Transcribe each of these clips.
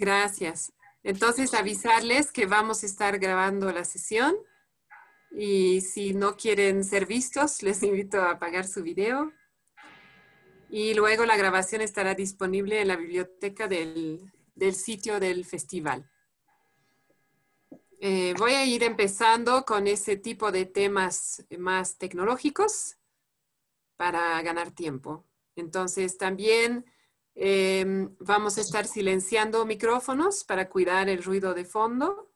Gracias. Entonces, avisarles que vamos a estar grabando la sesión y si no quieren ser vistos, les invito a apagar su video. Y luego la grabación estará disponible en la biblioteca del, sitio del festival. Eh, voy a ir empezando con ese tipo de temas más tecnológicos para ganar tiempo. Entonces, también Em, vamos a estar silenciando micrófonos para cuidar el ruido de fondo.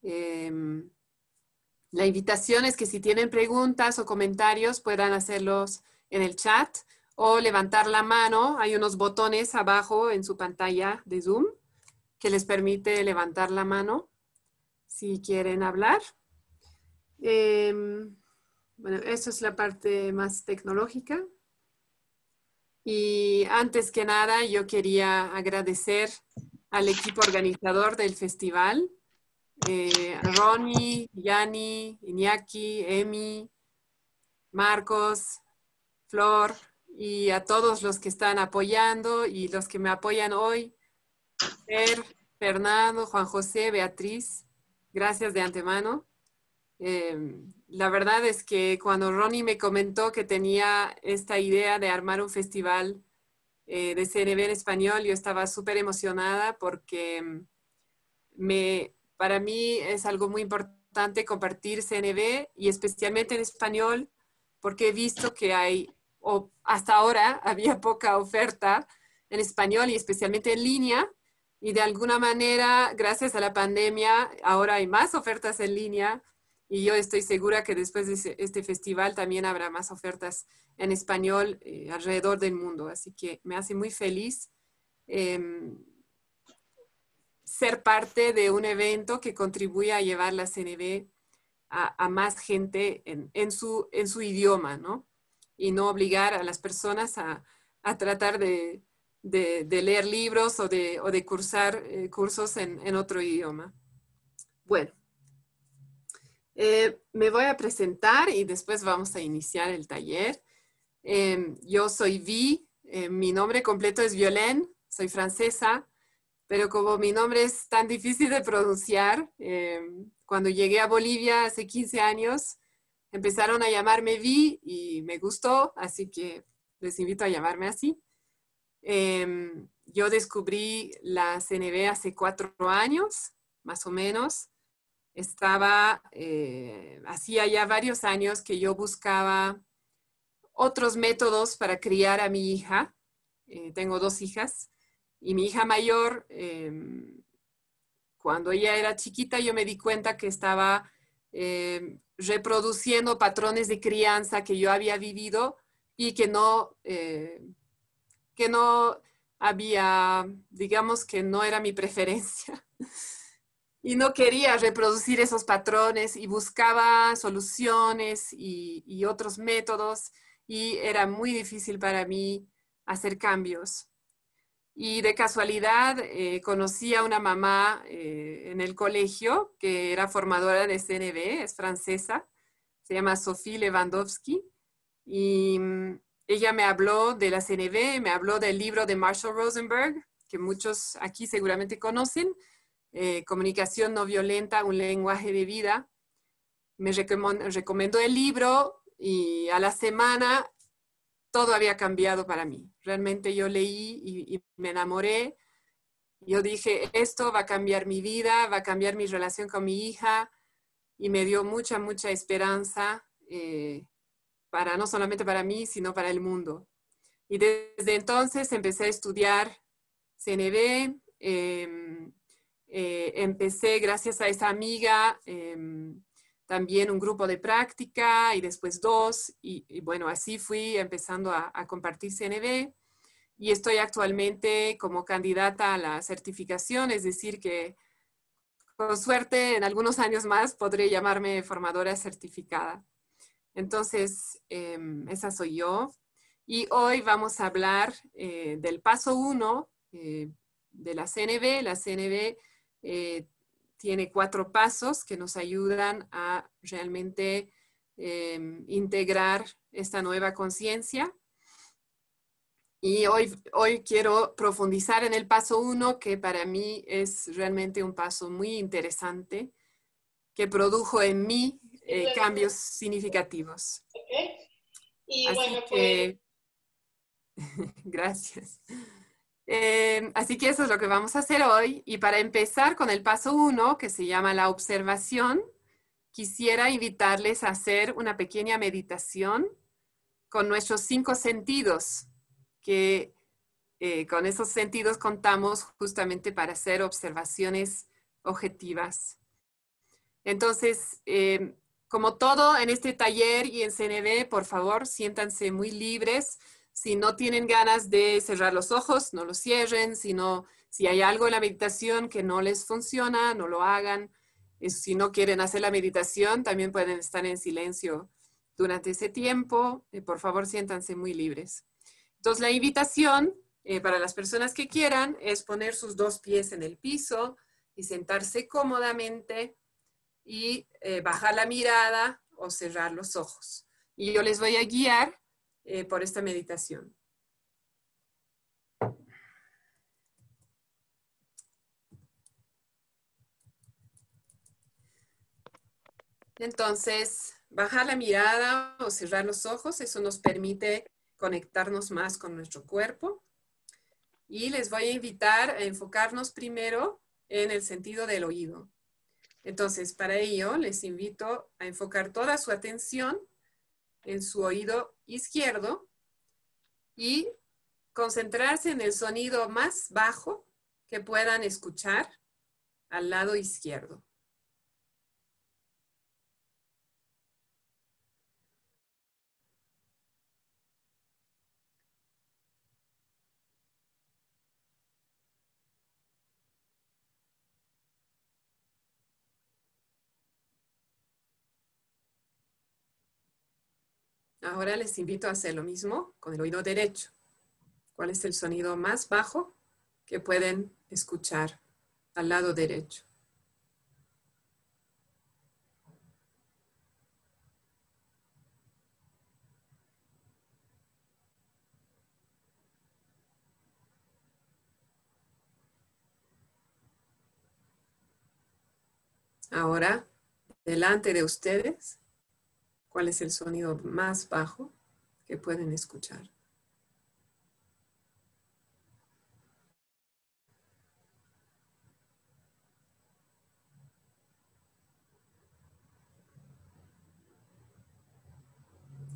Em, la invitación es que si tienen preguntas o comentarios puedan hacerlos en el chat o levantar la mano. Hay unos botones abajo en su pantalla de Zoom que les permite levantar la mano si quieren hablar. Em, bueno, eso es la parte más tecnológica. Y antes que nada, yo quería agradecer al equipo organizador del festival, eh, Ronnie, Yanni, Iñaki, Emi, Marcos, Flor y a todos los que están apoyando y los que me apoyan hoy, Fer, Fernando, Juan José, Beatriz, gracias de antemano. Em, la verdad es que cuando Ronnie me comentó que tenía esta idea de armar un festival eh, de CNB en español, yo estaba súper emocionada porque em, me, para mí es algo muy importante compartir CNB y especialmente en español porque he visto que hay, o hasta ahora había poca oferta en español y especialmente en línea. Y de alguna manera, gracias a la pandemia, ahora hay más ofertas en línea y yo estoy segura que después de este festival también habrá más ofertas en español eh, alrededor del mundo. Así que me hace muy feliz em, ser parte de un evento que contribuye a llevar la CNB a, más gente en, su, en idioma, ¿no? Y no obligar a las personas a, tratar de, leer libros o de, cursar eh, cursos en otro idioma. Bueno. Eh, me voy a presentar y después vamos a iniciar el taller. Em, yo soy Vi, eh, mi nombre completo es Violaine, soy francesa, pero como mi nombre es tan difícil de pronunciar, em, cuando llegué a Bolivia hace 15 años, empezaron a llamarme Vi y me gustó, así que les invito a llamarme así. Em, yo descubrí la CNB hace cuatro años, más o menos estaba, eh, hacía ya varios años que yo buscaba otros métodos para criar a mi hija. Eh, tengo dos hijas y mi hija mayor, em, cuando ella era chiquita, yo me di cuenta que estaba em, reproduciendo patrones de crianza que yo había vivido y que no, eh, que no había, digamos que no era mi preferencia. y no quería reproducir esos patrones y buscaba soluciones y, otros métodos y era muy difícil para mí hacer cambios. Y de casualidad eh, conocí a una mamá eh, en el colegio que era formadora de CNB, es francesa, se llama Sophie Lewandowski, y mm, ella me habló de la CNB, me habló del libro de Marshall Rosenberg, que muchos aquí seguramente conocen, eh, comunicación no violenta, un lenguaje de vida. Me recomendó el libro y a la semana todo había cambiado para mí. Realmente yo leí y, me enamoré. Yo dije, esto va a cambiar mi vida, va a cambiar mi relación con mi hija y me dio mucha, mucha esperanza eh, para no solamente para mí, sino para el mundo. Y desde entonces empecé a estudiar CNB, em, eh, empecé gracias a esa amiga em, también un grupo de práctica y después dos y, bueno, así fui empezando a, compartir CNB y estoy actualmente como candidata a la certificación, es decir que con suerte en algunos años más podré llamarme formadora certificada. Entonces, em, esa soy yo. Y hoy vamos a hablar eh, del paso uno eh, de la CNB. La CNB eh, tiene cuatro pasos que nos ayudan a realmente em, integrar esta nueva conciencia. Y hoy, hoy quiero profundizar en el paso uno, que para mí es realmente un paso muy interesante, que produjo en mí eh, cambios significativos. Okay. Y Así bueno, que, gracias. Eh, así que eso es lo que vamos a hacer hoy. Y para empezar con el paso uno, que se llama la observación, quisiera invitarles a hacer una pequeña meditación con nuestros cinco sentidos que eh, con esos sentidos contamos justamente para hacer observaciones objetivas. Entonces, eh, como todo en este taller y en CNB, por favor, siéntanse muy libres. Si no tienen ganas de cerrar los ojos, no los cierren. Si, si hay algo en la meditación que no les funciona, no lo hagan. Si no quieren hacer la meditación, también pueden estar en silencio durante ese tiempo. Eh, por favor, siéntanse muy libres. Entonces, la invitación eh, para las personas que quieran es poner sus dos pies en el piso y sentarse cómodamente y eh, bajar la mirada o cerrar los ojos. Y yo les voy a guiar eh, por esta meditación. Entonces, bajar la mirada o cerrar los ojos, eso nos permite conectarnos más con nuestro cuerpo. Y les voy a invitar a enfocarnos primero en el sentido del oído. Entonces, para ello, les invito a enfocar toda su atención en su oído izquierdo y concentrarse en el sonido más bajo que puedan escuchar al lado izquierdo. Ahora les invito a hacer lo mismo con el oído derecho. ¿Cuál es el sonido más bajo que pueden escuchar al lado derecho? Ahora, delante de ustedes, cuál es el sonido más bajo que pueden escuchar.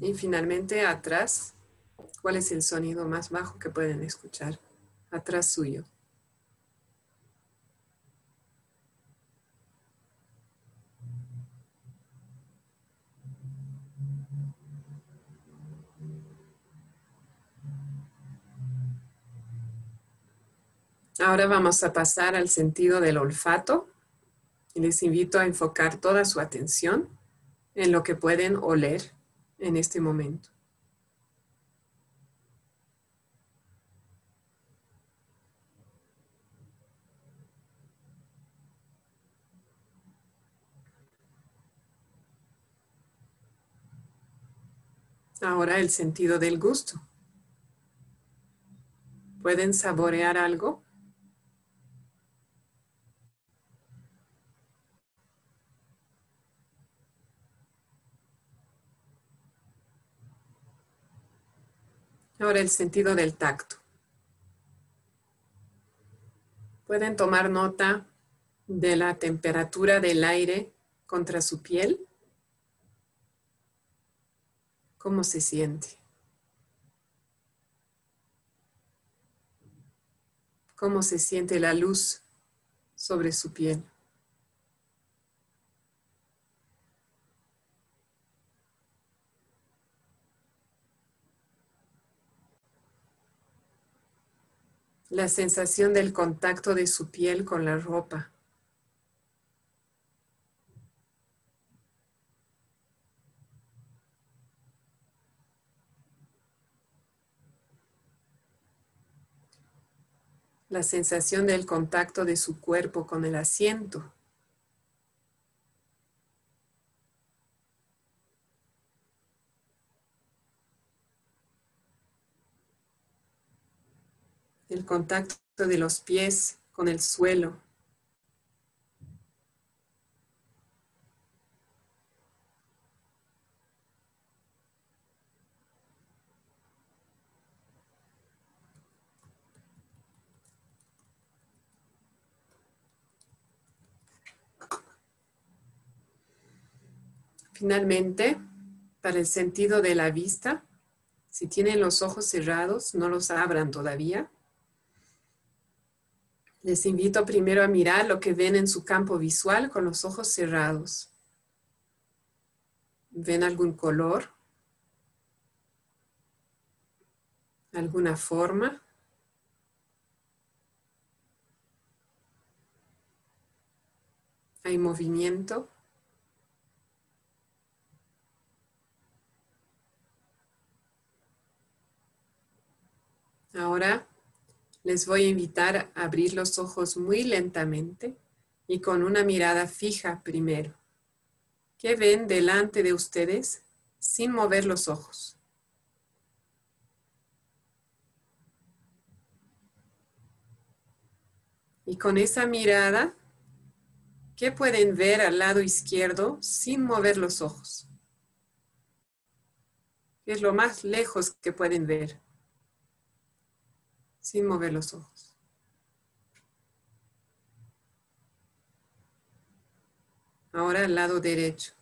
Y finalmente atrás, ¿cuál es el sonido más bajo que pueden escuchar? Atrás suyo. Ahora vamos a pasar al sentido del olfato les invito a enfocar toda su atención en lo que pueden oler en este momento. Ahora el sentido del gusto. ¿Pueden saborear algo? Ahora el sentido del tacto. Pueden tomar nota de la temperatura del aire contra su piel. ¿Cómo se siente? ¿Cómo se siente la luz sobre su piel? La sensación del contacto de su piel con la ropa. La sensación del contacto de su cuerpo con el asiento. Contacto de los pies con el suelo. Finalmente, para el sentido de la vista, si tienen los ojos cerrados, no los abran todavía. Les invito primero a mirar lo que ven en su campo visual con los ojos cerrados. ¿Ven algún color? ¿Alguna forma? ¿Hay movimiento? Ahora les voy a invitar a abrir los ojos muy lentamente y con una mirada fija primero. ¿Qué ven delante de ustedes sin mover los ojos? Y con esa mirada, ¿qué pueden ver al lado izquierdo sin mover los ojos? ¿Qué es lo más lejos que pueden ver? Sin mover los ojos. Ahora al lado derecho.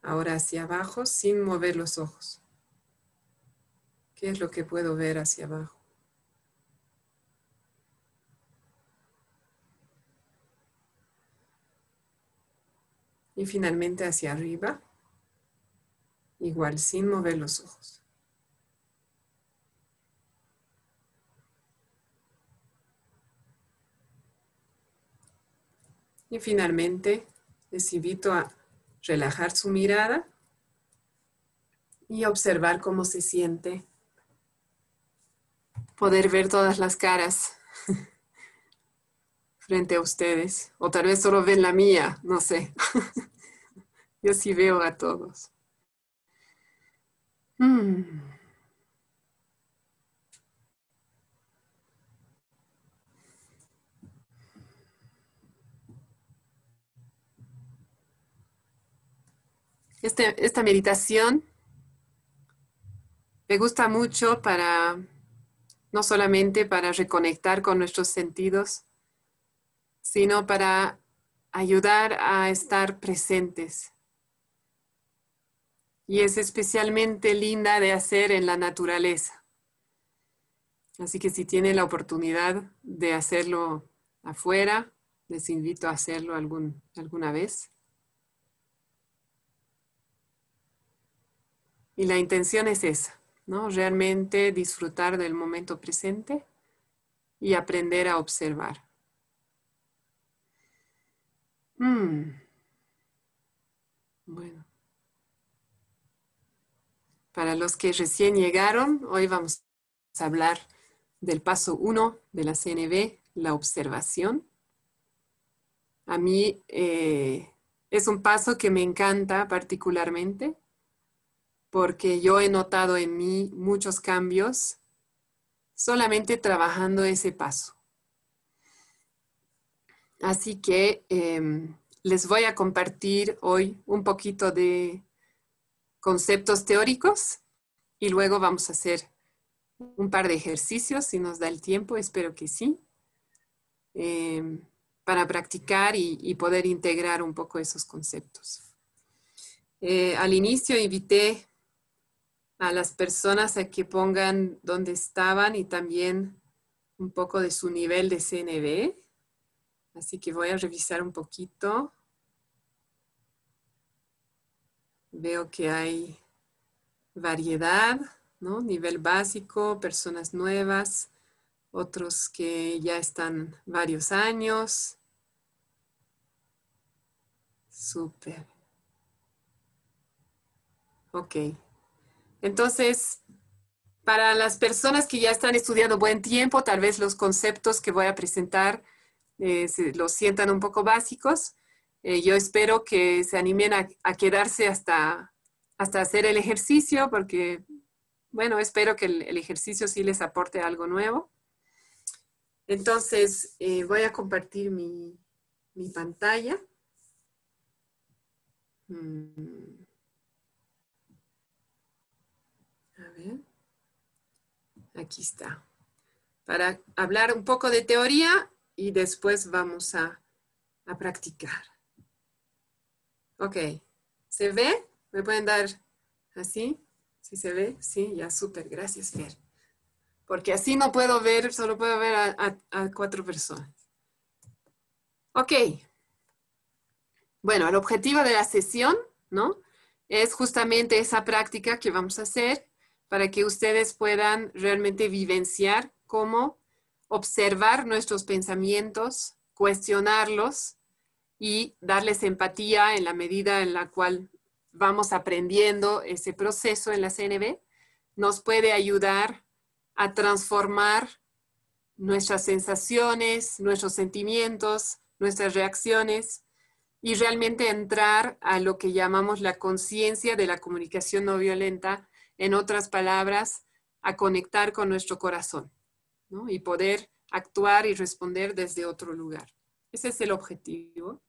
Ahora hacia abajo sin mover los ojos. ¿Qué es lo que puedo ver hacia abajo? Y finalmente hacia arriba, igual sin mover los ojos. Y finalmente les invito a relajar su mirada y observar cómo se siente poder ver todas las caras frente a ustedes. O tal vez solo ven la mía, no sé. Yo sí veo a todos. Hmm. Este, esta meditación me gusta mucho para, no solamente para reconectar con nuestros sentidos, sino para ayudar a estar presentes. Y es especialmente linda de hacer en la naturaleza. Así que si tienen la oportunidad de hacerlo afuera, les invito a hacerlo algún, alguna vez. Y la intención es esa, ¿no? Realmente disfrutar del momento presente y aprender a observar. Mm. Bueno. Para los que recién llegaron, hoy vamos a hablar del paso 1 de la CNV, la observación. A mí eh, es un paso que me encanta particularmente porque yo he notado en mí muchos cambios solamente trabajando ese paso. Así que em, les voy a compartir hoy un poquito de conceptos teóricos y luego vamos a hacer un par de ejercicios si nos da el tiempo, espero que sí, em, para practicar y, poder integrar un poco esos conceptos. Eh, al inicio invité a las personas a que pongan dónde estaban y también un poco de su nivel de CNV. Así que voy a revisar un poquito. Veo que hay variedad, ¿no? Nivel básico, personas nuevas, otros que ya están varios años. Súper. Ok. Entonces, para las personas que ya están estudiando buen tiempo, tal vez los conceptos que voy a presentar eh, los sientan un poco básicos, Eh, yo espero que se animen a, quedarse hasta, hasta hacer el ejercicio porque, bueno, espero que el, ejercicio sí les aporte algo nuevo. Entonces, eh, voy a compartir mi, pantalla. Mm. A ver. Aquí está. Para hablar un poco de teoría y después vamos a, a practicar. Ok. ¿Se ve? ¿Me pueden dar así? ¿Sí se ve? Sí, ya súper. Gracias, Fer. Porque así no puedo ver, solo puedo ver a, a cuatro personas. Ok. Bueno, el objetivo de la sesión, ¿no? Es justamente esa práctica que vamos a hacer para que ustedes puedan realmente vivenciar cómo observar nuestros pensamientos, cuestionarlos y darles empatía en la medida en la cual vamos aprendiendo ese proceso en la CNB, nos puede ayudar a transformar nuestras sensaciones, nuestros sentimientos, nuestras reacciones y realmente entrar a lo que llamamos la conciencia de la comunicación no violenta en otras palabras, a conectar con nuestro corazón y poder actuar y responder desde otro lugar. Ese es el objetivo.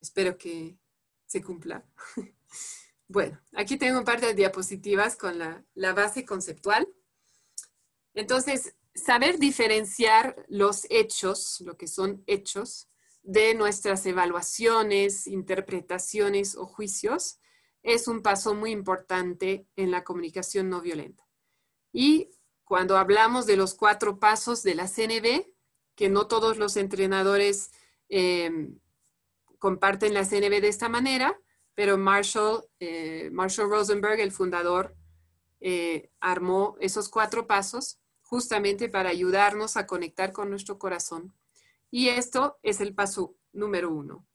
Espero que se cumpla. bueno, aquí tengo un par de diapositivas con la, la base conceptual. Entonces, saber diferenciar los hechos, lo que son hechos, de nuestras evaluaciones, interpretaciones o juicios, es un paso muy importante en la comunicación no violenta. Y cuando hablamos de los cuatro pasos de la CNB, que no todos los entrenadores eh, comparten la CNB de esta manera, pero Marshall, eh, Marshall Rosenberg, el fundador, eh, armó esos cuatro pasos justamente para ayudarnos a conectar con nuestro corazón. Y esto es el paso número uno.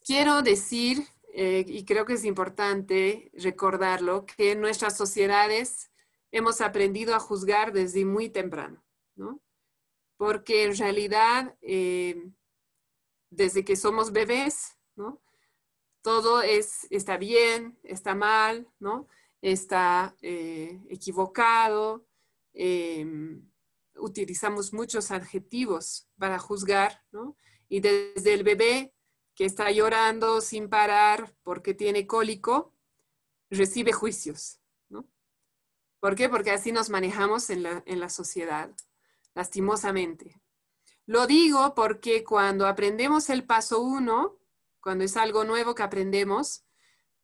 Quiero decir, eh, y creo que es importante recordarlo, que en nuestras sociedades hemos aprendido a juzgar desde muy temprano, ¿no? Porque en realidad, eh, desde que somos bebés, ¿no? Todo es, está bien, está mal, ¿no? Está eh, equivocado. utilizamos muchos adjetivos para juzgar, ¿no? Y desde el bebé que está llorando sin parar porque tiene cólico, recibe juicios. ¿no? ¿Por qué? Porque así nos manejamos en la, sociedad, lastimosamente. Lo digo porque cuando aprendemos el paso uno, cuando es algo nuevo que aprendemos,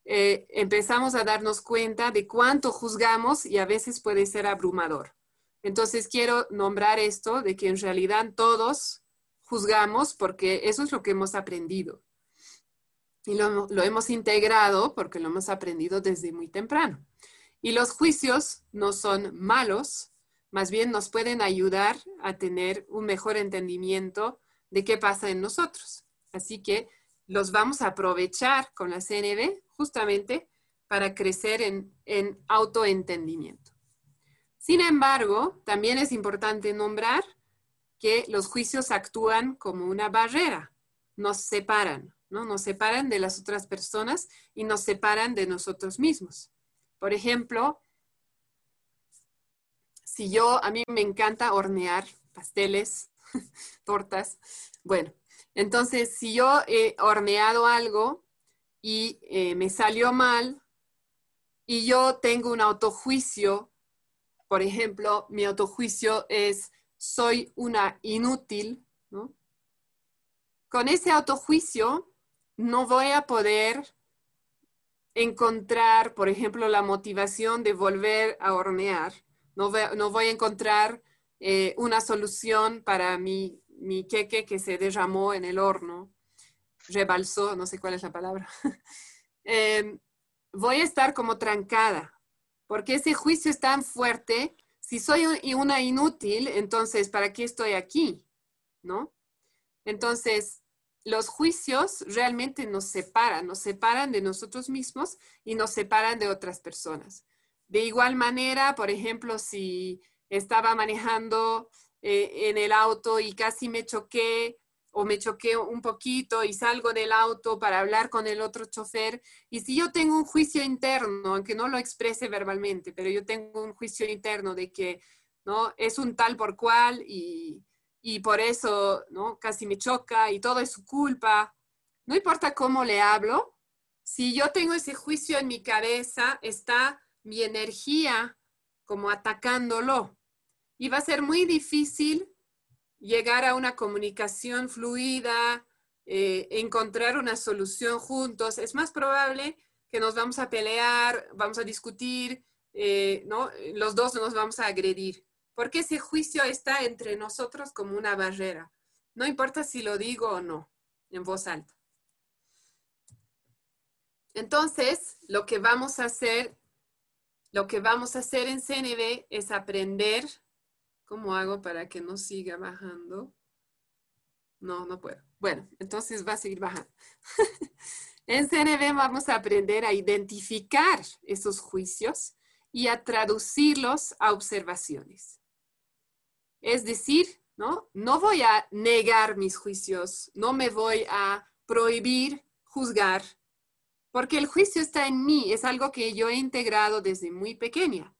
eh, empezamos a darnos cuenta de cuánto juzgamos y a veces puede ser abrumador. Entonces quiero nombrar esto de que en realidad todos juzgamos porque eso es lo que hemos aprendido. Y lo, hemos integrado porque lo hemos aprendido desde muy temprano. Y los juicios no son malos, más bien nos pueden ayudar a tener un mejor entendimiento de qué pasa en nosotros. Así que los vamos a aprovechar con la CNB justamente para crecer en, en autoentendimiento. Sin embargo, también es importante nombrar que los juicios actúan como una barrera, nos separan, ¿no? Nos separan de las otras personas y nos separan de nosotros mismos. Por ejemplo, si yo, a mí me encanta hornear pasteles, tortas, bueno, entonces si yo he horneado algo y eh, me salió mal y yo tengo un autojuicio, por ejemplo, mi autojuicio es soy una inútil, ¿no? Con ese autojuicio no voy a poder encontrar, por ejemplo, la motivación de volver a hornear. No, voy a encontrar eh, una solución para mi, mi queque que se derramó en el horno, rebalsó, no sé cuál es la palabra. Em, voy a estar como trancada, porque ese juicio es tan fuerte si soy una inútil, entonces, ¿para qué estoy aquí? ¿No? Entonces, los juicios realmente nos separan, nos separan de nosotros mismos y nos separan de otras personas. De igual manera, por ejemplo, si estaba manejando eh, en el auto y casi me choqué o me choqué un poquito y salgo del auto para hablar con el otro chofer. Y si yo tengo un juicio interno, aunque no lo exprese verbalmente, pero yo tengo un juicio interno de que ¿no? es un tal por cual y, y por eso ¿no? casi me choca y todo es su culpa, no importa cómo le hablo, si yo tengo ese juicio en mi cabeza, está mi energía como atacándolo. Y va a ser muy difícil llegar a una comunicación fluida, eh, encontrar una solución juntos. Es más probable que nos vamos a pelear, vamos a discutir, eh, ¿no? Los dos nos vamos a agredir, porque ese juicio está entre nosotros como una barrera. No importa si lo digo o no, en voz alta. Entonces, lo que vamos a hacer, lo que vamos a hacer en CNB es aprender ¿Cómo hago para que no siga bajando? No, no puedo. Bueno, entonces va a seguir bajando. en CNB vamos a aprender a identificar esos juicios y a traducirlos a observaciones. Es decir, ¿no? No voy a negar mis juicios, no me voy a prohibir juzgar, porque el juicio está en mí, es algo que yo he integrado desde muy pequeña.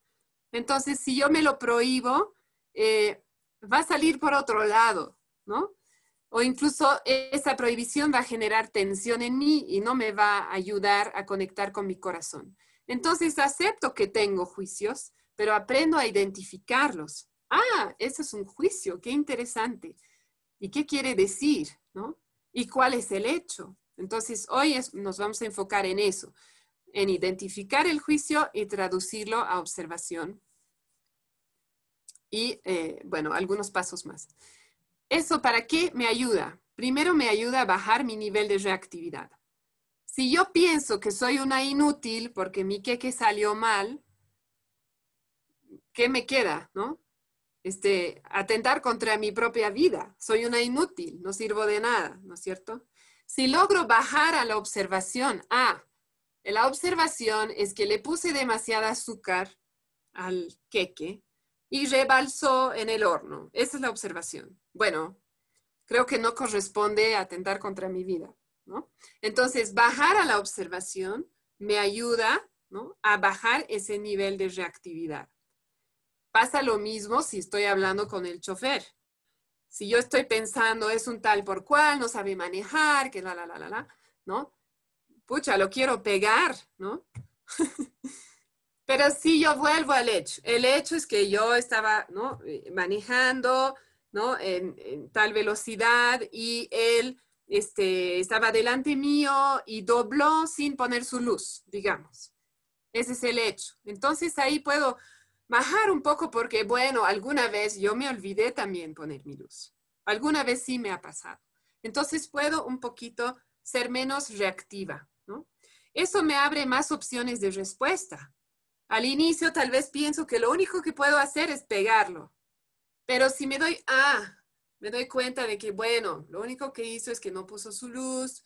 Entonces, si yo me lo prohíbo, eh, va a salir por otro lado, ¿no? O incluso esa prohibición va a generar tensión en mí y no me va a ayudar a conectar con mi corazón. Entonces acepto que tengo juicios, pero aprendo a identificarlos. Ah, eso es un juicio, qué interesante. ¿Y qué quiere decir? ¿no? ¿Y cuál es el hecho? Entonces hoy nos vamos a enfocar en eso, en identificar el juicio y traducirlo a observación y, eh, bueno, algunos pasos más. ¿Eso para qué me ayuda? Primero me ayuda a bajar mi nivel de reactividad. Si yo pienso que soy una inútil porque mi queque salió mal, ¿qué me queda, no? Este, atentar contra mi propia vida. Soy una inútil, no sirvo de nada, ¿no es cierto? Si logro bajar a la observación, ah, la observación es que le puse demasiada azúcar al queque y rebalsó en el horno. Esa es la observación. Bueno, creo que no corresponde atentar contra mi vida, ¿no? Entonces, bajar a la observación me ayuda, ¿no? A bajar ese nivel de reactividad. Pasa lo mismo si estoy hablando con el chofer. Si yo estoy pensando, es un tal por cual, no sabe manejar, que la, la, la, la, la, ¿no? Pucha, lo quiero pegar, ¿no? Pero si yo vuelvo al hecho. El hecho es que yo estaba ¿no? Eh, manejando ¿no? en, tal velocidad y él este, estaba delante mío y dobló sin poner su luz, digamos. Ese es el hecho. Entonces ahí puedo bajar un poco porque, bueno, alguna vez yo me olvidé también poner mi luz. Alguna vez sí me ha pasado. Entonces puedo un poquito ser menos reactiva. Eso me abre más opciones de respuesta. Al inicio tal vez pienso que lo único que puedo hacer es pegarlo. Pero si me doy, ah, me doy cuenta de que, bueno, lo único que hizo es que no puso su luz.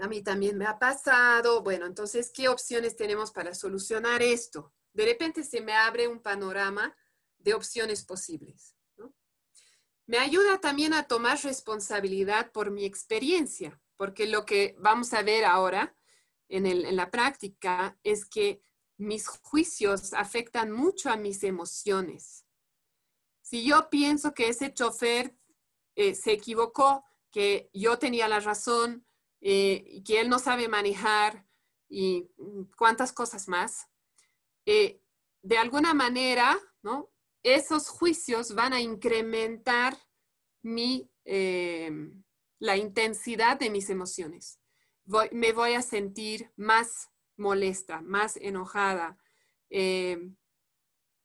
A mí también me ha pasado. Bueno, entonces, ¿qué opciones tenemos para solucionar esto? De repente se me abre un panorama de opciones posibles. Me ayuda también a tomar responsabilidad por mi experiencia, porque lo que vamos a ver ahora en, en la práctica es que mis juicios afectan mucho a mis emociones. Si yo pienso que ese chofer eh, se equivocó, que yo tenía la razón, eh, que él no sabe manejar y cuántas cosas más, eh, de alguna manera. Esos juicios van a incrementar mi, la intensidad de mis emociones. me voy a sentir más molesta, más enojada eh,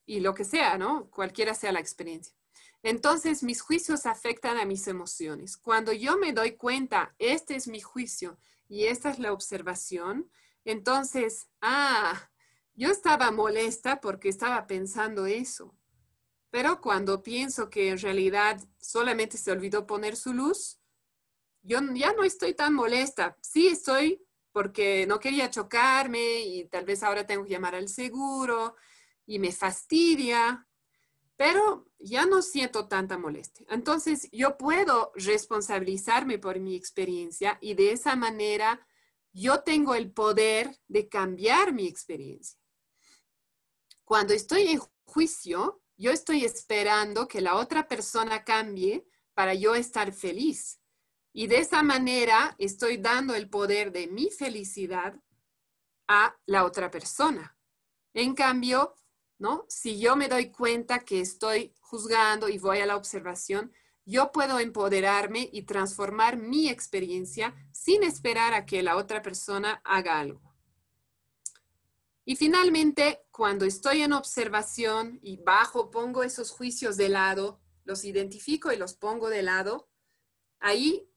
y lo que sea, ¿no? Cualquiera sea la experiencia. Entonces, mis juicios afectan a mis emociones. Cuando yo me doy cuenta, este es mi juicio y esta es la observación, entonces, ah, yo estaba molesta porque estaba pensando eso. Pero cuando pienso que en realidad solamente se olvidó poner su luz, yo ya no estoy tan molesta. Sí, estoy porque no quería chocarme y tal vez ahora tengo que llamar al seguro y me fastidia. pero ya no siento tanta molestia. Entonces, yo puedo responsabilizarme por mi experiencia y de esa manera yo tengo el poder de cambiar mi experiencia. Cuando estoy en juicio, yo estoy esperando que la otra persona cambie para yo estar feliz. Y de esa manera estoy dando el poder de mi felicidad a la otra persona. En cambio, ¿no? Si yo me doy cuenta que estoy juzgando y voy a la observación, yo puedo empoderarme y transformar mi experiencia sin esperar a que la otra persona haga algo. Y finalmente, cuando estoy en observación y bajo, pongo esos juicios de lado, los identifico y los pongo de lado, ahí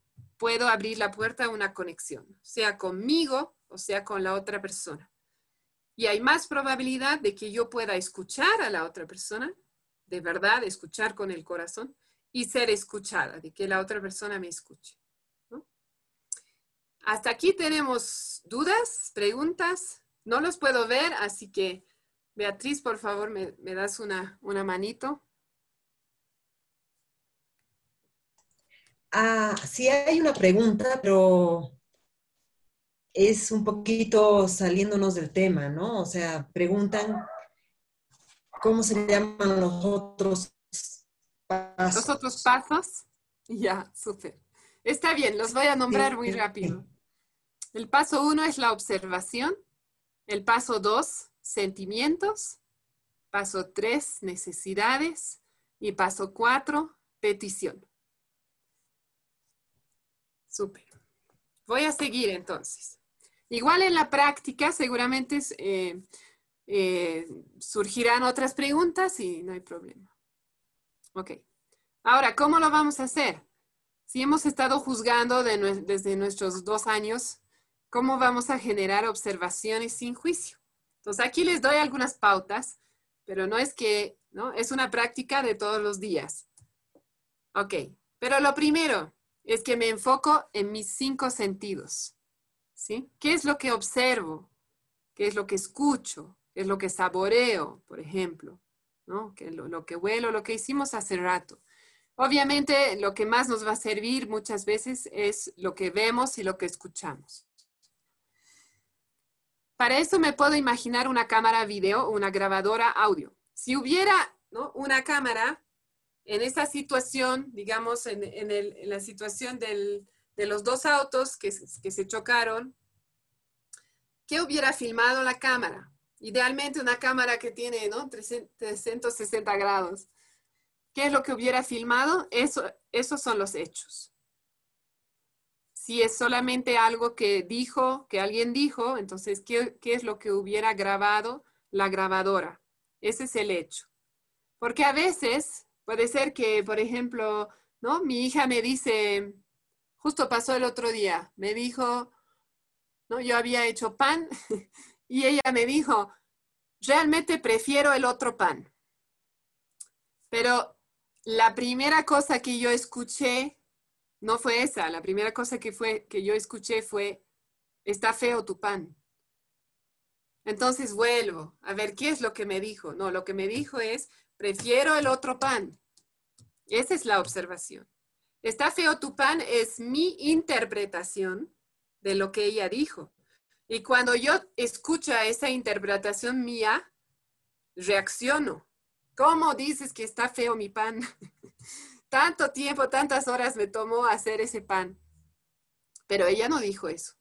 puedo abrir la puerta a una conexión, sea conmigo o sea con la otra persona. Y hay más probabilidad de que yo pueda escuchar a la otra persona, de verdad, escuchar con el corazón y ser escuchada, de que la otra persona me escuche. Hasta aquí tenemos dudas, preguntas. No los puedo ver, así que Beatriz, por favor, me, das una, una manito. Ah, sí hay una pregunta, pero es un poquito saliéndonos del tema, ¿no? O sea, preguntan cómo se llaman los otros pasos. Los otros pasos. Ya, súper. Está bien, los voy a nombrar muy rápido. El paso uno es la observación. El paso dos, sentimientos. Paso tres, necesidades. Y paso cuatro, petición. Súper. Voy a seguir entonces. Igual en la práctica seguramente eh, eh, surgirán otras preguntas y no hay problema. Ok. Ahora, ¿cómo lo vamos a hacer? Si hemos estado juzgando desde nuestros dos años, ¿cómo vamos a generar observaciones sin juicio? Entonces, aquí les doy algunas pautas, pero no es que, ¿no? Es una práctica de todos los días. Ok, pero lo primero, es que me enfoco en mis cinco sentidos. ¿sí? ¿Qué es lo que observo? ¿Qué es lo que escucho? ¿Qué es lo que saboreo, por ejemplo? ¿no? ¿Qué lo, lo que huelo, lo que hicimos hace rato. Obviamente, lo que más nos va a servir muchas veces es lo que vemos y lo que escuchamos. Para eso me puedo imaginar una cámara video o una grabadora audio. Si hubiera ¿no? una cámara en esa situación, digamos, en, la situación de los dos autos que, se chocaron, ¿qué hubiera filmado la cámara? Idealmente una cámara que tiene ¿no? 360 grados. ¿Qué es lo que hubiera filmado? Eso, esos son los hechos. Si es solamente algo que dijo, que alguien dijo, entonces, ¿qué, qué es lo que hubiera grabado la grabadora? Ese es el hecho. Porque a veces Puede ser que, por ejemplo, ¿no? Mi hija me dice, justo pasó el otro día, me dijo, ¿no? Yo había hecho pan y ella me dijo, realmente prefiero el otro pan. Pero la primera cosa que yo escuché no fue esa, la primera cosa que, fue, que yo escuché fue, está feo tu pan. Entonces vuelvo a ver qué es lo que me dijo. No, lo que me dijo es, prefiero el otro pan. Esa es la observación. Está feo tu pan es mi interpretación de lo que ella dijo. Y cuando yo escucho esa interpretación mía, reacciono. ¿Cómo dices que está feo mi pan? Tanto tiempo, tantas horas me tomó hacer ese pan. Pero ella no dijo eso.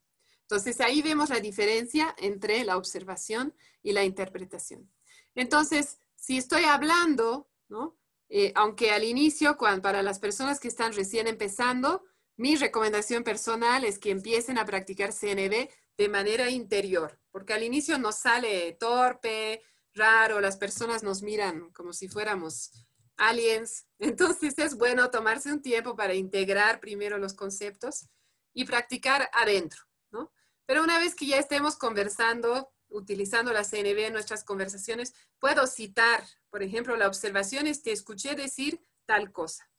Entonces ahí vemos la diferencia entre la observación y la interpretación. Entonces, si estoy hablando, ¿no? Eh, aunque al inicio, para las personas que están recién empezando, mi recomendación personal es que empiecen a practicar CNB de manera interior, porque al inicio nos sale torpe, raro, las personas nos miran como si fuéramos aliens. Entonces es bueno tomarse un tiempo para integrar primero los conceptos y practicar adentro, ¿no? Pero una vez que ya estemos conversando, utilizando la CNB en nuestras conversaciones, puedo citar, por ejemplo, la observación es que escuché decir tal cosa.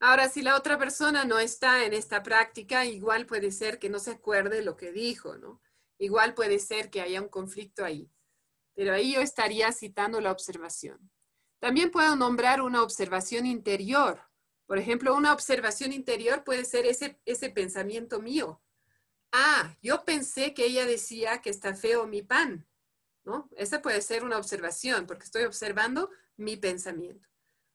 Ahora, si la otra persona no está en esta práctica, igual puede ser que no se acuerde lo que dijo, ¿no? Igual puede ser que haya un conflicto ahí. Pero ahí yo estaría citando la observación. También puedo nombrar una observación interior. Por ejemplo, una observación interior puede ser ese, ese pensamiento mío. Ah, yo pensé que ella decía que está feo mi pan. ¿no? Esa puede ser una observación porque estoy observando mi pensamiento.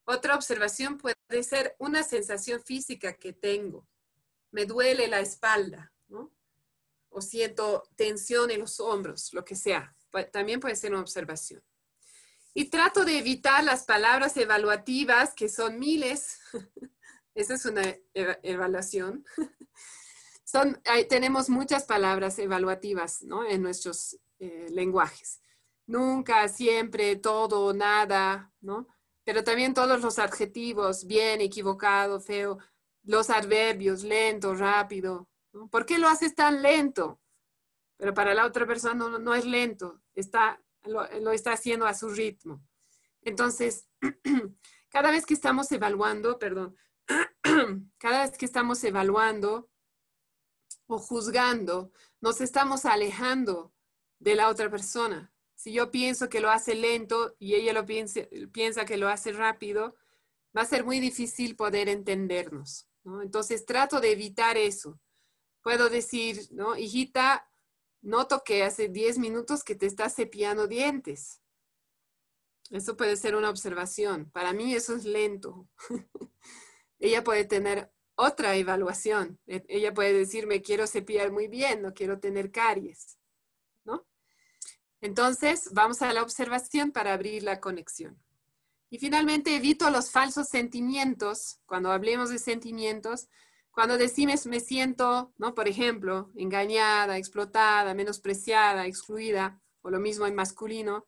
Otra observación puede ser una sensación física que tengo. Me duele la espalda, ¿no? O siento tensión en los hombros, lo que sea. También puede ser una observación. Y trato de evitar las palabras evaluativas, que son miles. Esa es una evaluación. Son, tenemos muchas palabras evaluativas ¿no? en nuestros eh, lenguajes. Nunca, siempre, todo, nada, ¿no? Pero también todos los adjetivos, bien, equivocado, feo, los adverbios, lento, rápido. ¿Por qué lo haces tan lento? Pero para la otra persona no, es lento, está lo, está haciendo a su ritmo. Entonces, cada vez que estamos evaluando, perdón, cada vez que estamos evaluando o juzgando, nos estamos alejando de la otra persona. Si yo pienso que lo hace lento y ella lo piensa, piensa que lo hace rápido, va a ser muy difícil poder entendernos. Entonces trato de evitar eso. Puedo decir, ¿no? Hijita, Noto que hace 10 minutos que te estás cepillando dientes. Eso puede ser una observación. Para mí eso es lento. Ella puede tener otra evaluación. E, ella puede decirme, quiero cepillar muy bien, no quiero tener caries. ¿No? Entonces, vamos a la observación para abrir la conexión. Y finalmente, evito los falsos sentimientos. Cuando hablemos de sentimientos, cuando decimos me siento, ¿no? Por ejemplo, engañada, explotada, menospreciada, excluida, o lo mismo en masculino,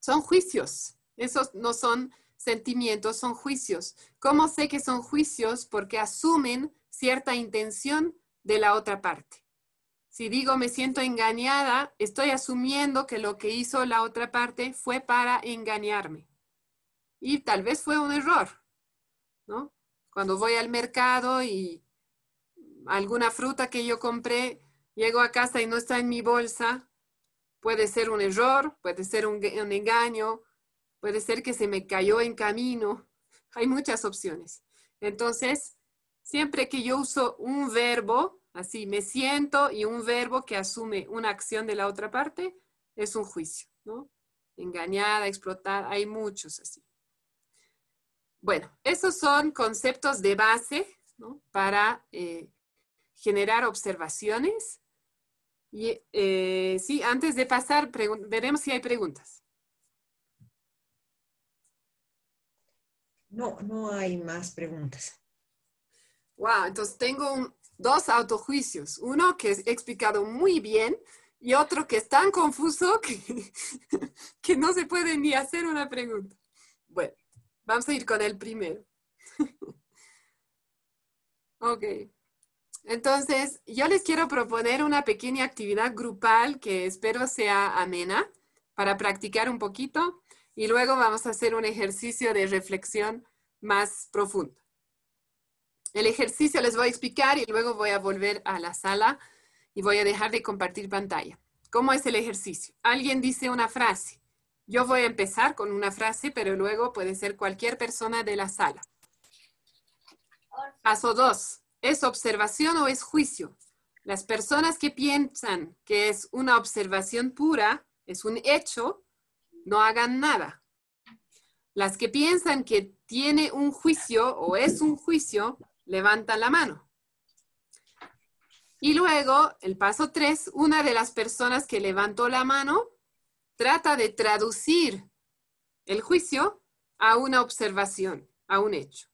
son juicios. Esos no son sentimientos, son juicios. ¿Cómo sé que son juicios? Porque asumen cierta intención de la otra parte. Si digo me siento engañada, estoy asumiendo que lo que hizo la otra parte fue para engañarme. Y tal vez fue un error, ¿no? Cuando voy al mercado y alguna fruta que yo compré, llego a casa y no está en mi bolsa, puede ser un error, puede ser un, engaño, puede ser que se me cayó en camino. Hay muchas opciones. Entonces, siempre que yo uso un verbo, así me siento y un verbo que asume una acción de la otra parte, es un juicio, ¿no? Engañada, explotada, hay muchos así. Bueno, esos son conceptos de base para eh, generar observaciones. Y eh, sí, antes de pasar, veremos si hay preguntas. No, no hay más preguntas. Wow, entonces tengo dos autojuicios. Uno que he explicado muy bien y otro que es tan confuso que, que no se puede ni hacer una pregunta. Bueno. Vamos a ir con el primero. ok. Entonces, yo les quiero proponer una pequeña actividad grupal que espero sea amena para practicar un poquito y luego vamos a hacer un ejercicio de reflexión más profundo. El ejercicio les voy a explicar y luego voy a volver a la sala y voy a dejar de compartir pantalla. ¿Cómo es el ejercicio? Alguien dice una frase yo voy a empezar con una frase, pero luego puede ser cualquier persona de la sala. Paso dos. ¿Es observación o es juicio? Las personas que piensan que es una observación pura, es un hecho, no hagan nada. Las que piensan que tiene un juicio o es un juicio, levantan la mano. Y luego, el paso tres, una de las personas que levantó la mano trata de traducir el juicio a una observación, a un hecho.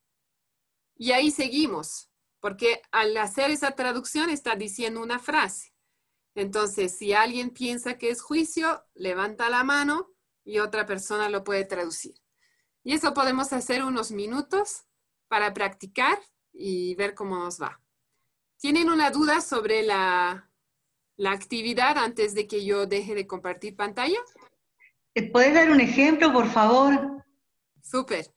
Y ahí seguimos, porque al hacer esa traducción está diciendo una frase. Entonces, si alguien piensa que es juicio, levanta la mano y otra persona lo puede traducir. Y eso podemos hacer unos minutos para practicar y ver cómo nos va. ¿Tienen una duda sobre la, la actividad antes de que yo deje de compartir pantalla? ¿Puedes dar un ejemplo, por favor? Súper.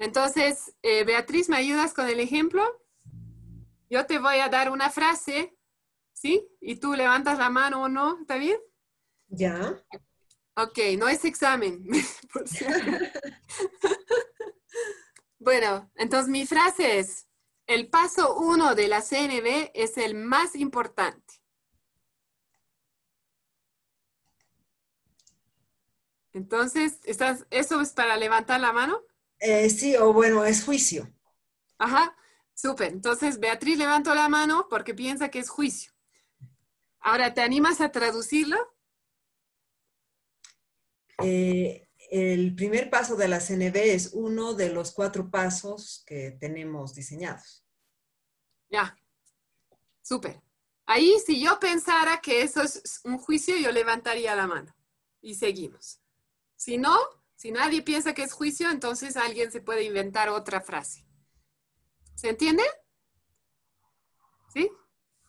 Entonces, eh, Beatriz, ¿me ayudas con el ejemplo? Yo te voy a dar una frase, ¿sí? Y tú levantas la mano o no, ¿está bien? Ya. Ok, no es examen. por bueno, entonces mi frase es, el paso uno de la CNB es el más importante. Entonces, ¿estás, ¿eso es para levantar la mano? Eh, sí, o bueno, es juicio. Ajá, súper. Entonces, Beatriz levantó la mano porque piensa que es juicio. Ahora, ¿te animas a traducirlo? Eh, el primer paso de la CNB es uno de los cuatro pasos que tenemos diseñados. Ya, súper. Ahí, si yo pensara que eso es un juicio, yo levantaría la mano y seguimos. Si no, si nadie piensa que es juicio, entonces alguien se puede inventar otra frase. ¿Se entiende? ¿Sí?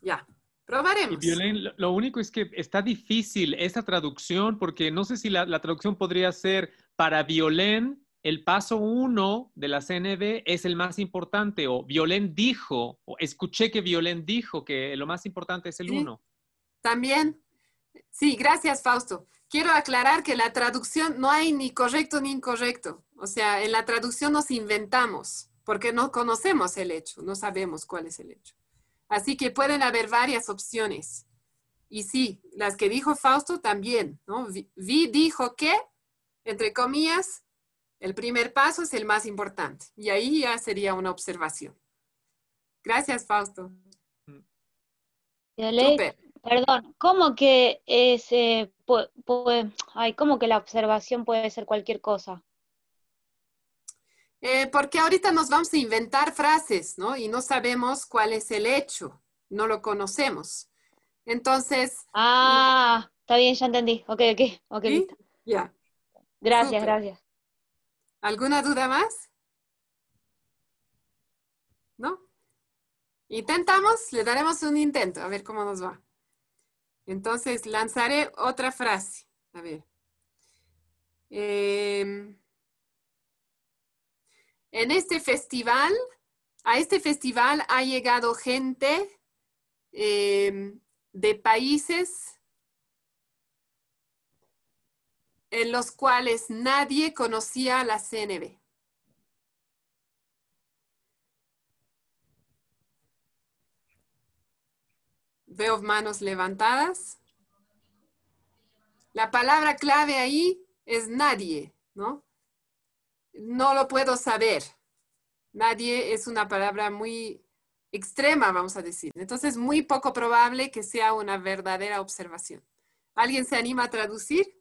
Ya. Probaremos. Lo- lo único es que está difícil esa traducción porque no sé si la, la traducción podría ser para Violén, el paso uno de la CNB es el más importante o Violén dijo o escuché que Violén dijo que lo más importante es el Sí. uno. También. Sí, gracias, Fausto. Quiero aclarar que la traducción no hay ni correcto ni incorrecto. O sea, en la traducción nos inventamos porque no conocemos el hecho, no sabemos cuál es el hecho. Así que pueden haber varias opciones. Y sí, las que dijo Fausto también, ¿no? Vi, dijo que, entre comillas, el primer paso es el más importante. Y ahí ya sería una observación. Gracias, Fausto. Perdón, ¿cómo que es, eh, ay, cómo que la observación puede ser cualquier cosa? Eh, porque ahorita nos vamos a inventar frases, ¿no? Y no sabemos cuál es el hecho, no lo conocemos. Entonces, Ah, está bien, ya entendí. Ok, ok, ok, ¿sí? listo. Ya. Gracias, Súper. gracias. ¿Alguna duda más? ¿No? Intentamos, le daremos un intento, a ver cómo nos va. Entonces, lanzaré otra frase. A ver. Em, en este festival, a este festival ha llegado gente em, de países en los cuales nadie conocía la CNB. Veo manos levantadas. La palabra clave ahí es nadie, ¿no? No lo puedo saber. Nadie es una palabra muy extrema, vamos a decir. Entonces, muy poco probable que sea una verdadera observación. ¿Alguien se anima a traducir?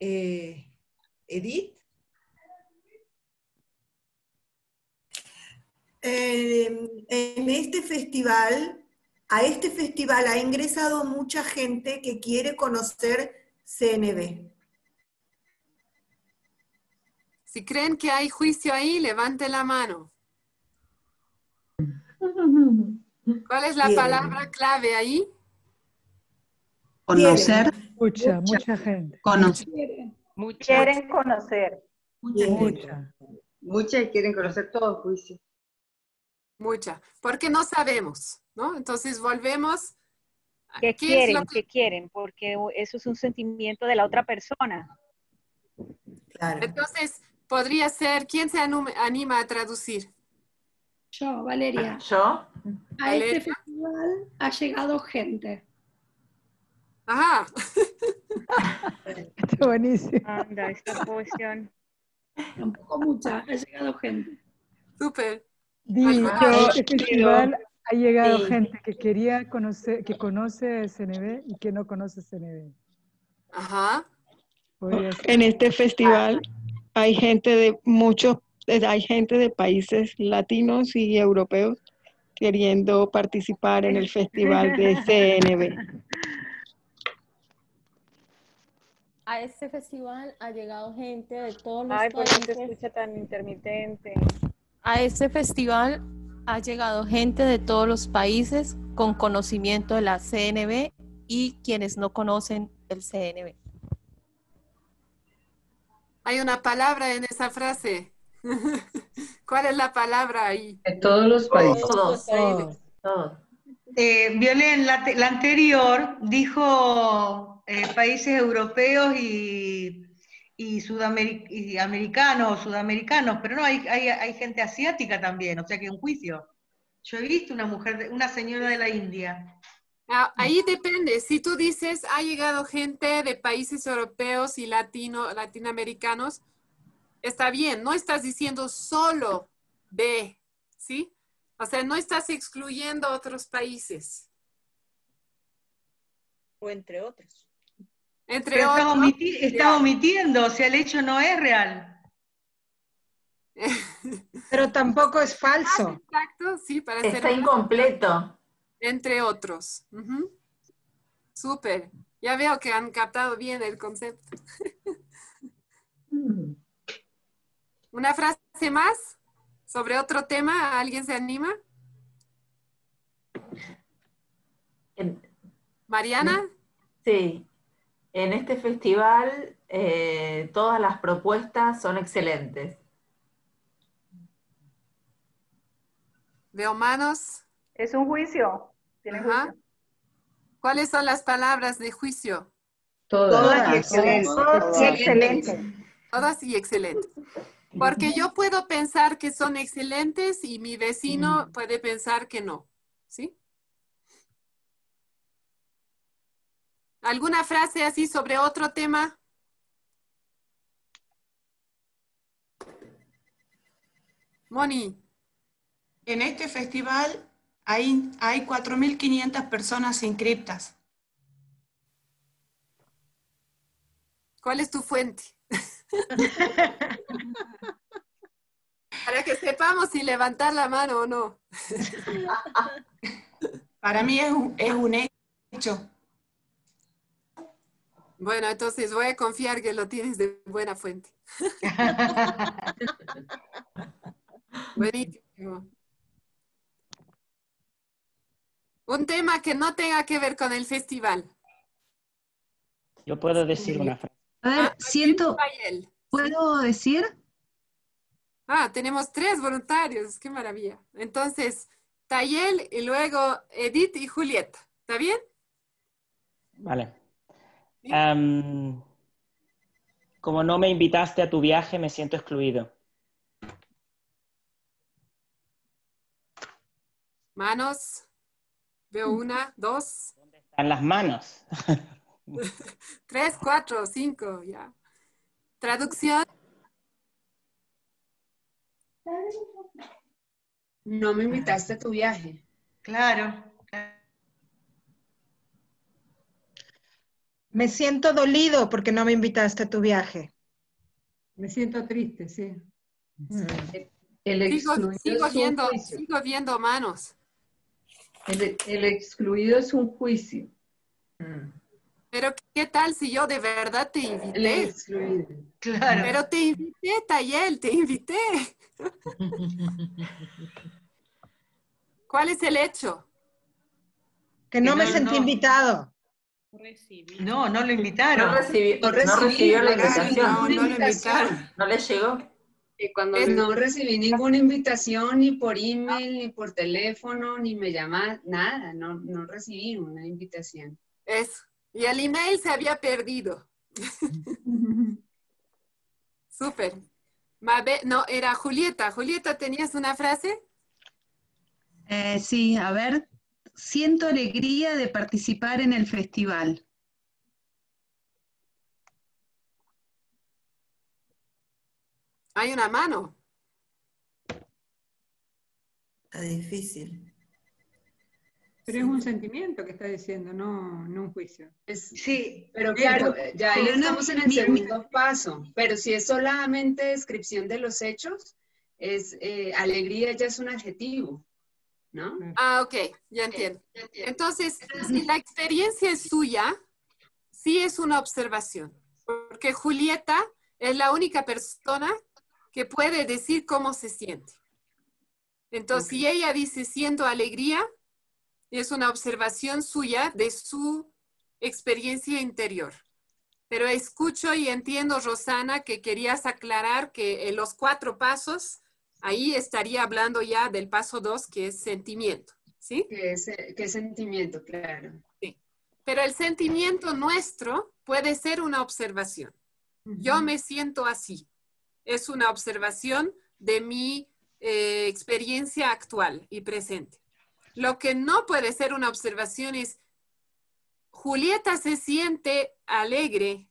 Eh, Edith, Eh, en este festival, a este festival ha ingresado mucha gente que quiere conocer CNB. Si creen que hay juicio ahí, levante la mano. ¿Cuál es la Bien. palabra clave ahí? Conocer, Mucha, mucha gente. conocer. Quieren conocer. Mucha gente. Mucha. Muchas quieren conocer todo juicio. Mucha. Porque no sabemos, ¿no? Entonces volvemos. a- que ¿qué es quieren, lo que- quieren, porque eso es un sentimiento de la otra persona. Claro. Entonces, podría ser, ¿quién se anima a traducir? Yo, Valeria. ¿Yo? A Valeria. este festival ha llegado gente. Ajá. Está buenísimo. Anda, esta cuestión. Tampoco mucha, ha llegado gente. Súper. Dicho, Ah, este festival ha llegado Sí. gente que quería conocer, que conoce CNB y que no conoce CNB. Ajá. En este festival hay gente de muchos, hay gente de países latinos y europeos queriendo participar en el festival de CNB. A este festival ha llegado gente de todos los Ay, ¿por qué se países. escucha tan intermitente? A este festival ha llegado gente de todos los países con conocimiento de la CNB y quienes no conocen el CNB. Hay una palabra en esa frase. ¿Cuál es la palabra ahí? De todos los países. Todos, Todos. todos. Eh, Violén, la, te- la anterior dijo eh, países europeos y, y, sudameri- y americanos, sudamericanos, pero no, hay, hay, hay gente asiática también, o sea que un juicio. Yo he visto una mujer, de- una señora de la India. Ah, Ahí depende. Si tú dices, ha llegado gente de países europeos y latino, latinoamericanos, está bien. No estás diciendo solo de, ¿sí? O sea, no estás excluyendo otros países. O entre otros. Entre Pero está, otros. omiti- está omitiendo, o sea, el hecho no es real. Pero tampoco es falso. Exacto, sí, para ser Está incompleto. Entre otros. Ujú. Súper. Ya veo que han captado bien el concepto. ¿Una frase más sobre otro tema? ¿Alguien se anima? Mariana. Sí, en este festival eh, todas las propuestas son excelentes. Veo manos. Es un juicio. ¿Cuáles son las palabras de juicio? Todas. y excelente. Todas. Y excelente. Todas y excelentes. Porque yo puedo pensar que son excelentes y mi vecino puede pensar que no. ¿Sí? ¿Alguna frase así sobre otro tema? Moni. En este festival hay, hay 4.500 personas inscriptas. ¿Cuál es tu fuente? Para que sepamos si levantar la mano o no. Para mí es un, es un hecho. Bueno, entonces voy a confiar que lo tienes de buena fuente. Buenísimo. Un tema que no tenga que ver con el festival. Yo puedo decir una frase. A ver, siento, Rafael. ¿puedo decir? Ah, tenemos tres voluntarios, qué maravilla. Entonces, Tayel y luego Edith y Julieta. ¿Está bien? Vale. Como no me invitaste a tu viaje, me siento excluido. Manos. Veo una, dos, Están las manos. tres, cuatro, cinco, ya. Traducción. No me invitaste a tu viaje. Claro. Me siento dolido porque no me invitaste a tu viaje. Me siento triste, sí. El Sigo, viendo, juicio. sigo viendo manos. El, el excluido es un juicio. Pero ¿qué tal si yo de verdad te El invité? excluido. Claro. Pero te invité, Tayel, te invité. ¿Cuál es el hecho? Que no me no, sentí no. invitado. No, no lo invitaron. No, recibi- No no recibí, recibió la no recibí invitación. No, no lo invitaron. ¿No le llegó? Y cuando Es- no recibí ninguna invitación, ni por email, ni por teléfono, ni me llama, nada, no, no recibí una invitación. Eso. Y el email se había perdido. Súper. Mabe- no, era Julieta. Julieta, ¿tenías una frase? Eh, sí, a ver, siento alegría de participar en el festival. Hay una mano. Está difícil. Pero es un sentimiento que está diciendo, no, no un juicio. Sí, Pero claro, ya ahí pero no, estamos en el mi- mi- segundo paso, pero si es solamente descripción de los hechos, es eh, alegría ya es un adjetivo, ¿no? Ah, ok, ya entiendo. Entonces, si la experiencia es suya, sí es una observación, porque Julieta es la única persona que puede decir cómo se siente. Entonces, si ella dice siento alegría, es una observación suya de su experiencia interior. Pero escucho y entiendo, Rosana, que querías aclarar que en los cuatro pasos ahí estaría hablando ya del paso dos, que es sentimiento, ¿sí? Que es, que es sentimiento, claro. Sí. Pero el sentimiento nuestro puede ser una observación. Yo me siento así. Es una observación de mi eh, experiencia actual y presente. Lo que no puede ser una observación es, Julieta se siente alegre.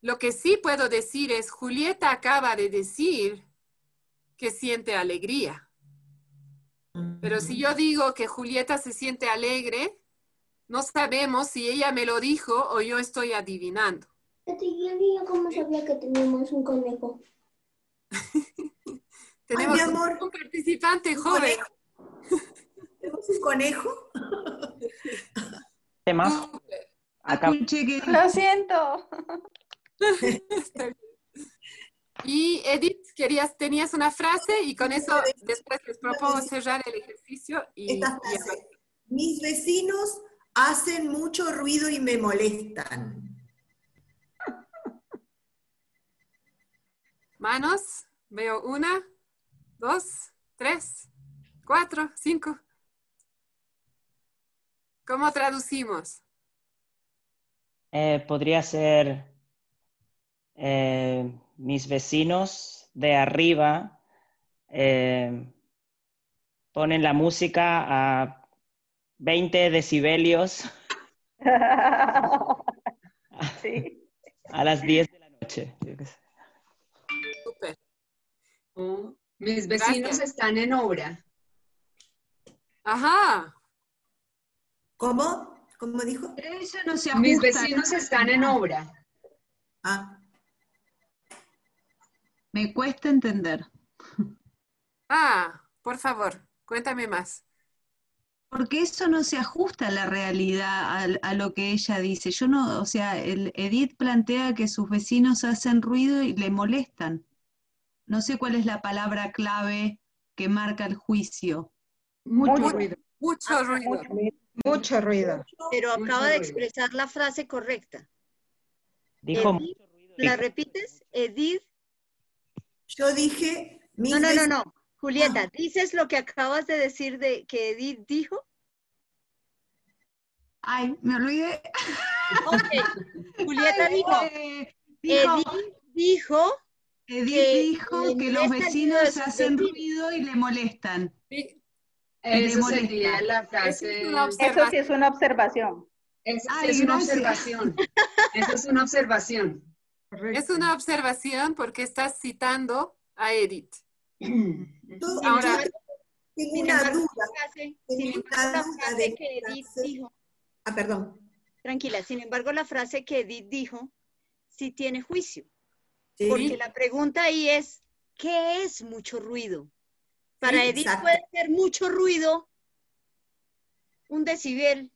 Lo que sí puedo decir es, Julieta acaba de decir que siente alegría. Pero si yo digo que Julieta se siente alegre, no sabemos si ella me lo dijo o yo estoy adivinando. cómo sabía que teníamos un conejo? Tenemos mi amor. un participante joven. ¿Tenemos un conejo? Tema. Acá. Lo siento. Está bien. Y Edith, querías, tenías una frase y con eso después les propongo cerrar el ejercicio y, Esta y frase. Mis vecinos hacen mucho ruido y me molestan. manos. Veo una, dos, tres, cuatro, cinco. ¿Cómo traducimos? Eh, podría ser eh, mis vecinos de arriba eh, ponen la música a 20 decibelios Sí. a las 10 de la noche. Oh, mis vecinos están en obra. Ajá. ¿Cómo? ¿Cómo dijo? Eso no se Mis vecinos están en obra. Ah, Me cuesta entender. Ah, por favor, cuéntame más. Porque eso no se ajusta a la realidad, al- a, lo que ella dice. Yo no, o sea, el Edith plantea que sus vecinos hacen ruido y le molestan. No sé cuál es la palabra clave que marca el juicio. Mucho ruido. Mucho ruido. Mucho ruido. Pero Mucho acaba de ruido. expresar la frase correcta. Dijo Edith, ¿La repites? Edith. Yo dije, mis No, no, no, no. Julieta, ¿dices lo que acabas de decir de que Edith dijo? Ay, me olvidé. Ok. Julieta Ay, dijo, eh, dijo, Edith dijo Edith que dijo que los vecinos hacen ruido y le molestan. Sí, Eso sería la frase. es una Eso sí observación. es una observación. Eso Ay, es una observación. Eso es una observación. Correcto. Es una observación porque estás citando a Edith. Ahora- Sin una embargo, duda. la frase, Tengo sin embargo, la frase que Edith frase. dijo, Ah, perdón. tranquila, sin embargo, la frase que Edith dijo sí tiene juicio. Sí. Porque la pregunta ahí es, ¿qué es mucho ruido? Para Sí, Edith exacto. puede ser mucho ruido un decibel,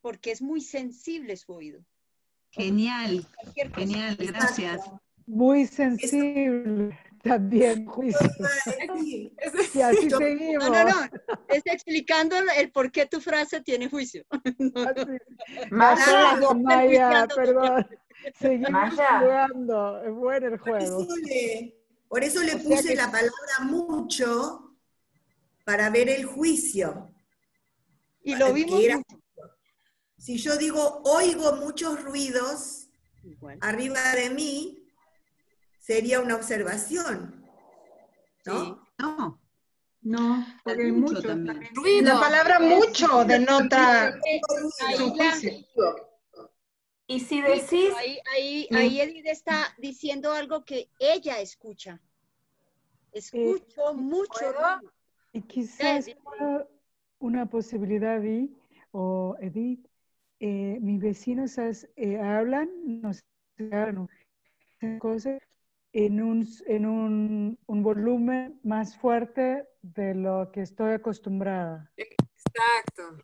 porque es muy sensible su oído. Genial, genial, gracias. Muy sensible también, juicio. Sí. Y así Yo- seguimos. No, no, no. Está explicando el por qué tu frase tiene juicio. Maya, Gracias, Maya, perdón. Seguimos Maya. jugando. Es bueno el Por juego. eso le, por eso le O sea puse que- la palabra mucho para ver el juicio. Y lo vimos era- mucho. Si yo digo oigo muchos ruidos Igual. arriba de mí, sería una observación. ¿no? Sí. No, No, porque hay mucho mucho también. también. Ruido. La palabra mucho denota Ahí su la- juicio. y si decís, ahí, ahí, ahí Edith está diciendo algo que ella escucha. Escucho mucho ruido. Y quizás una posibilidad, Vi o Edith, eh, mis vecinos as- eh, hablan, no sé, hablan, cosas en un, en un, un volumen más fuerte de lo que estoy acostumbrada. Exacto.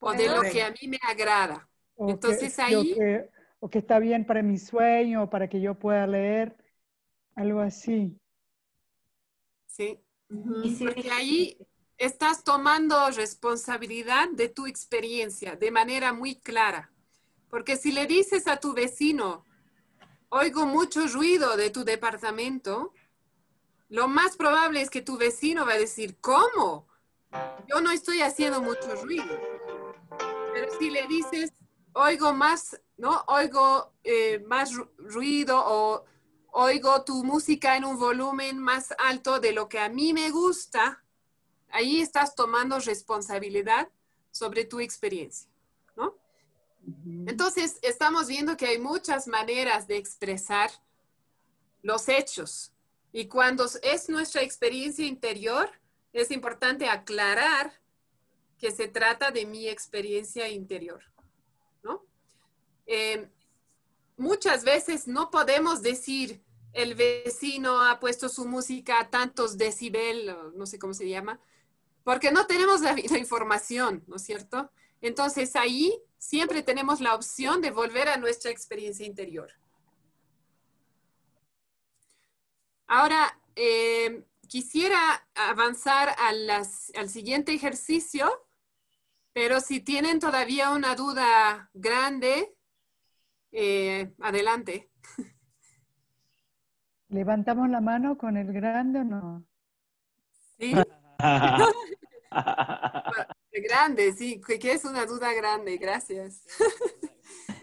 O de lo que a mí me agrada. O que- Entonces o ahí- que, o que está bien para mi sueño, o para que yo pueda leer, algo así. Sí. y si Porque ahí estás tomando responsabilidad de tu experiencia de manera muy clara. Porque si le dices a tu vecino, oigo mucho ruido de tu departamento, lo más probable es que tu vecino va a decir, ¿cómo? Yo no estoy haciendo mucho ruido. Pero si le dices, oigo más, ¿no? Oigo eh, más ru- ruido o oigo tu música en un volumen más alto de lo que a mí me gusta, ahí estás tomando responsabilidad sobre tu experiencia, ¿no? Entonces, estamos viendo que hay muchas maneras de expresar los hechos. Y cuando es nuestra experiencia interior, es importante aclarar que se trata de mi experiencia interior, ¿no? Eh, muchas veces no podemos decir el vecino ha puesto su música a tantos decibel, no sé cómo se llama, porque no tenemos la, la información, ¿no es cierto? Entonces ahí siempre tenemos la opción de volver a nuestra experiencia interior. Ahora, eh, quisiera avanzar a las- al siguiente ejercicio, pero si tienen todavía una duda grande, eh, adelante. ¿Levantamos la mano con el grande o no? Sí. grande, sí, que es una duda grande, gracias.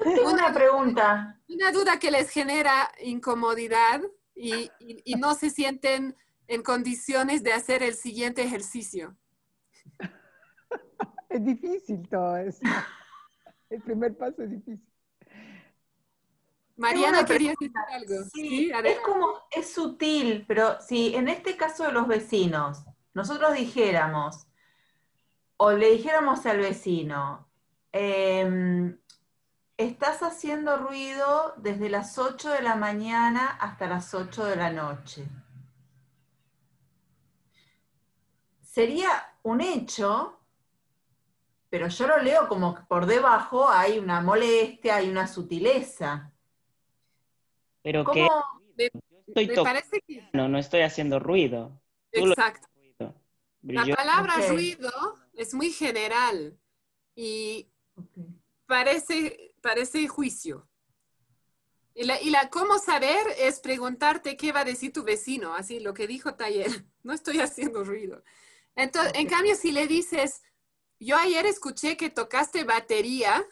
Tengo una pregunta. Una duda que les genera incomodidad y, y- y no se sienten en condiciones de hacer el siguiente ejercicio. Es difícil todo eso. El primer paso es difícil. Mariana, pregunta. decir algo. Sí, es como, es sutil, pero si en este caso de los vecinos, nosotros dijéramos, o le dijéramos al vecino, em, estás haciendo ruido desde las 8 de la mañana hasta las 8 de la noche. Sería un hecho, pero yo lo leo como que por debajo hay una molestia, hay una sutileza. Pero ¿Cómo? que Me, estoy me tocando, parece que... no, no estoy haciendo ruido. Tú La palabra ruido es muy general y parece, parece juicio. Y, la, y la cómo saber es preguntarte qué va a decir tu vecino, así lo que dijo Taller, no estoy haciendo ruido. Entonces, en cambio, si le dices, yo ayer escuché que tocaste batería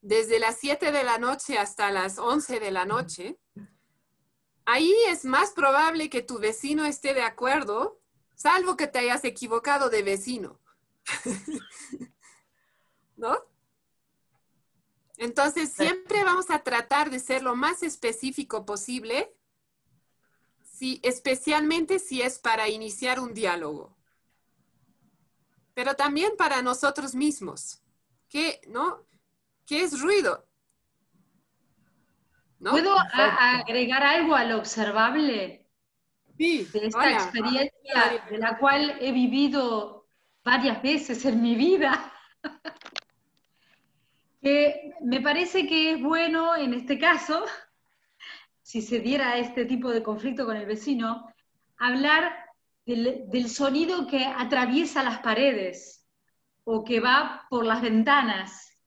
desde las 7 de la noche hasta las 11 de la noche, ahí es más probable que tu vecino esté de acuerdo, salvo que te hayas equivocado de vecino. ¿No? Entonces, siempre vamos a tratar de ser lo más específico posible, si, especialmente si es para iniciar un diálogo. Pero también para nosotros mismos. ¿Qué, no? ¿Qué es ruido? ¿No? ¿Puedo agregar algo al observable Sí, de esta hola. experiencia de la cual he vivido varias veces en mi vida? que me parece que es bueno en este caso, si se diera este tipo de conflicto con el vecino, hablar del, del sonido que atraviesa las paredes o que va por las ventanas.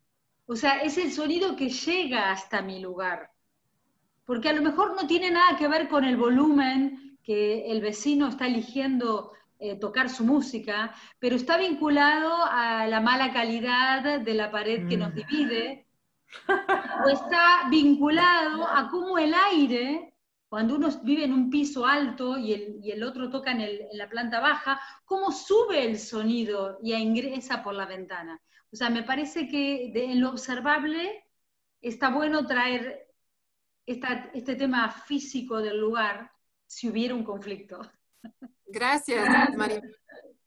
O sea, es el sonido que llega hasta mi lugar. Porque a lo mejor no tiene nada que ver con el volumen que el vecino está eligiendo eh, tocar su música, pero está vinculado a la mala calidad de la pared que nos divide, o está vinculado a cómo el aire, cuando uno vive en un piso alto y el, y el otro toca en, el- en la planta baja, cómo sube el sonido y ingresa por la ventana. O sea, me parece que de- en lo observable está bueno traer esta- este tema físico del lugar si hubiera un conflicto. Gracias, María.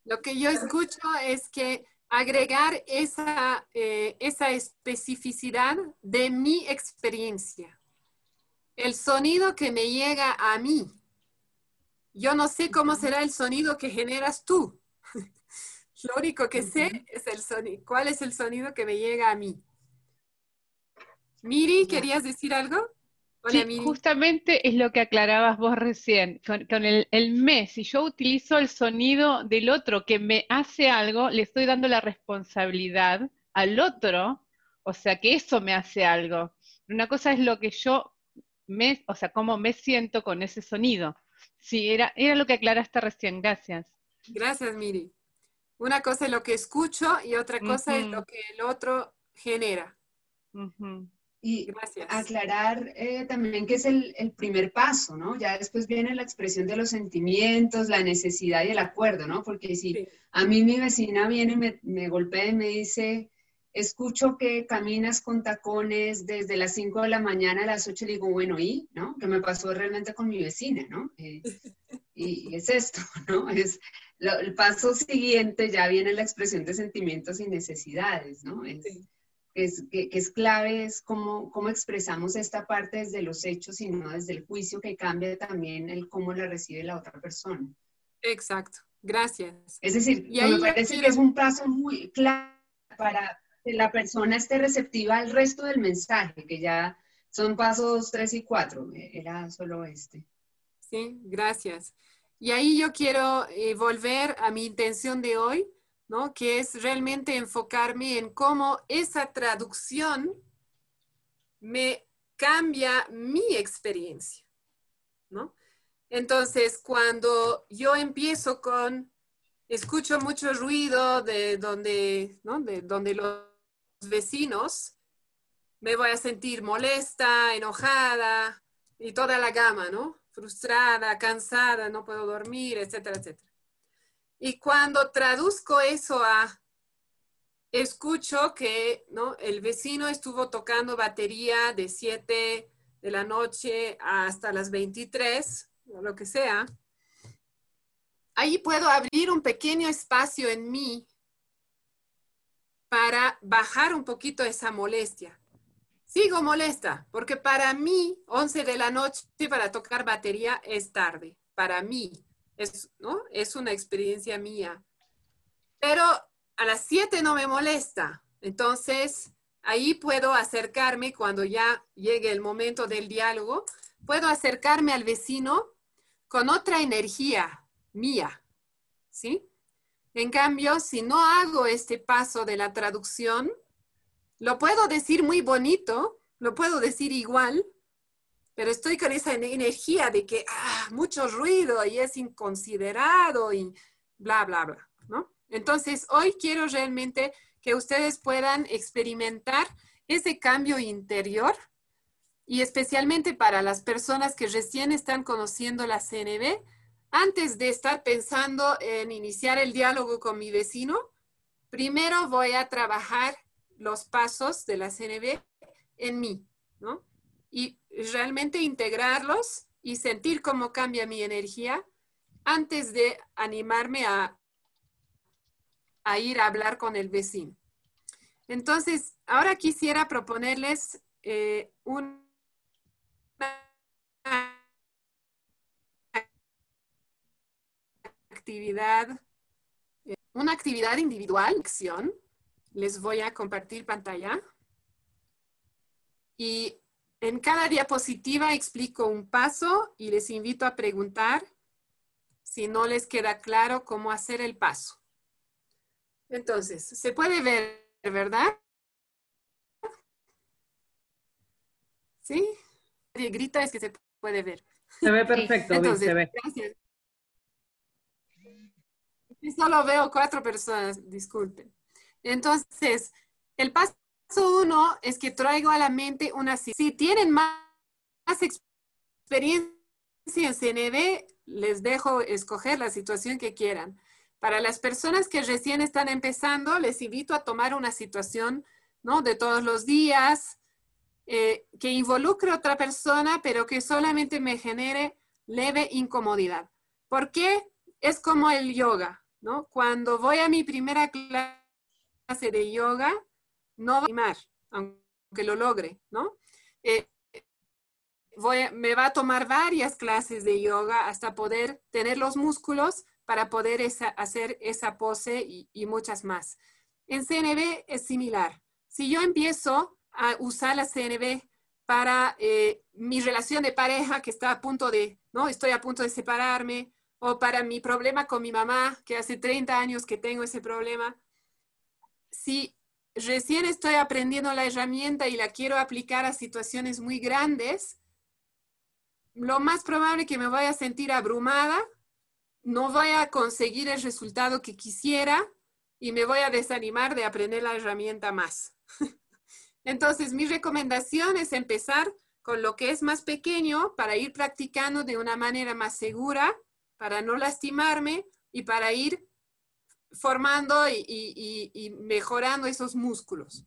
Lo que yo escucho es que agregar esa, eh, esa especificidad de mi experiencia. El sonido que me llega a mí. Yo no sé cómo será el sonido que generas tú. Lo único que sé es el sonido. ¿Cuál es el sonido que me llega a mí? Miri, ¿querías decir algo? Hola, Sí, Miri. justamente es lo que aclarabas vos recién, con, con el, el me. Si yo utilizo el sonido del otro que me hace algo, le estoy dando la responsabilidad al otro, o sea, que eso me hace algo. Una cosa es lo que yo me, o sea, cómo me siento con ese sonido. Sí, era, era lo que aclaraste recién, gracias. Gracias, Miri. Una cosa es lo que escucho y otra cosa es lo que el otro genera. Y Gracias. aclarar eh, también que es el, el primer paso, ¿no? Ya después viene la expresión de los sentimientos, la necesidad y el acuerdo, ¿no? Porque si a mí mi vecina viene y me, me golpea y me dice, escucho que caminas con tacones desde las 5 de la mañana a las 8, le digo, bueno, ¿y? ¿No? ¿Qué me pasó realmente con mi vecina, ¿no? Eh, y, es esto, ¿no? Es lo- el paso siguiente, ya viene la expresión de sentimientos y necesidades, ¿no? Es, es, que, que es clave es cómo, cómo expresamos esta parte desde los hechos y no desde el juicio que cambia también el cómo la recibe la otra persona. Exacto. Gracias. Es decir, Y ahí me parece quiero- que es un paso muy claro para que la persona esté receptiva al resto del mensaje, que ya son pasos 3 y 4, era solo este. Sí, gracias. Y ahí yo quiero eh, volver a mi intención de hoy, ¿no? Que es realmente enfocarme en cómo esa traducción me cambia mi experiencia, ¿no? Entonces, cuando yo empiezo con, escucho mucho ruido de donde, ¿no? De donde los vecinos, me voy a sentir molesta, enojada y toda la gama, ¿no? Frustrada, cansada, no puedo dormir, etcétera, etcétera. Y cuando traduzco eso a, escucho que, ¿no? El vecino estuvo tocando batería de 7 de la noche hasta las 23, o lo que sea. Ahí puedo abrir un pequeño espacio en mí para bajar un poquito esa molestia. Sigo molesta, porque para mí 11 de la noche para tocar batería es tarde. Para mí, es, ¿no? es una experiencia mía. Pero a las 7 no me molesta. Entonces, ahí puedo acercarme cuando ya llegue el momento del diálogo, puedo acercarme al vecino con otra energía mía, ¿sí? En cambio, si no hago este paso de la traducción, lo puedo decir muy bonito, lo puedo decir igual, pero estoy con esa energía de que ah, mucho ruido y es inconsiderado y bla, bla, bla, ¿no? Entonces, hoy quiero realmente que ustedes puedan experimentar ese cambio interior y especialmente para las personas que recién están conociendo la CNB, antes de estar pensando en iniciar el diálogo con mi vecino, primero voy a trabajar los pasos de la CNB en mí, ¿no? Y realmente integrarlos y sentir cómo cambia mi energía antes de animarme a, a ir a hablar con el vecino. Entonces, ahora quisiera proponerles eh, una actividad, eh, una actividad individual, acción. Les voy a compartir pantalla. Y en cada diapositiva explico un paso y les invito a preguntar si no les queda claro cómo hacer el paso. Entonces, se puede ver, ¿verdad? ¿Sí? Nadie grita, es que se puede ver. Se ve perfecto, Entonces, se ve. gracias. Solo veo cuatro personas, disculpen. Entonces, el paso uno es que traigo a la mente una... Si tienen más, más experiencia en CNB, les dejo escoger la situación que quieran. Para las personas que recién están empezando, les invito a tomar una situación ¿no? de todos los días, eh, que involucre a otra persona, pero que solamente me genere leve incomodidad. ¿Por qué? Es como el yoga, ¿no? Cuando voy a mi primera clase de yoga, no voy a aunque lo logre, ¿no? Eh, voy me va a tomar varias clases de yoga hasta poder tener los músculos para poder esa, hacer esa pose y, y muchas más. En CNB es similar. Si yo empiezo a usar la CNB para eh, mi relación de pareja que está a punto de, ¿no? Estoy a punto de separarme, o para mi problema con mi mamá, que hace 30 años que tengo ese problema. Si recién estoy aprendiendo la herramienta y la quiero aplicar a situaciones muy grandes, lo más probable es que me voy a sentir abrumada, no voy a conseguir el resultado que quisiera y me voy a desanimar de aprender la herramienta más. Entonces, mi recomendación es empezar con lo que es más pequeño para ir practicando de una manera más segura, para no lastimarme y para ir formando y, mejorando esos músculos.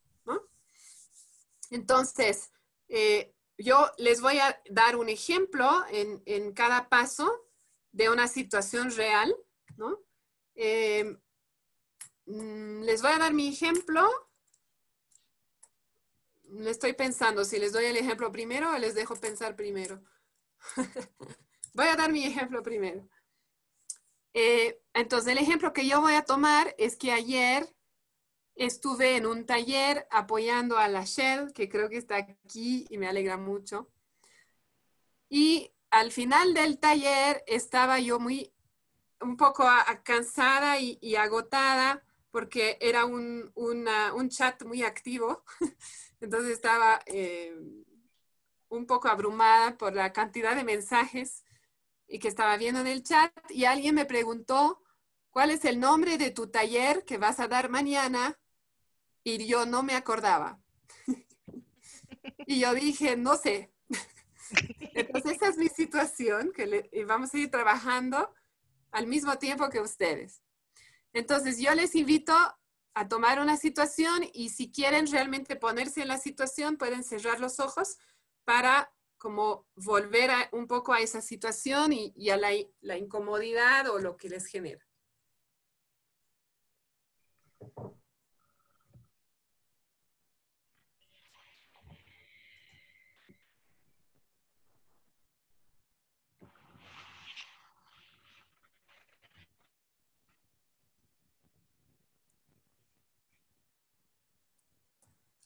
Entonces, eh, yo les voy a dar un ejemplo en, cada paso de una situación real. Eh, mm, les voy a dar mi ejemplo. Estoy pensando si les doy el ejemplo primero o les dejo pensar primero. voy a dar mi ejemplo primero. Eh, entonces, el ejemplo que yo voy a tomar es que ayer estuve en un taller apoyando a la Shell, que creo que está aquí y me alegra mucho. Y al final del taller estaba yo muy, un poco cansada y, agotada porque era un, chat muy activo. Entonces estaba eh, un poco abrumada por la cantidad de mensajes y que estaba viendo en el chat y alguien me preguntó, ¿cuál es el nombre de tu taller que vas a dar mañana? Y yo no me acordaba. y yo dije, no sé. Entonces esa es mi situación, que vamos a ir trabajando al mismo tiempo que ustedes. Entonces yo les invito a tomar una situación y si quieren realmente ponerse en la situación, pueden cerrar los ojos para como volver un poco a esa situación y, a la, la, incomodidad o lo que les genera.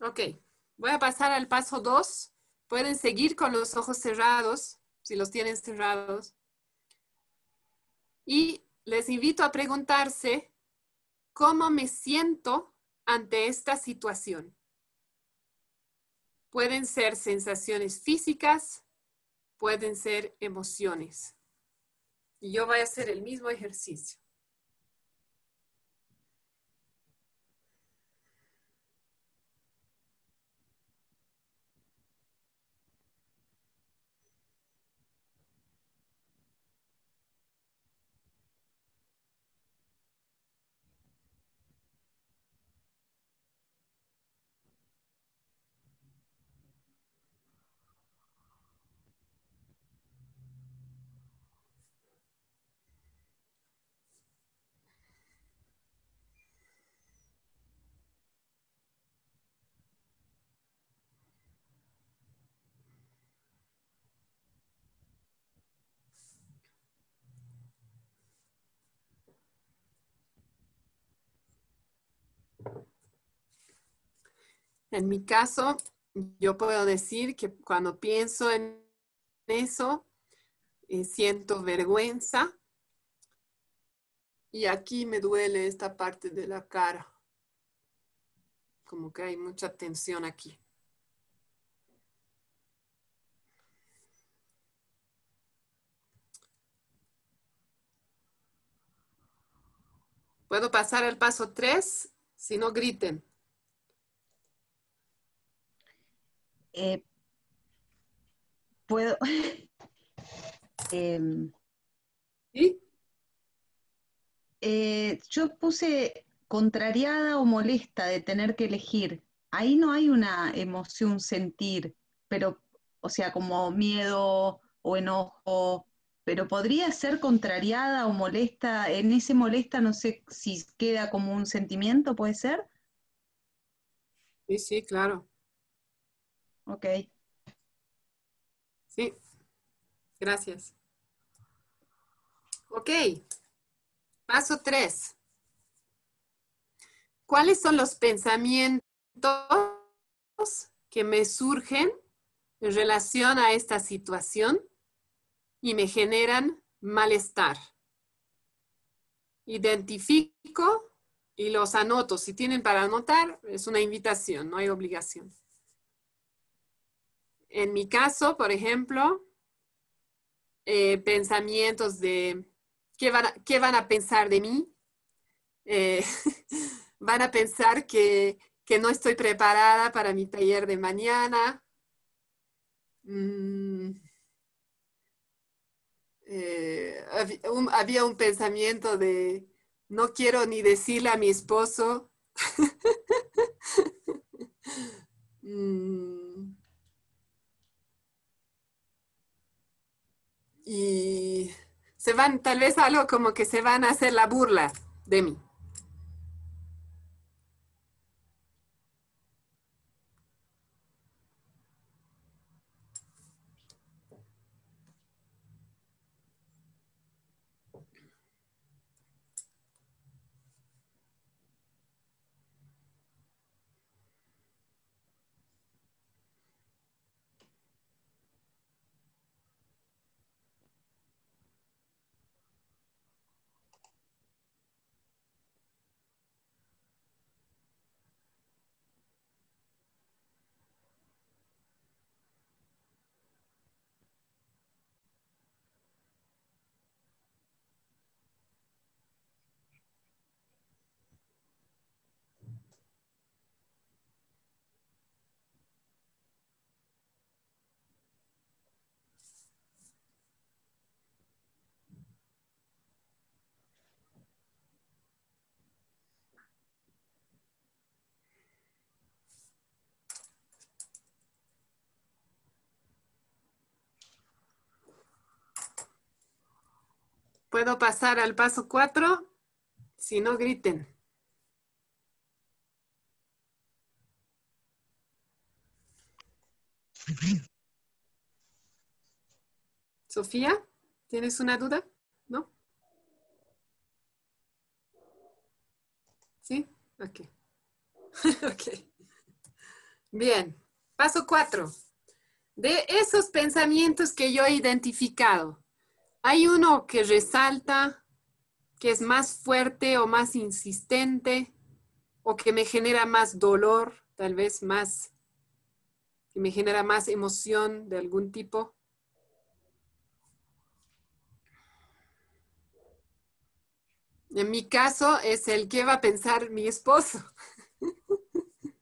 Ok, voy a pasar al paso 2 Pueden seguir con los ojos cerrados, si los tienen cerrados. Y les invito a preguntarse, ¿cómo me siento ante esta situación? Pueden ser sensaciones físicas, pueden ser emociones. Y yo voy a hacer el mismo ejercicio. En mi caso, yo puedo decir que cuando pienso en eso, eh, siento vergüenza y aquí me duele esta parte de la cara. Como que hay mucha tensión aquí. Puedo pasar al paso 3 si no griten. Eh, puedo. Em, eh, yo puse contrariada o molesta de tener que elegir. Ahí no hay una emoción sentir, pero, o sea, como miedo o enojo, pero podría ser contrariada o molesta. En ese molesta no sé si queda como un sentimiento, ¿puede ser? Sí, sí, claro. Ok. Sí, gracias. Ok, paso tres. ¿Cuáles son los pensamientos que me surgen en relación a esta situación y me generan malestar? Identifico y los anoto. Si tienen para anotar, es una invitación, no hay obligación. En mi caso, por ejemplo, eh, pensamientos de qué van, a, pensar de mí. Eh, van a pensar que, que no estoy preparada para mi taller de mañana. Mm, eh, había un pensamiento de no quiero ni decirle a mi esposo. Mm, y se van, tal vez algo como que se van a hacer la burla de mí. ¿Puedo pasar al paso 4? Si no, griten. Sofía, ¿tienes una duda? ¿No? ¿Sí? Ok. ok. Bien. Paso 4. De esos pensamientos que yo he identificado, hay uno que resalta, que es más fuerte o más insistente, o que me genera más dolor, tal vez más, que me genera más emoción de algún tipo. En mi caso es el que va a pensar mi esposo.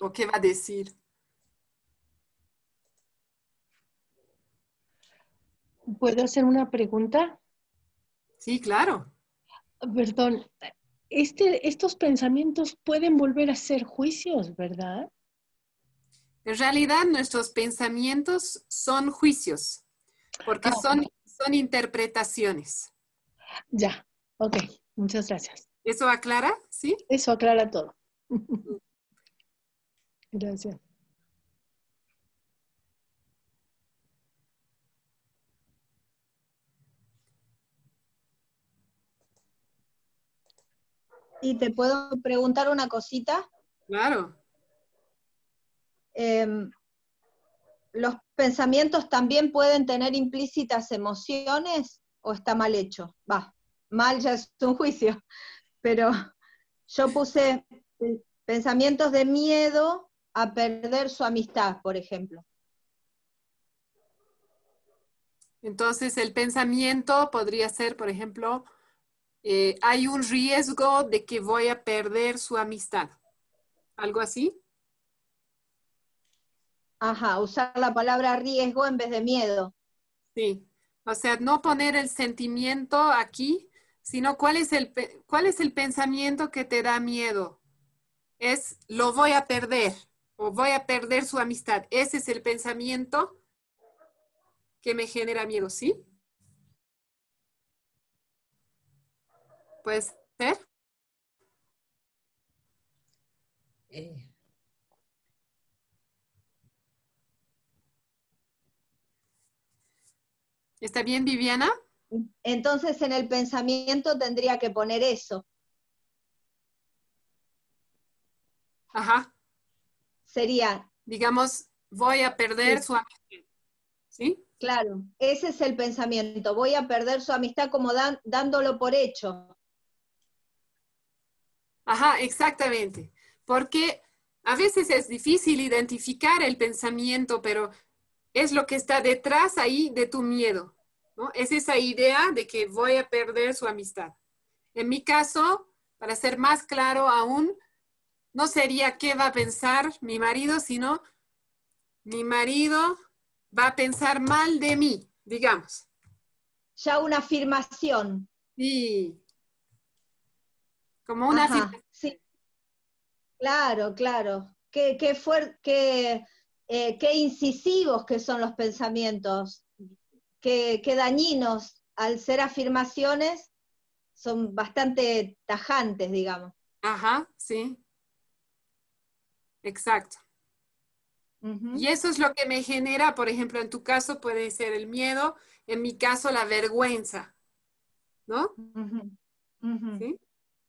¿O qué va a decir? ¿Puedo hacer una pregunta? Sí, claro. Perdón, este, estos pensamientos pueden volver a ser juicios, ¿verdad? En realidad nuestros pensamientos son juicios, porque Ah, son, son interpretaciones. Ya, ok, muchas gracias. ¿Eso aclara? ¿Sí? Eso aclara todo. Gracias. ¿Y te puedo preguntar una cosita? Claro. Em, ¿Los pensamientos también pueden tener implícitas emociones o está mal hecho? Va, mal ya es un juicio, pero yo puse pensamientos de miedo a perder su amistad, por ejemplo. Entonces el pensamiento podría ser, por ejemplo, eh, hay un riesgo de que voy a perder su amistad. ¿Algo así? Ajá, usar la palabra riesgo en vez de miedo. Sí. O sea, no poner el sentimiento aquí, sino cuál es el, cuál es el pensamiento que te da miedo. Es lo voy a perder o voy a perder su amistad. Ese es el pensamiento que me genera miedo, ¿sí? Puede ser. Eh, ¿Está bien, Viviana? Entonces en el pensamiento tendría que poner eso. Ajá. Sería, Digamos, voy a perder Sí. su amistad. ¿Sí? claro, ese es el pensamiento. Voy a perder su amistad como dan- dándolo por hecho. Ajá, exactamente. Porque A veces es difícil identificar el pensamiento, pero es lo que está detrás ahí de tu miedo, ¿no? Es esa idea de que voy a perder su amistad. En mi caso, para ser más claro aún, no sería qué va a pensar mi marido, sino mi marido va a pensar mal de mí, digamos. Ya una afirmación. Sí. Como una Ajá, sí. Claro, claro. Qué, qué, qué, eh, qué incisivos que son los pensamientos, qué, qué dañinos al ser afirmaciones, son bastante tajantes, digamos. Ajá, sí. Exacto. Y eso es lo que me genera, por ejemplo, en tu caso puede ser el miedo, en mi caso la vergüenza, ¿no? ¿Sí?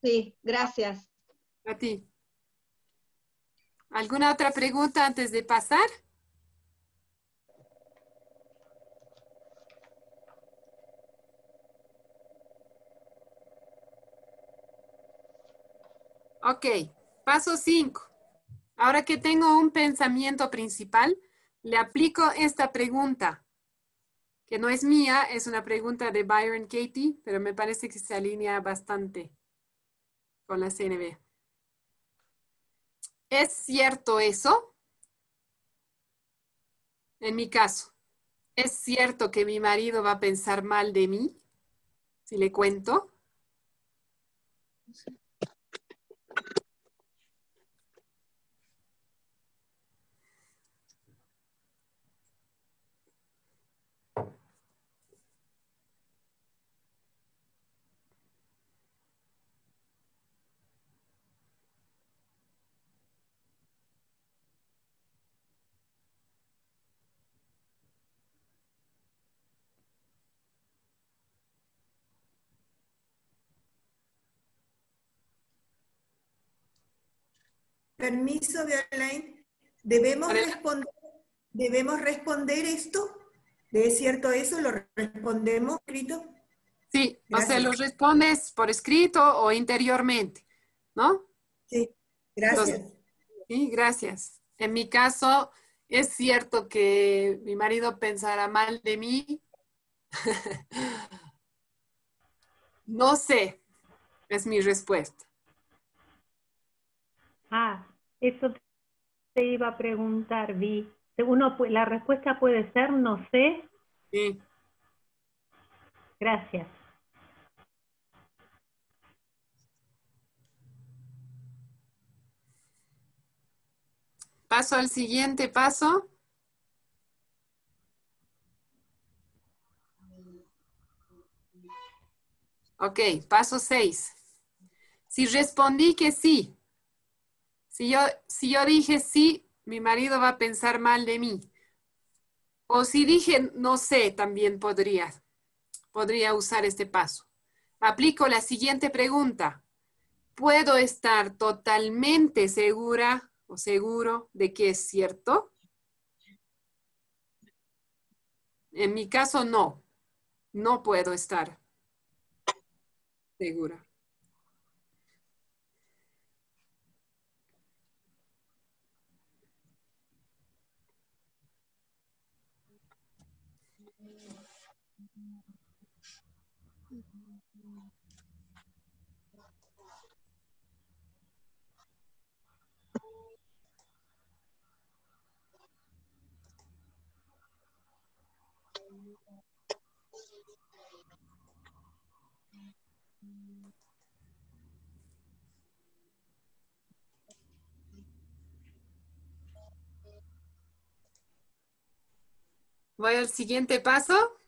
Sí, gracias. A ti. ¿Alguna otra pregunta antes de pasar? Ok, paso 5. Ahora que tengo un pensamiento principal, le aplico esta pregunta, que no es mía, es una pregunta de Byron Katie, pero me parece que se alinea bastante con la CNB. ¿Es cierto eso? En mi caso, ¿es cierto que mi marido va a pensar mal de mí si le cuento? Permiso, Violaine. ¿Debemos responder, ¿Debemos responder esto? ¿Es cierto eso? ¿Lo respondemos escrito? Sí, o sea, Gracias. lo respondes por escrito o interiormente, ¿no? Sí, gracias. Entonces, sí, gracias. En mi caso, es cierto que mi marido pensará mal de mí. no sé, es mi respuesta. Ah, eso te iba a preguntar, Vi. Uno, la respuesta puede ser no sé. Sí. Gracias. Paso al siguiente paso. Ok, paso 6. Si respondí que sí, si yo, si yo dije sí, mi marido va a pensar mal de mí. O si dije no sé, también podría, podría usar este paso. Aplico la siguiente pregunta. ¿Puedo estar totalmente segura o seguro de que es cierto? En mi caso, no. No puedo estar segura. Voy al siguiente paso.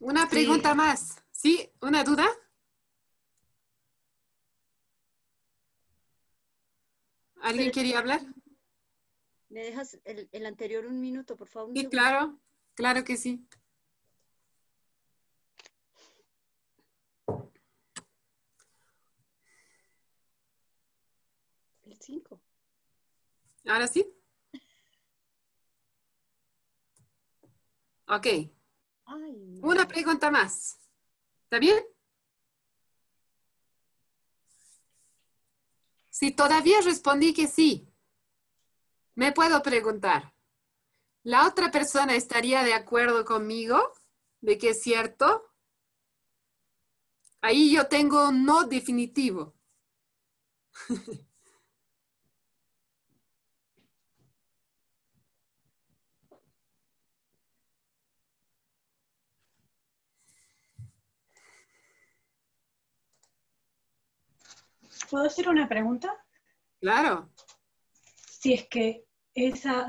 Una pregunta más. ¿Sí? ¿Una duda? ¿Alguien quería hablar? ¿Me dejas el, el anterior un minuto, por favor? Sí, claro. Claro que sí. 5. ¿Ahora sí? Ok. Ay. Una pregunta más. ¿Está bien? Si todavía respondí que sí, me puedo preguntar, ¿la otra persona estaría de acuerdo conmigo de que es cierto? Ahí yo tengo no definitivo. ¿Puedo hacer una pregunta? Claro. Si es que esa,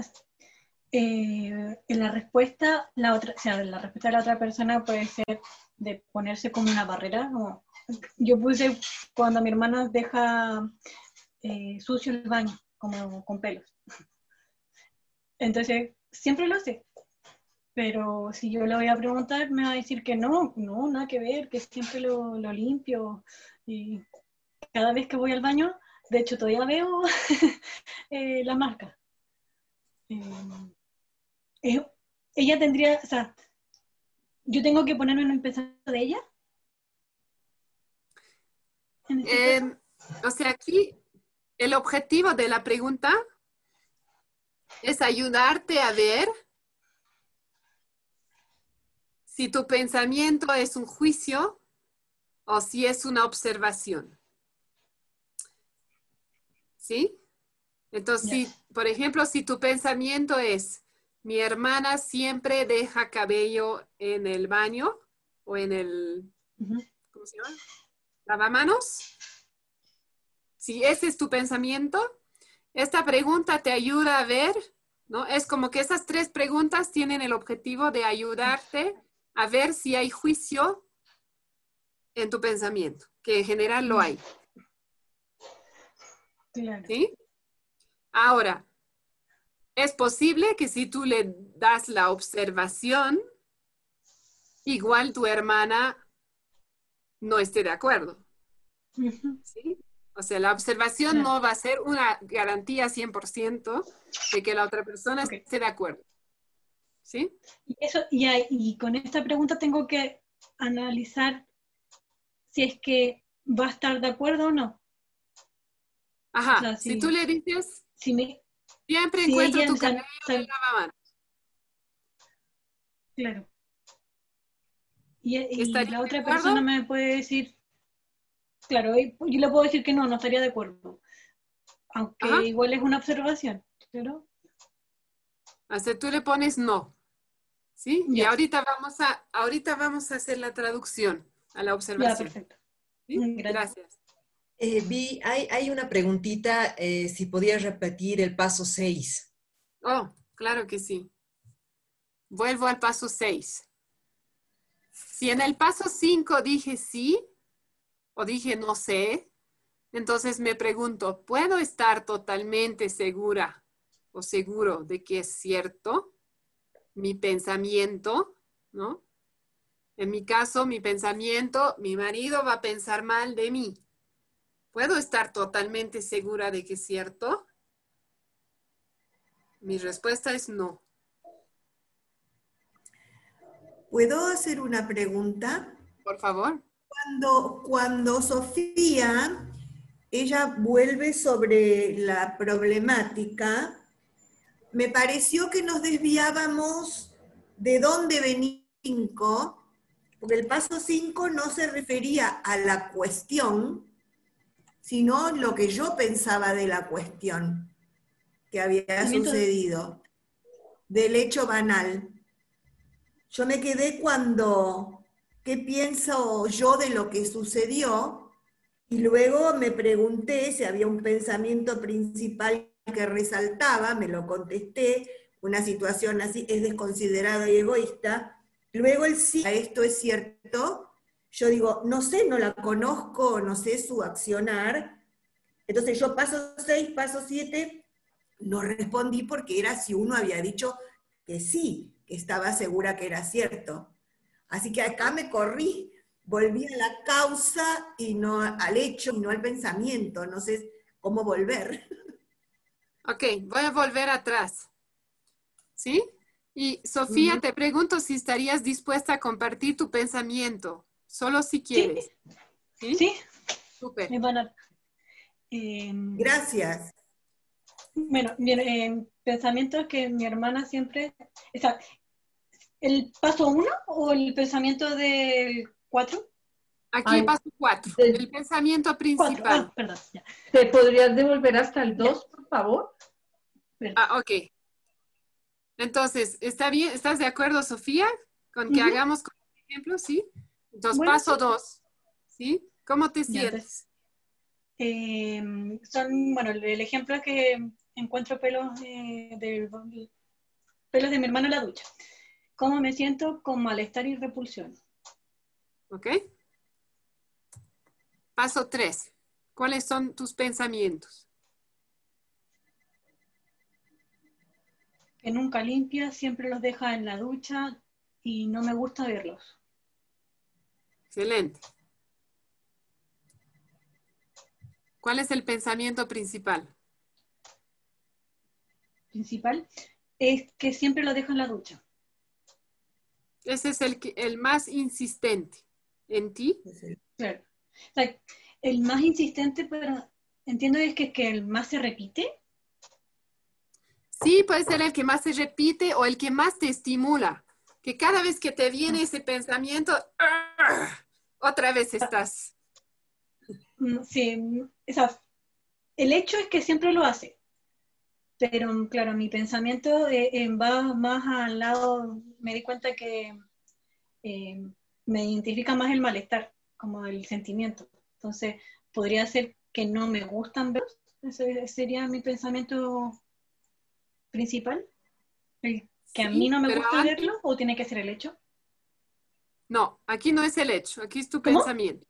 eh, en la respuesta, la otra, o sea, la respuesta de la otra persona puede ser de ponerse como una barrera. como- yo puse cuando mi hermana deja eh, sucio el baño, como con pelos. Entonces, siempre lo hace. Pero si yo le voy a preguntar, me va a decir que no, no, nada que ver, que siempre lo, lo limpio. Y cada vez que voy al baño, de hecho todavía veo eh, la marca. Eh, ella tendría, o sea, yo tengo que ponerme en el pensamiento de ella. Eh, o sea, aquí el objetivo de la pregunta es ayudarte a ver si tu pensamiento es un juicio o si es una observación. ¿Sí? Entonces, si, por ejemplo, si tu pensamiento es, mi hermana siempre deja cabello en el baño o en el, ¿cómo se llama? Lavamanos. Si ese es tu pensamiento, esta pregunta te ayuda a ver, ¿no? Es como que esas tres preguntas tienen el objetivo de ayudarte a ver si hay juicio en tu pensamiento, que en general lo hay. ¿Sí? Ahora, es posible que si tú le das la observación, igual tu hermana no esté de acuerdo. ¿Sí? O sea, la observación no va a ser una garantía 100% de que la otra persona esté de acuerdo. ¿Sí? Y, eso, y, y con esta pregunta tengo que analizar si es que va a estar de acuerdo o no. Ajá, O sea, si si- tú le dices, Si me, siempre si encuentro tu cabello en lavamanos. Claro. Y, y ¿Estaría la otra acuerdo? persona me puede decir, claro, yo le puedo decir que no, no estaría de acuerdo. Aunque Ajá. igual es una observación, ¿claro? O sea, tú le pones no. ¿Sí? Y ahorita vamos a, ahorita vamos a hacer la traducción a la observación. perfecto. ¿Sí? Gracias. Eh, Vi, hay, hay una preguntita, eh, si podías repetir el paso 6. Oh, claro que sí. Vuelvo al paso 6. Si en el paso 5 dije sí o dije no sé, entonces me pregunto, ¿puedo estar totalmente segura o seguro de que es cierto mi pensamiento? ¿No? En mi caso, mi pensamiento, mi marido va a pensar mal de mí. ¿Puedo estar totalmente segura de que es cierto? Mi respuesta es no. ¿Puedo hacer una pregunta? Por favor. Cuando, cuando Sofía, ella vuelve sobre la problemática, me pareció que nos desviábamos de dónde venía el 5, porque el paso 5 no se refería a la cuestión, sino lo que yo pensaba de la cuestión que había sucedido, del hecho banal. Yo me quedé cuando, ¿qué pienso yo de lo que sucedió? Y luego me pregunté si había un pensamiento principal que resaltaba, me lo contesté, una situación así es desconsiderado y egoísta. Luego el sí, esto es cierto, yo digo, no sé, no la conozco, no sé su accionar. Entonces yo paso 6, paso 7, no respondí porque era si uno había dicho que sí, que estaba segura que era cierto. Así que acá me corrí, volví a la causa y no al hecho y no al pensamiento. No sé cómo volver. Ok, voy a volver atrás. ¿Sí? Y Sofía, te pregunto si estarías dispuesta a compartir tu pensamiento, solo si quieres. ¿Sí? Sí. Súper. A- Em, Gracias. Bueno, mi- em, pensamientos que mi hermana siempre... o sea, ¿El paso uno o el pensamiento del cuatro? Aquí el paso cuatro, el pensamiento principal. Ah, perdón, ya. ¿Te podrías devolver hasta el 2, por favor? Ah, ok. Entonces, ¿está bien? ¿Estás de acuerdo, Sofía? Con que hagamos con ejemplo, ¿sí? Bueno, paso dos, ¿sí? ¿Cómo te Ya, sientes? Em, son, bueno, el, ejemplo es que encuentro pelos de, de- pelos de mi hermano en la ducha. ¿Cómo me siento? Con malestar y repulsión. ¿Ok? Paso tres. ¿Cuáles son tus pensamientos? Que nunca limpia, siempre los deja en la ducha y no me gusta verlos. Excelente. ¿Cuál es el pensamiento principal? Principal es que siempre los deja en la ducha. Ese es el, que- el más insistente en ti. Claro. O sea, el más insistente, pero entiendo es que, que el más se repite. Sí, puede ser el que más se repite o el que más te estimula. Que cada vez que te viene ese pensamiento, ¡ah! Otra vez estás. Mm, Sí, sea, el hecho es que siempre lo hace. Pero claro, mi pensamiento eh, eh, va más al lado, me di cuenta que eh, me identifica más el malestar, como el sentimiento. Entonces, podría ser que no me gustan verlos. Ese sería mi pensamiento principal. El que a mí no me gusta antes- verlo, o tiene que ser el hecho. No, aquí no es el hecho, aquí es tu ¿Cómo? pensamiento.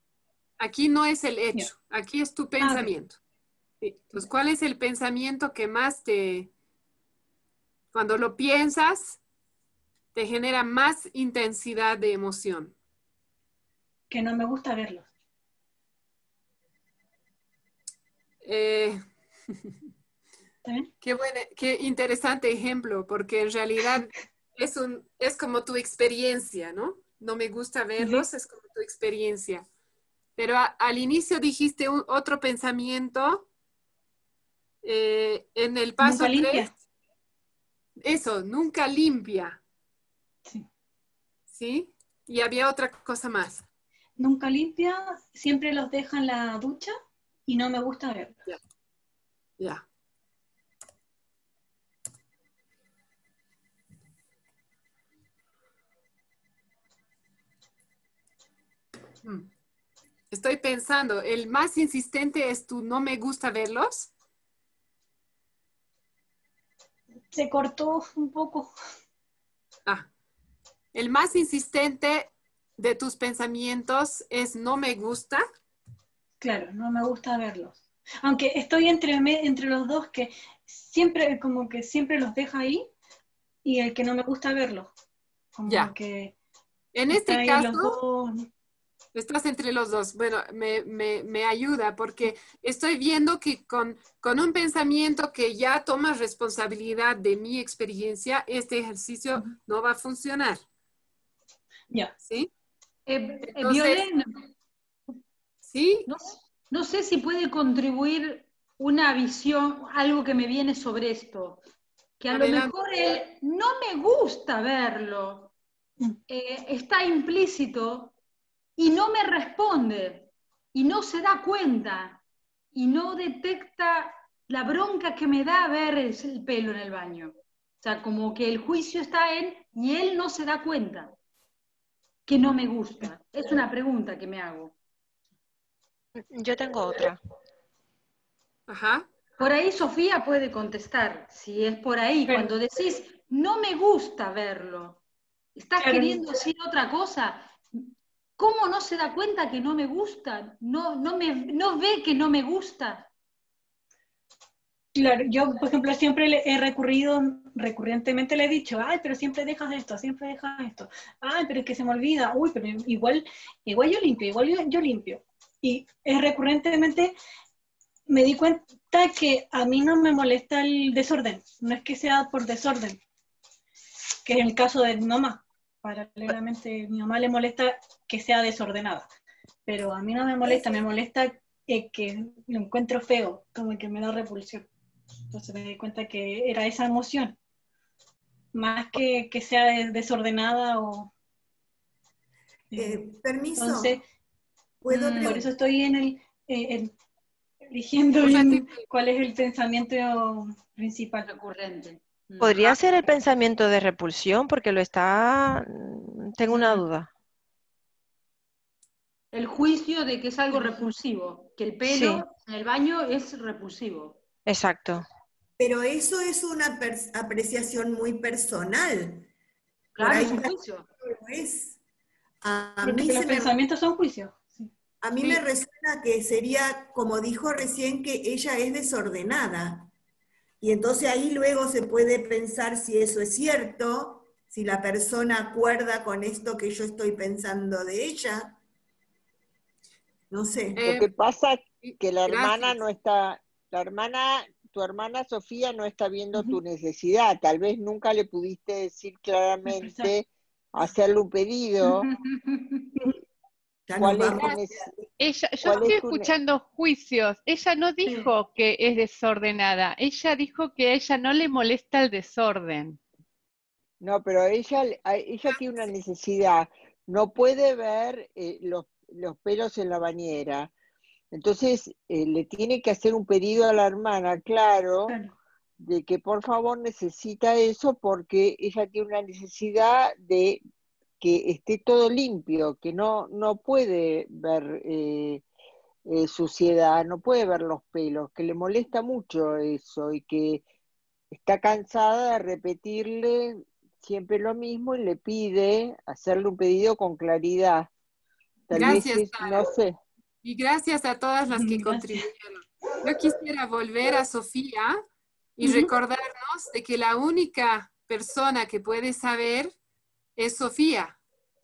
Aquí no es el hecho, aquí es tu pensamiento. Sí, Entonces, ¿cuál es el pensamiento que más te, cuando lo piensas, te genera más intensidad de emoción? Que no me gusta verlos. Eh. Qué, buena- qué interesante ejemplo, porque en realidad es, un, es como tu experiencia, ¿no? No me gusta verlos, es como tu experiencia. Pero a- al inicio dijiste un- otro pensamiento eh, en el paso Nunca limpia. 3. Eso, nunca limpia. Sí. ¿Sí? Y había otra cosa más. Nunca limpia, siempre los deja en la ducha y no me gusta verlos. Ya. Hmm. Estoy pensando, el más insistente es tu no me gusta verlos. Se cortó un poco. Ah. El más insistente de tus pensamientos es no me gusta. Claro, no me gusta verlos. Aunque estoy entre, me- entre los dos que siempre, como que siempre los deja ahí y el que no me gusta verlos. Como Ya. que En este caso. Estás entre los dos. Bueno, me, me- me ayuda porque estoy viendo que con, con un pensamiento que ya toma responsabilidad de mi experiencia, este ejercicio no va a funcionar. Ya. ¿Sí? Eh, Entonces- Violén, ¿Sí? no, no sé si puede contribuir una visión, algo que me viene sobre esto. Que a lo mejor él no me gusta verlo, eh, está implícito y no me responde y no se da cuenta y no detecta la bronca que me da ver el, el pelo en el baño. O sea, como que el juicio está en y él no se da cuenta que no me gusta. Es una pregunta que me hago. Yo tengo otra. Ajá. Por ahí Sofía puede contestar, si es por ahí, cuando decís, no me gusta verlo, estás Claro. queriendo decir otra cosa, ¿cómo no se da cuenta que no me gusta? ¿No, no, me, no ve que no me gusta? Claro, yo, por ejemplo, siempre he recurrido, recurrentemente le he dicho, ay, pero siempre dejas esto, siempre dejas esto, ay, pero es que se me olvida, uy, pero igual, igual yo limpio, igual yo, yo limpio. Y es recurrentemente me di cuenta que a mí no me molesta el desorden, no es que sea por desorden, que es el caso de mi. Paralelamente, mi mamá le molesta que sea desordenada, pero a mí no me molesta, me molesta eh, que lo encuentro feo, como que me da repulsión. Entonces me di cuenta que era esa emoción, más que que sea de- desordenada o... Eh, permiso. Entonces, ¿Puedo mm, por eso estoy en el, eh, en- eligiendo bien cuál es el pensamiento principal. Recurrente. Podría ser el pensamiento de repulsión, porque lo está. mm, Tengo una duda. El juicio de que es algo repulsivo, que el pelo Sí. en el baño es repulsivo. Exacto. Pero eso es una apreciación muy personal. Claro, es un juicio. es. A, mí los me- pensamientos son juicios. a mí me resuena que sería, como dijo recién, que ella es desordenada. Y entonces ahí luego se puede pensar si eso es cierto, si la persona acuerda con esto que yo estoy pensando de ella. No sé. Eh, Lo que pasa es que la hermana no está, la hermana, tu hermana Sofía no está viendo tu necesidad. Tal vez nunca le pudiste decir claramente, hacerle un pedido. ¿Cuál es tu nece- Ella, yo ¿Cuál es estoy tu escuchando juicios. Ella no dijo que es desordenada. Ella dijo que a ella no le molesta el desorden. No, pero ella, ella tiene una necesidad. No puede ver eh, los, los pelos en la bañera. Entonces, eh, le tiene que hacer un pedido a la hermana, claro, de que por favor necesita eso porque ella tiene una necesidad de que esté todo limpio, que no, no puede ver eh, eh, suciedad, no puede ver los pelos, que le molesta mucho eso y que está cansada de repetirle siempre lo mismo y le pide hacerle un pedido con claridad. Tal Gracias, vez no sé. Y gracias a todas las que contribuyeron. Yo quisiera volver a Sofía y recordarnos de que la única persona que puede saber es Sofía,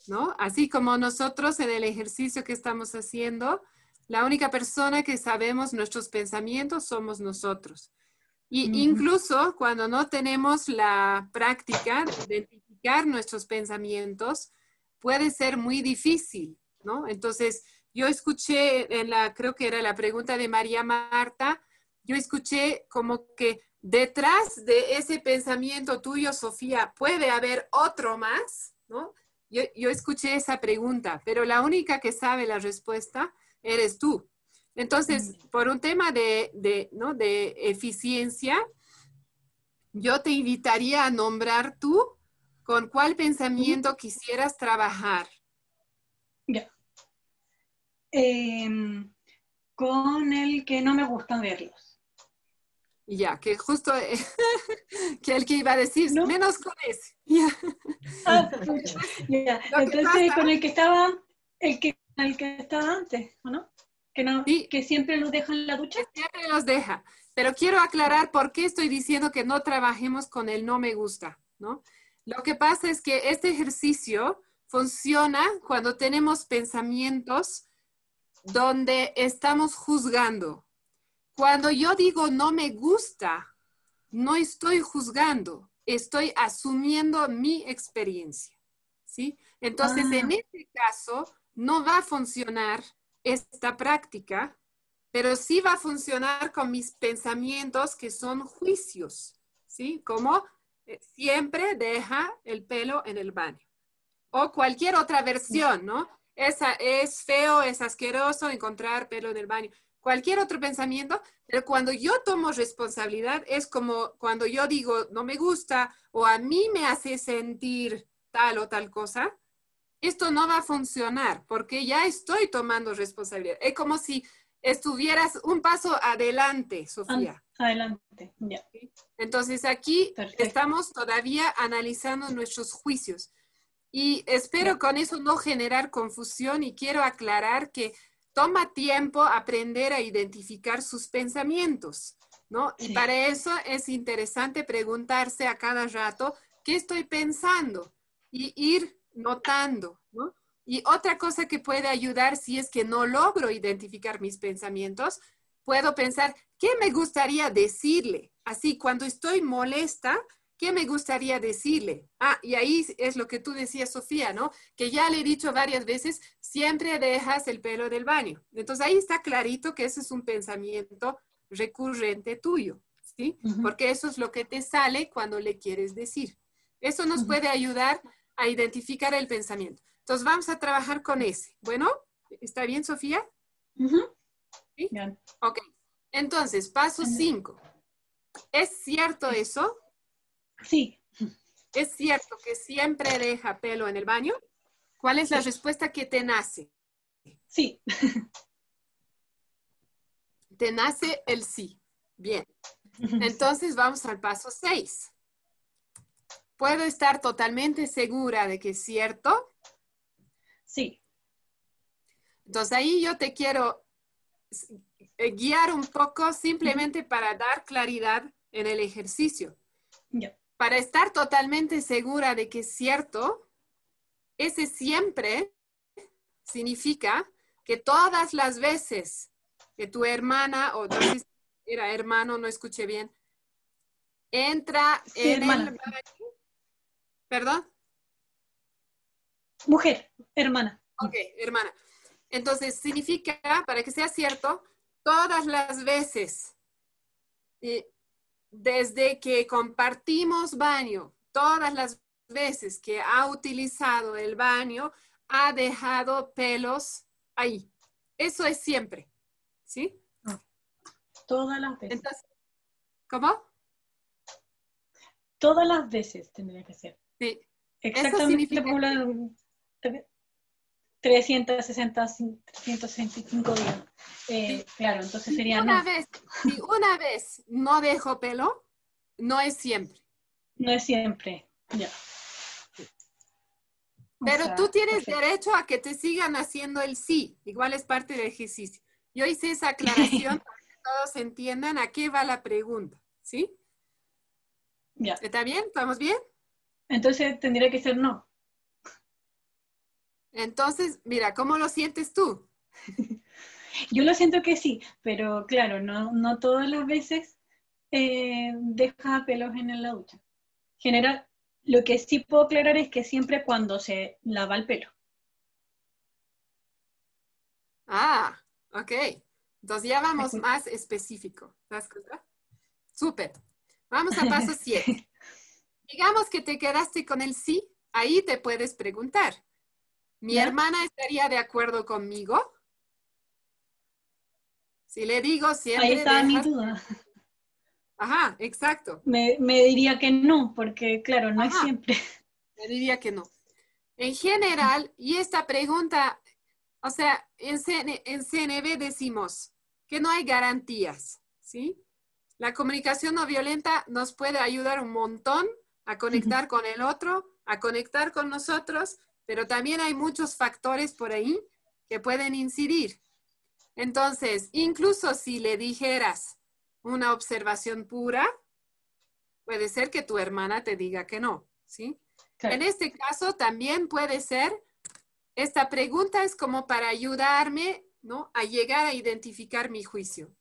¿no? Así como nosotros en el ejercicio que estamos haciendo, la única persona que sabemos nuestros pensamientos somos nosotros. Y incluso cuando no tenemos la práctica de identificar nuestros pensamientos, puede ser muy difícil, ¿no? Entonces, yo escuché en la, creo que era la pregunta de María Marta, yo escuché como que detrás de ese pensamiento tuyo, Sofía, puede haber otro más, ¿no? Yo, yo escuché esa pregunta, pero la única que sabe la respuesta eres tú. Entonces, por un tema de, de, ¿no? de eficiencia, yo te invitaría a nombrar tú con cuál pensamiento quisieras trabajar. Ya. Em, con el que no me gustan verlos. Y Ya, que justo que el que iba a decir, menos con ese. Ah, que Entonces, pasa- con el que estaba, el que, el que estaba antes, ¿o no? Que, no, que siempre los dejan en la ducha. siempre los deja. Pero quiero aclarar por qué estoy diciendo que no trabajemos con el no me gusta, ¿no? Lo que pasa es que este ejercicio funciona cuando tenemos pensamientos donde estamos juzgando. Cuando yo digo no me gusta, no estoy juzgando, estoy asumiendo mi experiencia, ¿sí? Entonces, Ah. en este caso, no va a funcionar esta práctica, pero sí va a funcionar con mis pensamientos que son juicios, ¿sí? Como eh, siempre deja el pelo en el baño. O cualquier otra versión, ¿no? Esa es feo, es asqueroso encontrar pelo en el baño. Cualquier otro pensamiento, pero cuando yo tomo responsabilidad es como cuando yo digo no me gusta o a mí me hace sentir tal o tal cosa, esto no va a funcionar porque ya estoy tomando responsabilidad. Es como si estuvieras un paso adelante, Sofía. Adelante, ya. Entonces aquí estamos todavía analizando nuestros juicios y espero con eso no generar confusión y quiero aclarar que toma tiempo aprender a identificar sus pensamientos, ¿no? Y para eso es interesante preguntarse a cada rato, ¿qué estoy pensando? Y ir notando, ¿no? Y otra cosa que puede ayudar si es que no logro identificar mis pensamientos, puedo pensar, ¿qué me gustaría decirle? Así, cuando estoy molesta, ¿qué me gustaría decirle? Ah, y ahí es lo que tú decías, Sofía, ¿no? Que ya le he dicho varias veces, siempre dejas el pelo del baño. Entonces ahí está clarito que ese es un pensamiento recurrente tuyo, ¿sí? Porque eso es lo que te sale cuando le quieres decir. Eso nos puede ayudar a identificar el pensamiento. Entonces vamos a trabajar con ese. Bueno, ¿está bien, Sofía? ¿Sí? Ok. Entonces, paso 5. ¿Es cierto eso? Sí. ¿Es cierto que siempre deja pelo en el baño? ¿Cuál es la respuesta que te nace? Sí. Te nace el sí. Bien. Entonces vamos al paso 6. ¿Puedo estar totalmente segura de que es cierto? Sí. Entonces ahí yo te quiero eh, guiar un poco simplemente para dar claridad en el ejercicio. Para estar totalmente segura de que es cierto, ese siempre significa que todas las veces que tu hermana, o era hermano, no escuché bien, entra en hermana. el... ¿Perdón? Mujer, hermana. Ok, hermana. Entonces, significa, para que sea cierto, todas las veces, desde que compartimos baño, todas las veces que ha utilizado el baño, ha dejado pelos ahí. Eso es siempre, ¿sí? Todas las veces. Entonces, ¿Cómo? Todas las veces tendría que ser. Sí. Exactamente significa por la- 360, 365 días. Eh, claro, entonces sería Una no. vez, si una vez no dejo pelo, no es siempre. No es siempre. Ya. O Pero sea, tú tienes perfecto. derecho a que te sigan haciendo el sí. Igual es parte del ejercicio. Yo hice esa aclaración para que todos entiendan a qué va la pregunta. ¿Sí? Ya. ¿Está bien? ¿Estamos bien? Entonces tendría que ser no. Entonces, mira, ¿cómo lo sientes tú? Yo lo siento que sí, pero claro, no, no todas las veces eh, deja pelos en la ducha. General, lo que sí puedo aclarar es que siempre cuando se lava el pelo. Ah, ok. Entonces ya vamos más específico. Súper. Vamos a paso 7. Digamos que te quedaste con el sí, ahí te puedes preguntar. ¿Mi hermana estaría de acuerdo conmigo? Si le digo siempre... Ahí está mi duda. Ajá, exacto. Me, me diría que no, porque claro, no es siempre. Yo diría que no. En general, y esta pregunta, o sea, en, CN en CNB decimos que no hay garantías, ¿sí? La comunicación no violenta nos puede ayudar un montón a conectar con el otro, a conectar con nosotros, pero también hay muchos factores por ahí que pueden incidir. Entonces, incluso si le dijeras una observación pura, puede ser que tu hermana te diga que no, ¿sí? En este caso también puede ser, esta pregunta es como para ayudarme, ¿no? A llegar a identificar mi juicio.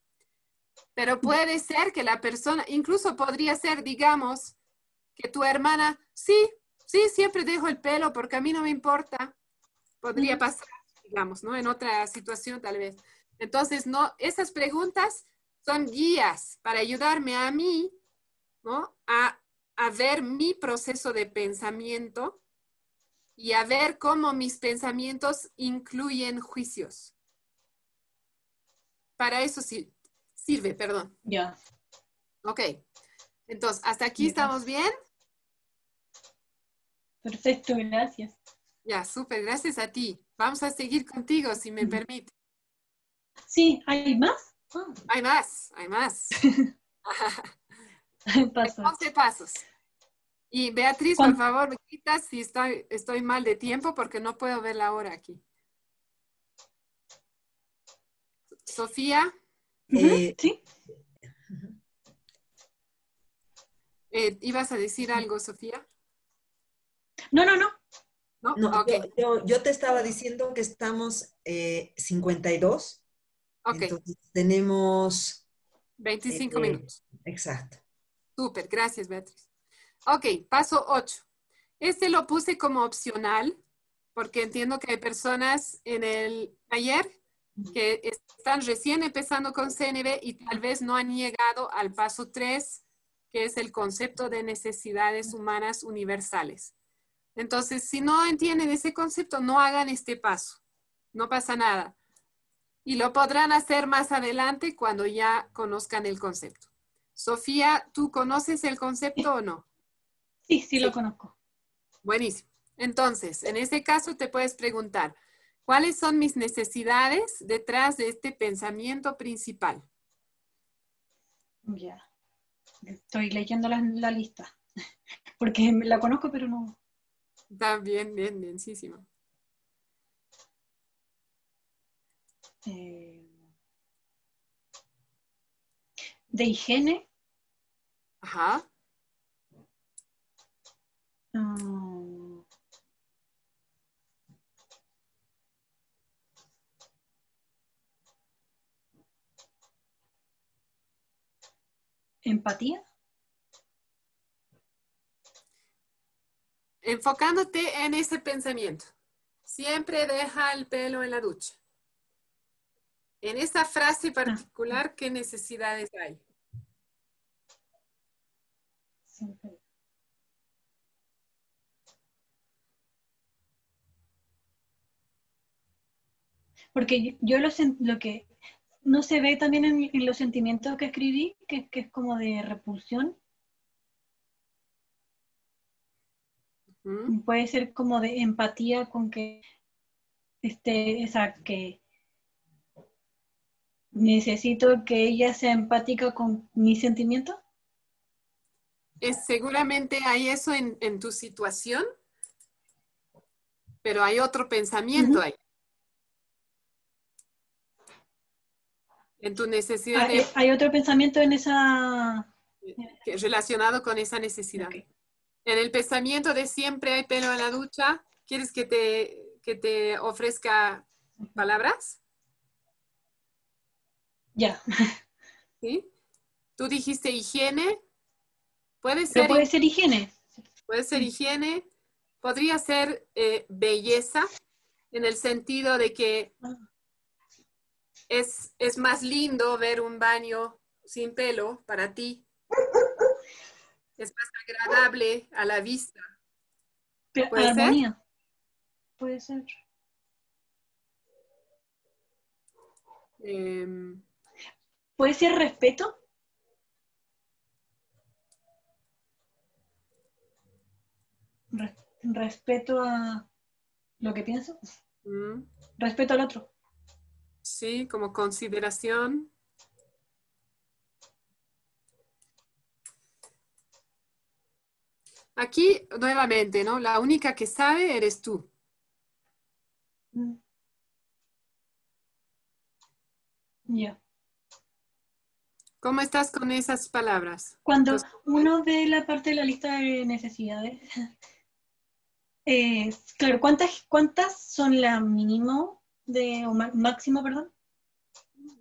Pero puede ser que la persona, incluso podría ser, digamos, que tu hermana, sí, sí, siempre dejo el pelo porque a mí no me importa. Podría pasar, digamos, ¿no? En otra situación tal vez. Entonces, no, esas preguntas son guías para ayudarme a mí, ¿no? A, a ver mi proceso de pensamiento y a ver cómo mis pensamientos incluyen juicios. Para eso sí, sirve, perdón. Ya. Ok. Entonces, ¿hasta aquí estamos bien? Perfecto, gracias. Ya, súper, gracias a ti. Vamos a seguir contigo, si me permite. Sí, ¿hay más? Ah, Hay más, hay más. Paso. 11 pasos. Y Beatriz, por favor, me quitas si estoy, estoy mal de tiempo porque no puedo ver la hora aquí. Sofía, Eh, sí. eh, ¿ibas a decir algo, Sofía? No, no, no. No, No, ok. yo, yo- yo te estaba diciendo que estamos eh, 52. Ok. Entonces tenemos... 25 eh, minutos. Exacto. Súper, gracias, Beatriz. Ok, paso 8. Este lo puse como opcional porque entiendo que hay personas en el taller que están recién empezando con CNB y tal vez no han llegado al paso 3, que es el concepto de necesidades humanas universales. Entonces, si no entienden ese concepto, no hagan este paso. No pasa nada. Y lo podrán hacer más adelante cuando ya conozcan el concepto. Sofía, ¿tú conoces el concepto o no? Sí, sí, lo conozco. Buenísimo. Entonces, en ese caso te puedes preguntar, ¿cuáles son mis necesidades detrás de este pensamiento principal? Ya. Estoy leyendo la, la lista. Porque la conozco, pero no. Está bien, bien, bienísimo. Eh, de higiene. Ajá. Mm. empatía. Enfocándote en ese pensamiento. Siempre deja el pelo en la ducha. En esta frase particular, ¿qué necesidades hay? Porque yo lo, lo que no se ve también en, los sentimientos que escribí, que, que, es como de repulsión. Puede ser como de empatía con que, este, esa, que necesito que ella sea empática con mis sentimientos. Es, seguramente hay eso en, en, tu situación, pero hay otro pensamiento ahí. En tu necesidad hay, hay otro pensamiento en esa... Relacionado con esa necesidad. En el pensamiento de siempre hay pelo en la ducha, ¿quieres que te, que te ofrezca palabras? Ya. ¿Sí? Tú dijiste higiene. Puede ser. puede ser higiene. Puede ser higiene. Podría ser eh, belleza, en el sentido de que ah es, es más lindo ver un baño sin pelo para ti. Es más agradable a la vista. ¿Puede ser? Puede ser. Em, ¿Puede ser respeto? respeto a lo que pienso. Mm. Respeto al otro. Sí, como consideración. Aquí, nuevamente, ¿no? La única que sabe eres tú. Mm. Ya. ¿Cómo estás con esas palabras? Cuando uno ve la parte de la lista de necesidades, eh, claro, ¿cuántas, ¿cuántas son la mínimo de, o máximo, perdón,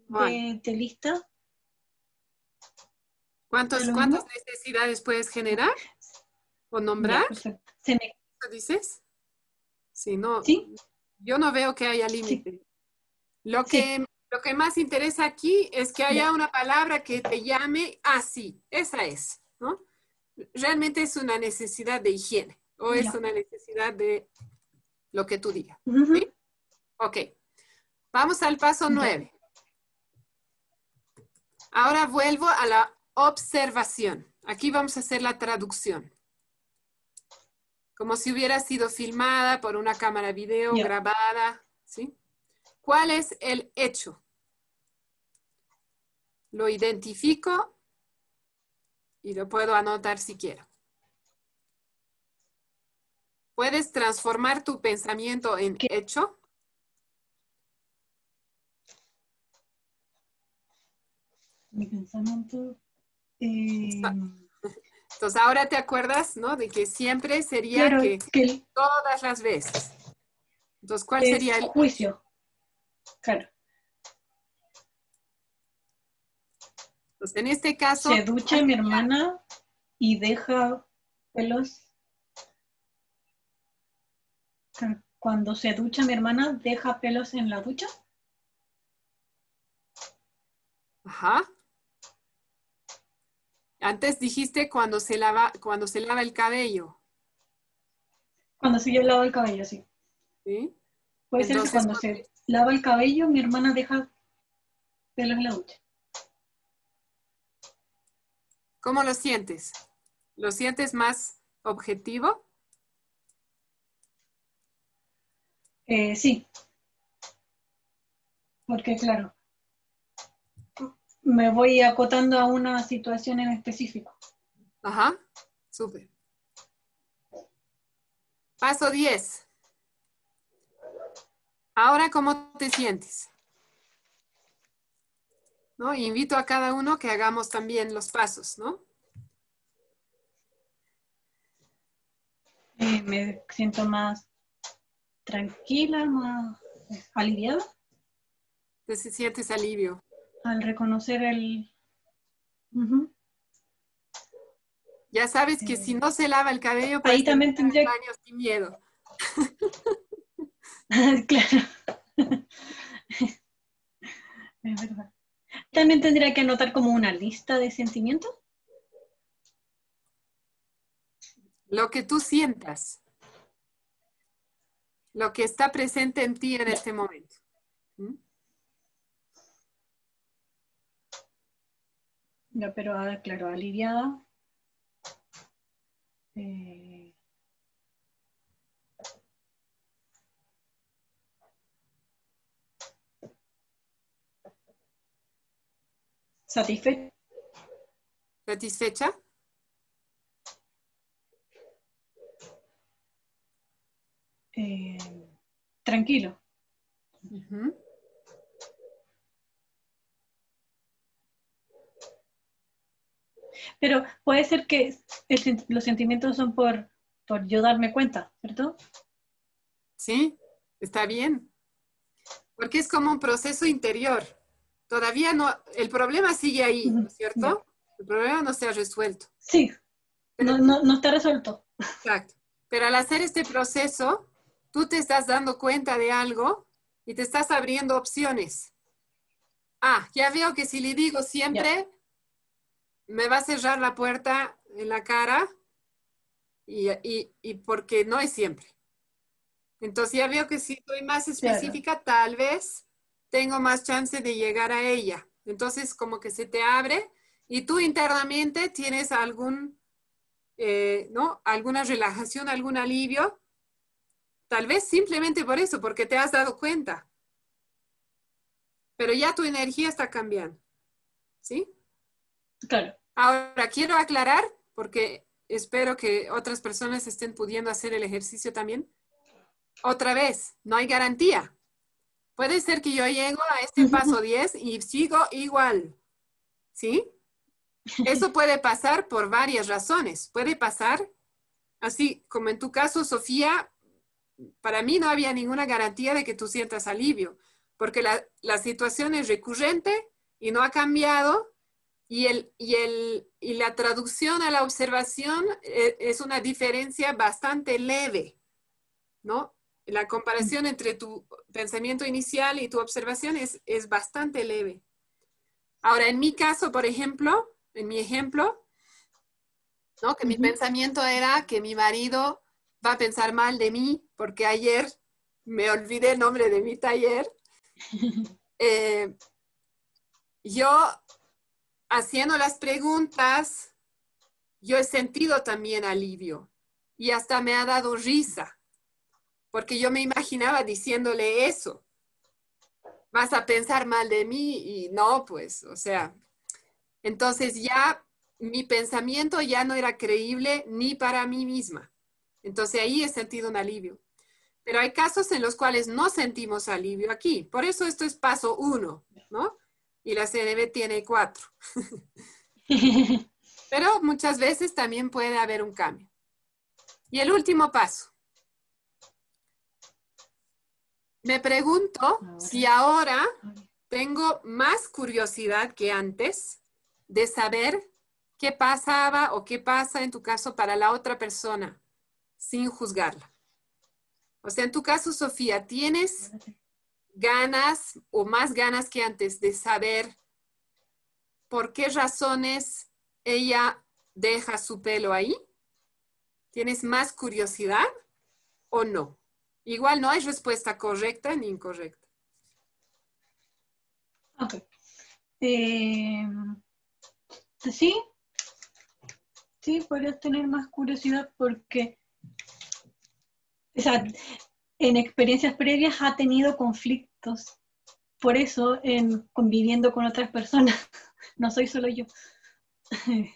de, lista. ¿Cuántas necesidades puedes generar o nombrar? dices? Sí, no. Yo no veo que haya límite. Lo, que, lo que más interesa aquí es que haya una palabra que te llame así. esa es, ¿no? Realmente es una necesidad de higiene o es una necesidad de lo que tú digas. Ok. Vamos al paso nueve. Ahora vuelvo a la observación. Aquí vamos a hacer la traducción. Como si hubiera sido filmada por una cámara video grabada. ¿sí? ¿Cuál es el hecho? Lo identifico y lo puedo anotar si quiero. ¿Puedes transformar tu pensamiento en hecho? mi pensamiento. Eh, Entonces ahora te acuerdas, ¿no? De que siempre sería que, todas las veces. Entonces, ¿cuál sería el juicio? Claro. Entonces, en este caso. Se ducha mi hermana y deja pelos. Cuando se ducha mi hermana, deja pelos en la ducha. Ajá. Antes dijiste cuando se lava, cuando se lava el cabello. Cuando se lava el cabello, sí. ¿Sí? Puede ser que Entonces, cuando se lava el cabello, mi hermana deja pelos en la ducha. ¿Cómo lo sientes? ¿Lo sientes más objetivo? Eh, sí. Porque, claro, me voy acotando a una situación en específico. Ajá, súper. Paso 10. Ahora, ¿cómo te sientes? ¿No? Invito a cada uno que hagamos también los pasos, ¿no? Eh, me siento más tranquila, más aliviada Te sientes alivio. Al reconocer el... Ya sabes que si no se lava el cabello, Ahí puedes también tendría- baño sin miedo. claro. Es verdad. También tendría que anotar como una lista de sentimientos. Lo que tú sientas. Lo que está presente en ti en este momento. ¿Mm? Ya, pero ah, claro, aliviada. Eh, satisfecha. ¿Satisfecha? eh, tranquilo. Ujú. Pero puede ser que el los sentimientos son por, por yo darme cuenta, ¿cierto? Sí, está bien. Porque es como un proceso interior. Todavía no, el problema sigue ahí, ¿no es cierto? El problema no se ha resuelto. Sí, no, no, no está resuelto. Exacto. Pero al hacer este proceso, tú te estás dando cuenta de algo y te estás abriendo opciones. Ah, ya veo que si le digo siempre, me va a cerrar la puerta en la cara y, y- y porque no es siempre. Entonces ya veo que si soy más específica, tal vez tengo más chance de llegar a ella. Entonces como que se te abre y tú internamente tienes algún, eh, ¿no? Alguna relajación, algún alivio. Tal vez simplemente por eso, porque te has dado cuenta. Pero ya tu energía está cambiando. ¿Sí? Claro. Ahora, quiero aclarar, porque espero que otras personas estén pudiendo hacer el ejercicio también. Otra vez, no hay garantía. Puede ser que yo llego a este paso 10 y sigo igual. ¿Sí? Eso puede pasar por varias razones. Puede pasar, así como en tu caso, Sofía, para mí no había ninguna garantía de que tú sientas alivio, porque la, la situación es recurrente y no ha cambiado y, el, y, el, y la traducción a la observación eh, es una diferencia bastante leve, ¿no? La comparación entre tu pensamiento inicial y tu observación es, es bastante leve. Ahora, en mi caso, por ejemplo, en mi ejemplo, ¿no? Que mi pensamiento era que mi marido va a pensar mal de mí porque ayer me olvidé el nombre de mi taller. Eh, yo haciendo las preguntas, yo he sentido también alivio y hasta me ha dado risa, porque yo me imaginaba diciéndole eso. Vas a pensar mal de mí y no, pues, o sea, entonces ya mi pensamiento ya no era creíble ni para mí misma. Entonces ahí he sentido un alivio. Pero hay casos en los cuales no sentimos alivio aquí. Por eso esto es paso uno, ¿no? Y la CNB tiene cuatro. Pero muchas veces también puede haber un cambio. Y el último paso. Me pregunto si ahora tengo más curiosidad que antes de saber qué pasaba o qué pasa en tu caso para la otra persona, sin juzgarla. O sea, en tu caso, Sofía, ¿tienes ganas o más ganas que antes de saber por qué razones ella deja su pelo ahí? ¿Tienes más curiosidad o no? Igual no hay respuesta correcta ni incorrecta. Ok. Eh, sí, sí, podrías tener más curiosidad porque, o sea, en experiencias previas ha tenido conflictos. Por eso, en conviviendo con otras personas, no soy solo yo.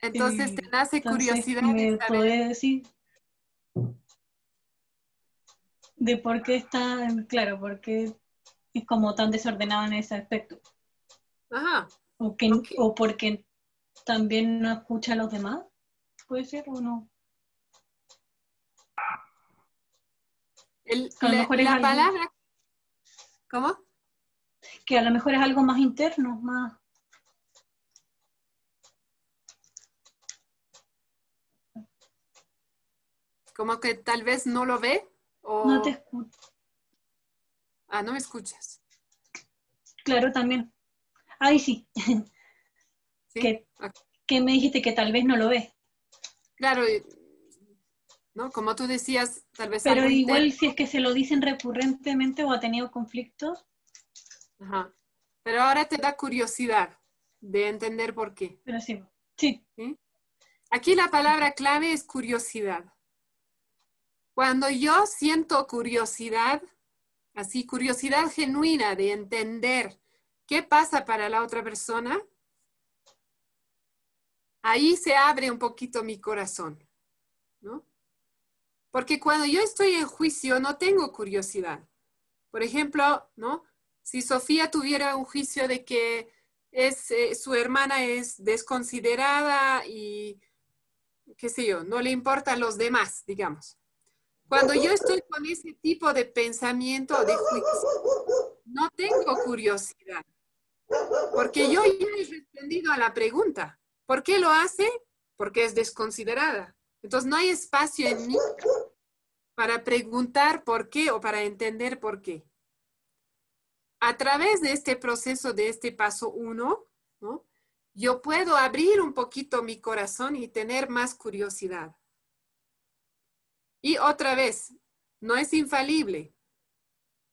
Entonces te nace Entonces, curiosidad me decir de por qué está, claro, por qué es como tan desordenado en ese aspecto. Ajá. O, que, o porque también no escucha a los demás, puede ser o no. El- A lo la, mejor es la algo- palabra, ¿cómo? Que a lo mejor es algo más interno, más... Como que tal vez no lo ve o... No te escucho. Ah, no me escuchas. Claro, también. Ay, sí. Que, que me dijiste que tal vez no lo ves. Claro, ¿no? Como tú decías, tal vez Pero igual si es que se lo dicen recurrentemente o ha tenido conflictos, Ajá. Pero ahora te da curiosidad de entender por qué. pero sí. Sí. Aquí la palabra clave es curiosidad. Cuando yo siento curiosidad, así curiosidad genuina de entender qué pasa para la otra persona, ahí se abre un poquito mi corazón, ¿no? Porque cuando yo estoy en juicio no tengo curiosidad. Por ejemplo, ¿no? Si Sofía tuviera un juicio de que es, eh, su hermana es desconsiderada y, qué sé yo, no le importan los demás, digamos. Cuando yo estoy con ese tipo de pensamiento de juicio, no tengo curiosidad. Porque yo ya he respondido a la pregunta. ¿Por qué lo hace? Porque es desconsiderada. Entonces no hay espacio en mí para preguntar por qué o para entender por qué. A través de este proceso, de este paso uno, ¿no? yo puedo abrir un poquito mi corazón y tener más curiosidad. Y otra vez, no es infalible.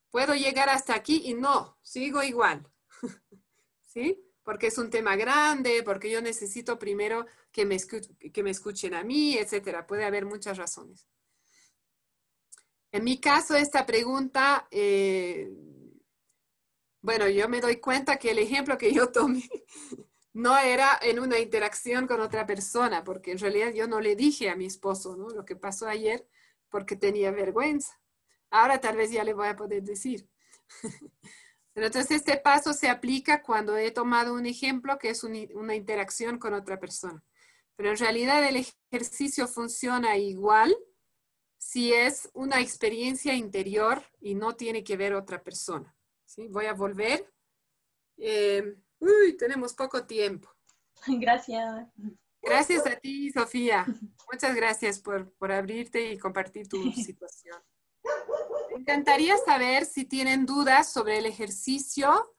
Puedo llegar hasta aquí y no, sigo igual. ¿Sí? Porque es un tema grande, porque yo necesito primero que me, escu- que me escuchen a mí, etcétera. Puede haber muchas razones. En mi caso, esta pregunta, eh, bueno, yo me doy cuenta que el ejemplo que yo tomé no era en una interacción con otra persona, porque en realidad yo no le dije a mi esposo lo que pasó ayer porque tenía vergüenza. Ahora tal vez ya le voy a poder decir. Pero entonces este paso se aplica cuando he tomado un ejemplo que es un- una interacción con otra persona. Pero en realidad el ejercicio funciona igual si es una experiencia interior y no tiene que ver otra persona. ¿sí? Voy a volver. Eh, uy, tenemos poco tiempo. Gracias. Gracias a ti, Sofía. Muchas gracias por, por abrirte y compartir tu situación. Me encantaría saber si tienen dudas sobre el ejercicio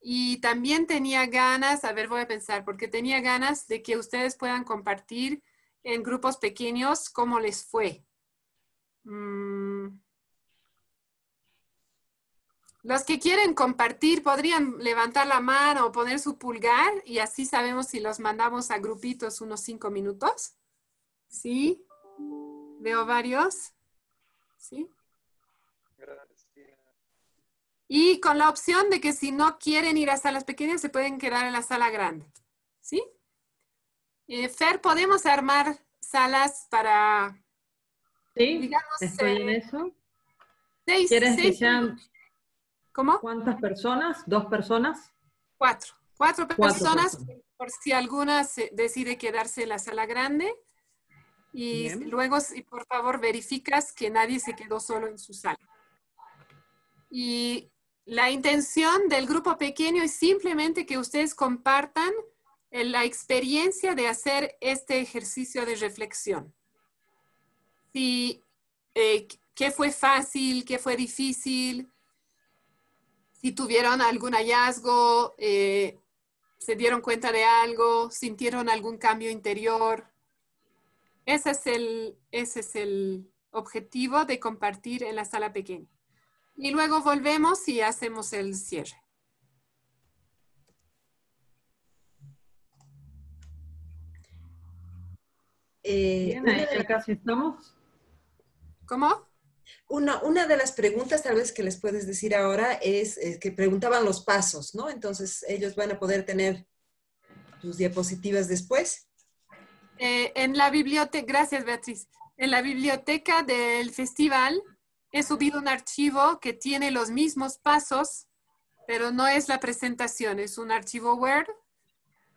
y también tenía ganas, a ver, voy a pensar, porque tenía ganas de que ustedes puedan compartir en grupos pequeños cómo les fue. Mm. Los que quieren compartir podrían levantar la mano o poner su pulgar y así sabemos si los mandamos a grupitos unos cinco minutos. ¿Sí? Veo varios. ¿Sí? Y con la opción de que si no quieren ir a salas pequeñas, se pueden quedar en la sala grande. ¿Sí? Eh, Fer, ¿podemos armar salas para... Sí, digamos, estoy en eh, eso. seis- ¿Quieres que sean ¿Cómo? cuántas personas? ¿Dos personas? Cuatro. Cuatro Cuatro personas, personas. por si alguna se decide quedarse en la sala grande. Y Bien. luego, si por favor, verificas que nadie se quedó solo en su sala. Y la intención del grupo pequeño es simplemente que ustedes compartan en la experiencia de hacer este ejercicio de reflexión. Si, eh, ¿Qué fue fácil? ¿Qué fue difícil? Si tuvieron algún hallazgo, eh, se dieron cuenta de algo, sintieron algún cambio interior. Ese es el, ese es el objetivo de compartir en la sala pequeña. Y luego volvemos y hacemos el cierre. Eh, Bien, una de ya casi estamos. ¿Cómo? Una, una de las preguntas tal vez que les puedes decir ahora es, eh, que preguntaban los pasos, ¿no? Entonces ellos van a poder tener tus diapositivas después. Eh, en la biblioteca, gracias Beatriz, en la biblioteca del festival he subido un archivo que tiene los mismos pasos, pero no es la presentación, es un archivo Word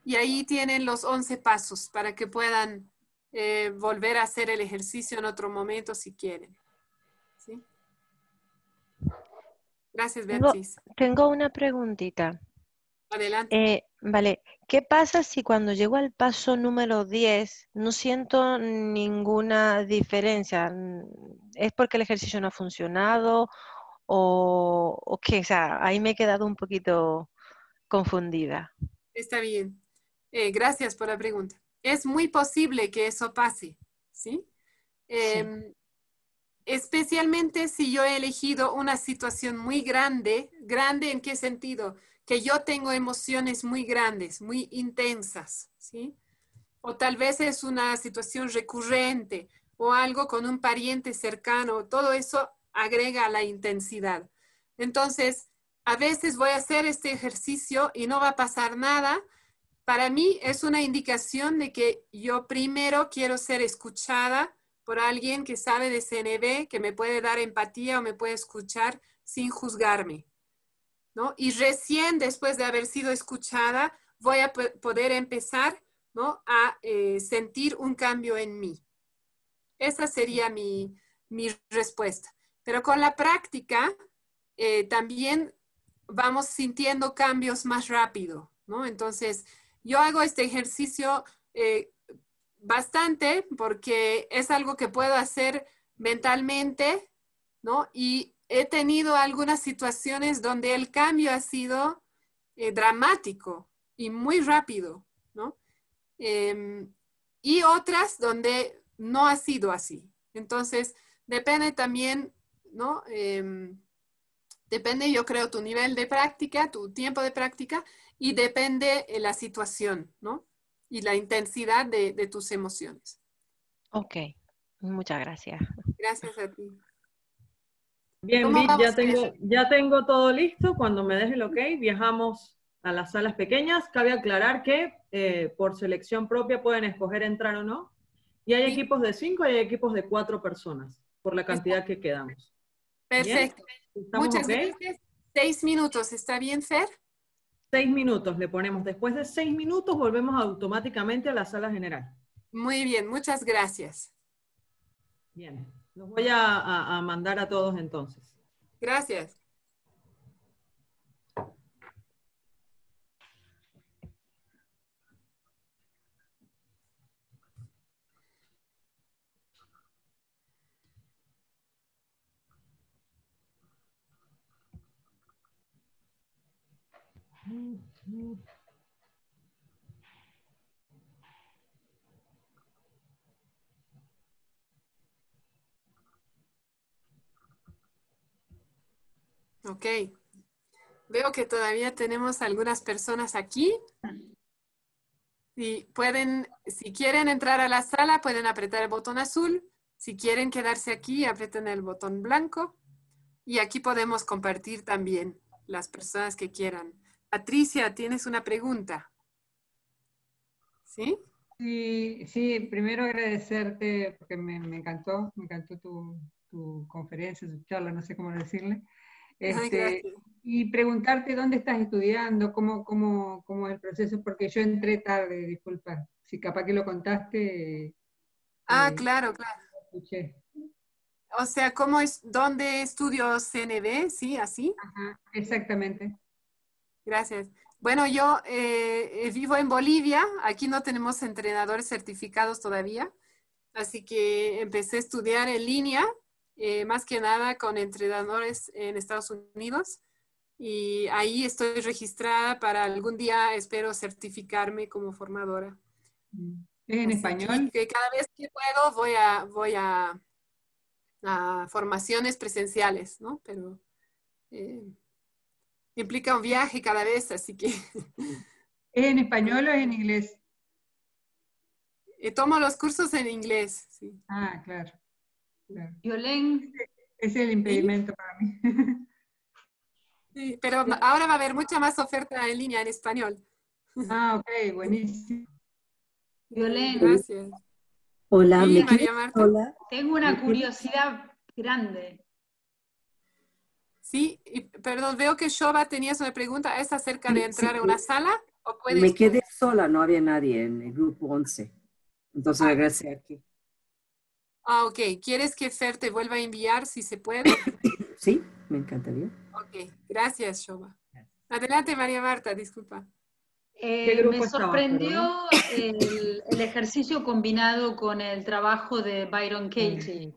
y ahí tienen los 11 pasos para que puedan eh, volver a hacer el ejercicio en otro momento si quieren. ¿Sí? Gracias Beatriz. tengo una preguntita. Adelante. Eh, vale, ¿qué pasa si cuando llego al paso número 10 no siento ninguna diferencia? ¿Es porque el ejercicio no ha funcionado o, o qué? O sea, ahí me he quedado un poquito confundida. Está bien. Eh, gracias por la pregunta. Es muy posible que eso pase, ¿sí? Em, especialmente si yo he elegido una situación muy grande. ¿Grande en qué sentido? Que yo tengo emociones muy grandes, muy intensas, ¿sí? O tal vez es una situación recurrente o algo con un pariente cercano. Todo eso agrega la intensidad. Entonces, a veces voy a hacer este ejercicio y no va a pasar nada. Para mí es una indicación de que yo primero quiero ser escuchada por alguien que sabe de CNB, que me puede dar empatía o me puede escuchar sin juzgarme. ¿no? Y recién después de haber sido escuchada, voy a po- poder empezar ¿no? a eh, sentir un cambio en mí. Esa sería mi, mi respuesta. Pero con la práctica, eh, también vamos sintiendo cambios más rápido, ¿no? Entonces, yo hago este ejercicio eh, bastante porque es algo que puedo hacer mentalmente, ¿no? Y he tenido algunas situaciones donde el cambio ha sido eh, dramático y muy rápido, ¿no? Em, y otras donde no ha sido así. Entonces, depende también, ¿no? Em, depende, yo creo, tu nivel de práctica, tu tiempo de práctica y depende eh, la situación, ¿no? Y la intensidad de, de tus emociones. Ok, muchas gracias. Gracias a ti. Bien, ¿Cómo Vic, vamos ya tengo, ya tengo todo listo. Cuando me deje el ok, viajamos a las salas pequeñas. Cabe aclarar que eh, por selección propia pueden escoger entrar o no. Y hay equipos de cinco y hay equipos de cuatro personas, por la cantidad que quedamos. Perfecto. ¿Estamos Muchas ok? gracias. Seis minutos, ¿está bien, Fer? Seis minutos le ponemos. Después de seis minutos volvemos automáticamente a la sala general. Muy bien, muchas gracias. Bien, los voy a, a- a mandar a todos entonces. Gracias. Ok. Veo que todavía tenemos algunas personas aquí. Si pueden, si quieren entrar a la sala, pueden apretar el botón azul. Si quieren quedarse aquí, aprieten el botón blanco. Y aquí podemos compartir también las personas que quieran. Patricia, tienes una pregunta. ¿Sí? Sí, sí, primero agradecerte porque me, me encantó, me encantó tu, tu conferencia, tu charla, no sé cómo decirle. Este, gracias. y preguntarte dónde estás estudiando, cómo, cómo, cómo es el proceso, porque yo entré tarde, disculpa. Si capaz que lo contaste, Ah, Eh, claro, claro. escuché. O sea, ¿cómo es, dónde estudio CNB? ¿Sí? ¿Así? Ajá, exactamente. Gracias. Bueno, yo eh, vivo en Bolivia, aquí no tenemos entrenadores certificados todavía, así que empecé a estudiar en línea, eh, más que nada con entrenadores en Estados Unidos y ahí estoy registrada para algún día, espero certificarme como formadora. ¿Es en Así español? Que, que cada vez que puedo voy a, voy a, a formaciones presenciales, ¿no? Pero eh, implica un viaje cada vez, así que ¿Es en español o es en inglés? eh, tomo los cursos en inglés, sí. Ah, claro. claro. Violén. Es el impedimento para mí. Sí, pero ahora va a haber mucha más oferta en línea en español. Ah, ok, buenísimo. Violén. Gracias. Hola, Sí, ¿me María Marta. Hola. Tengo ¿Me una curiosidad grande. Sí, y, perdón, veo que Shoba tenías una pregunta. ¿Es acerca de entrar sí, a una sala? ¿O puedes? Me quedé sola, no había nadie en el grupo 11. Entonces regresé aquí. Ah, ok. ¿Quieres que Fer te vuelva a enviar si se puede? Sí, me encantaría. Ok, gracias, Shoba. Adelante, María Marta, disculpa. Eh, me estaba, sorprendió el, el ejercicio combinado con el trabajo de Byron Katie,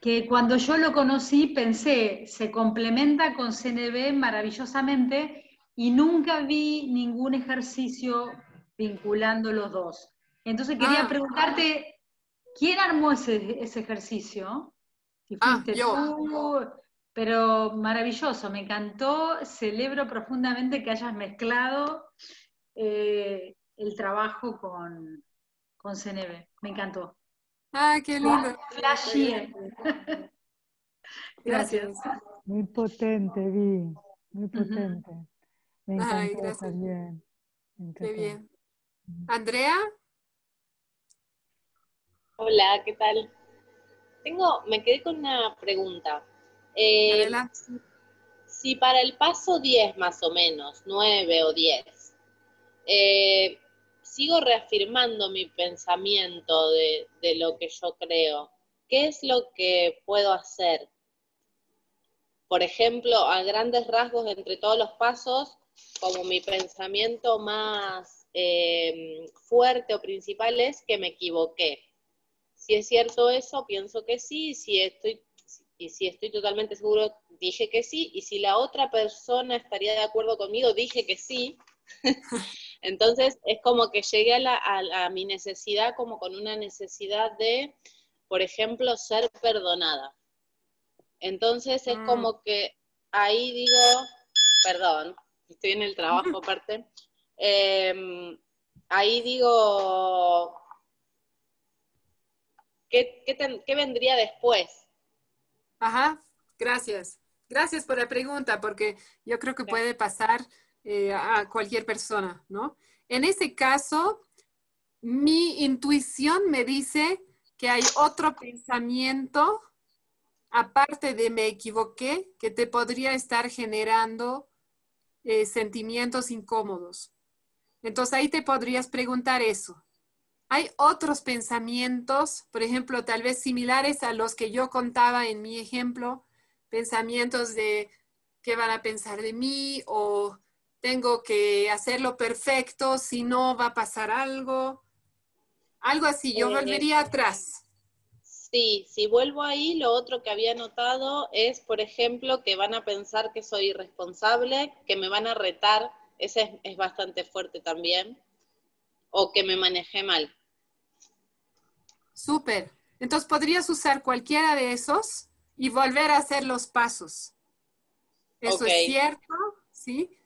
que cuando yo lo conocí pensé, se complementa con CNB maravillosamente y nunca vi ningún ejercicio vinculando los dos. Entonces quería Ah. preguntarte, ¿quién armó ese, ese ejercicio? Si Ah, fuiste yo. tú, pero maravilloso, me encantó, celebro profundamente que hayas mezclado eh, el trabajo con, con CNB, me encantó. Ah, qué lindo. Flashy. Gracias. Muy potente, Vi. Muy potente. Me encantó Ay, gracias. también. Me Qué bien. Andrea, Hola, ¿qué tal? Tengo, me quedé con una pregunta. Eh, Adelante. si para el paso 10 más o menos, 9 o 10, eh, sigo reafirmando mi pensamiento de, lo que yo creo, ¿qué es lo que puedo hacer? Por ejemplo, a grandes rasgos entre todos los pasos, como mi pensamiento más eh, fuerte o principal es que me equivoqué. Si es cierto eso, pienso que sí, si estoy, y si estoy totalmente seguro, dije que sí, y si la otra persona estaría de acuerdo conmigo, dije que sí. Entonces es como que llegué a, la- a a mi necesidad como con una necesidad de, por ejemplo, ser perdonada. Entonces es Mm. como que ahí digo, perdón, estoy en el trabajo aparte, em, ahí digo, ¿qué, qué ten- qué vendría después? Ajá, gracias. Gracias por la pregunta, porque yo creo que puede pasar eh, a cualquier persona, ¿no? En ese caso, mi intuición me dice que hay otro pensamiento, aparte de me equivoqué, que te podría estar generando eh, sentimientos incómodos. Entonces ahí te podrías preguntar eso. Hay otros pensamientos, por ejemplo, tal vez similares a los que yo contaba en mi ejemplo, pensamientos de qué van a pensar de mí o tengo que hacerlo perfecto, si no va a pasar algo. Algo así, yo Eh, volvería atrás. Sí, si vuelvo ahí, lo otro que había notado es, por ejemplo, que van a pensar que soy irresponsable, que me van a retar, ese es, es bastante fuerte también, o que me manejé mal. Súper. Entonces podrías usar cualquiera de esos y volver a hacer los pasos. Eso es cierto, ¿sí?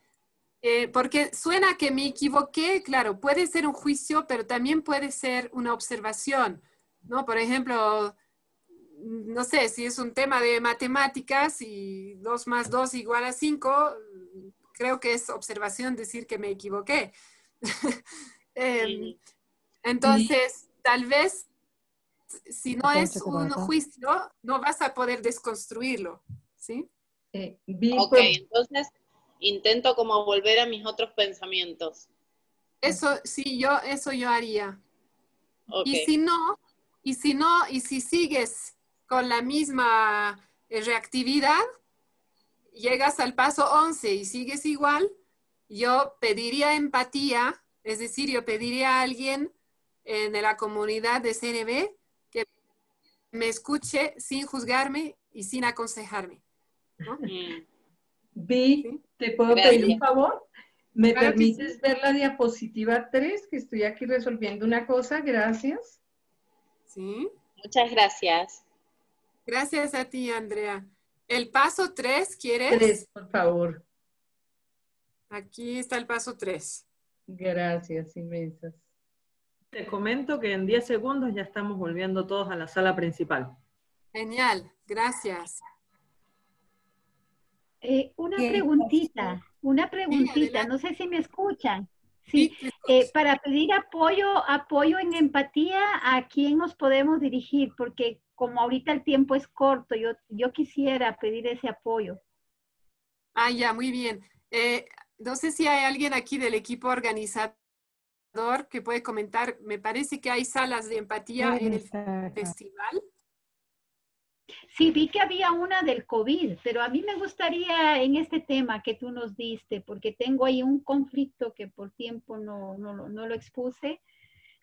Eh, porque suena que me equivoqué, claro, puede ser un juicio, pero también puede ser una observación, ¿no? Por ejemplo, no sé, si es un tema de matemáticas y 2 más 2 igual a 5, creo que es observación decir que me equivoqué. Em, entonces, tal vez si no es un juicio, no vas a poder desconstruirlo, ¿sí? Ok, entonces intento como volver a mis otros pensamientos. Eso sí, yo, eso yo haría. Y si no, y si no, y si sigues con la misma eh, reactividad, llegas al paso 11 y sigues igual, yo pediría empatía, es decir, yo pediría a alguien en la comunidad de CNB que me escuche sin juzgarme y sin aconsejarme. ¿no? Vi, ¿te puedo Gracias. pedir un favor? ¿Me Claro permites ver la diapositiva 3? Que estoy aquí resolviendo una cosa, gracias. Sí. Muchas gracias. Gracias a ti, Andrea. El paso 3, ¿quieres? Tres, por favor. Aquí está el paso 3. Gracias, inmensas. Te comento que en 10 segundos ya estamos volviendo todos a la sala principal. Genial, gracias. Eh, una Bien, preguntita, una preguntita, no sé si me escuchan. Sí, eh, para pedir apoyo, apoyo en empatía, ¿a quién nos podemos dirigir? Porque como ahorita el tiempo es corto, yo, yo quisiera pedir ese apoyo. Ah, ya, muy bien. Eh, no sé si hay alguien aquí del equipo organizador que puede comentar. Me parece que hay salas de empatía en el festival. Sí, vi que había una del COVID, pero a mí me gustaría en este tema que tú nos diste, porque tengo ahí un conflicto que por tiempo no, no, lo- no lo expuse,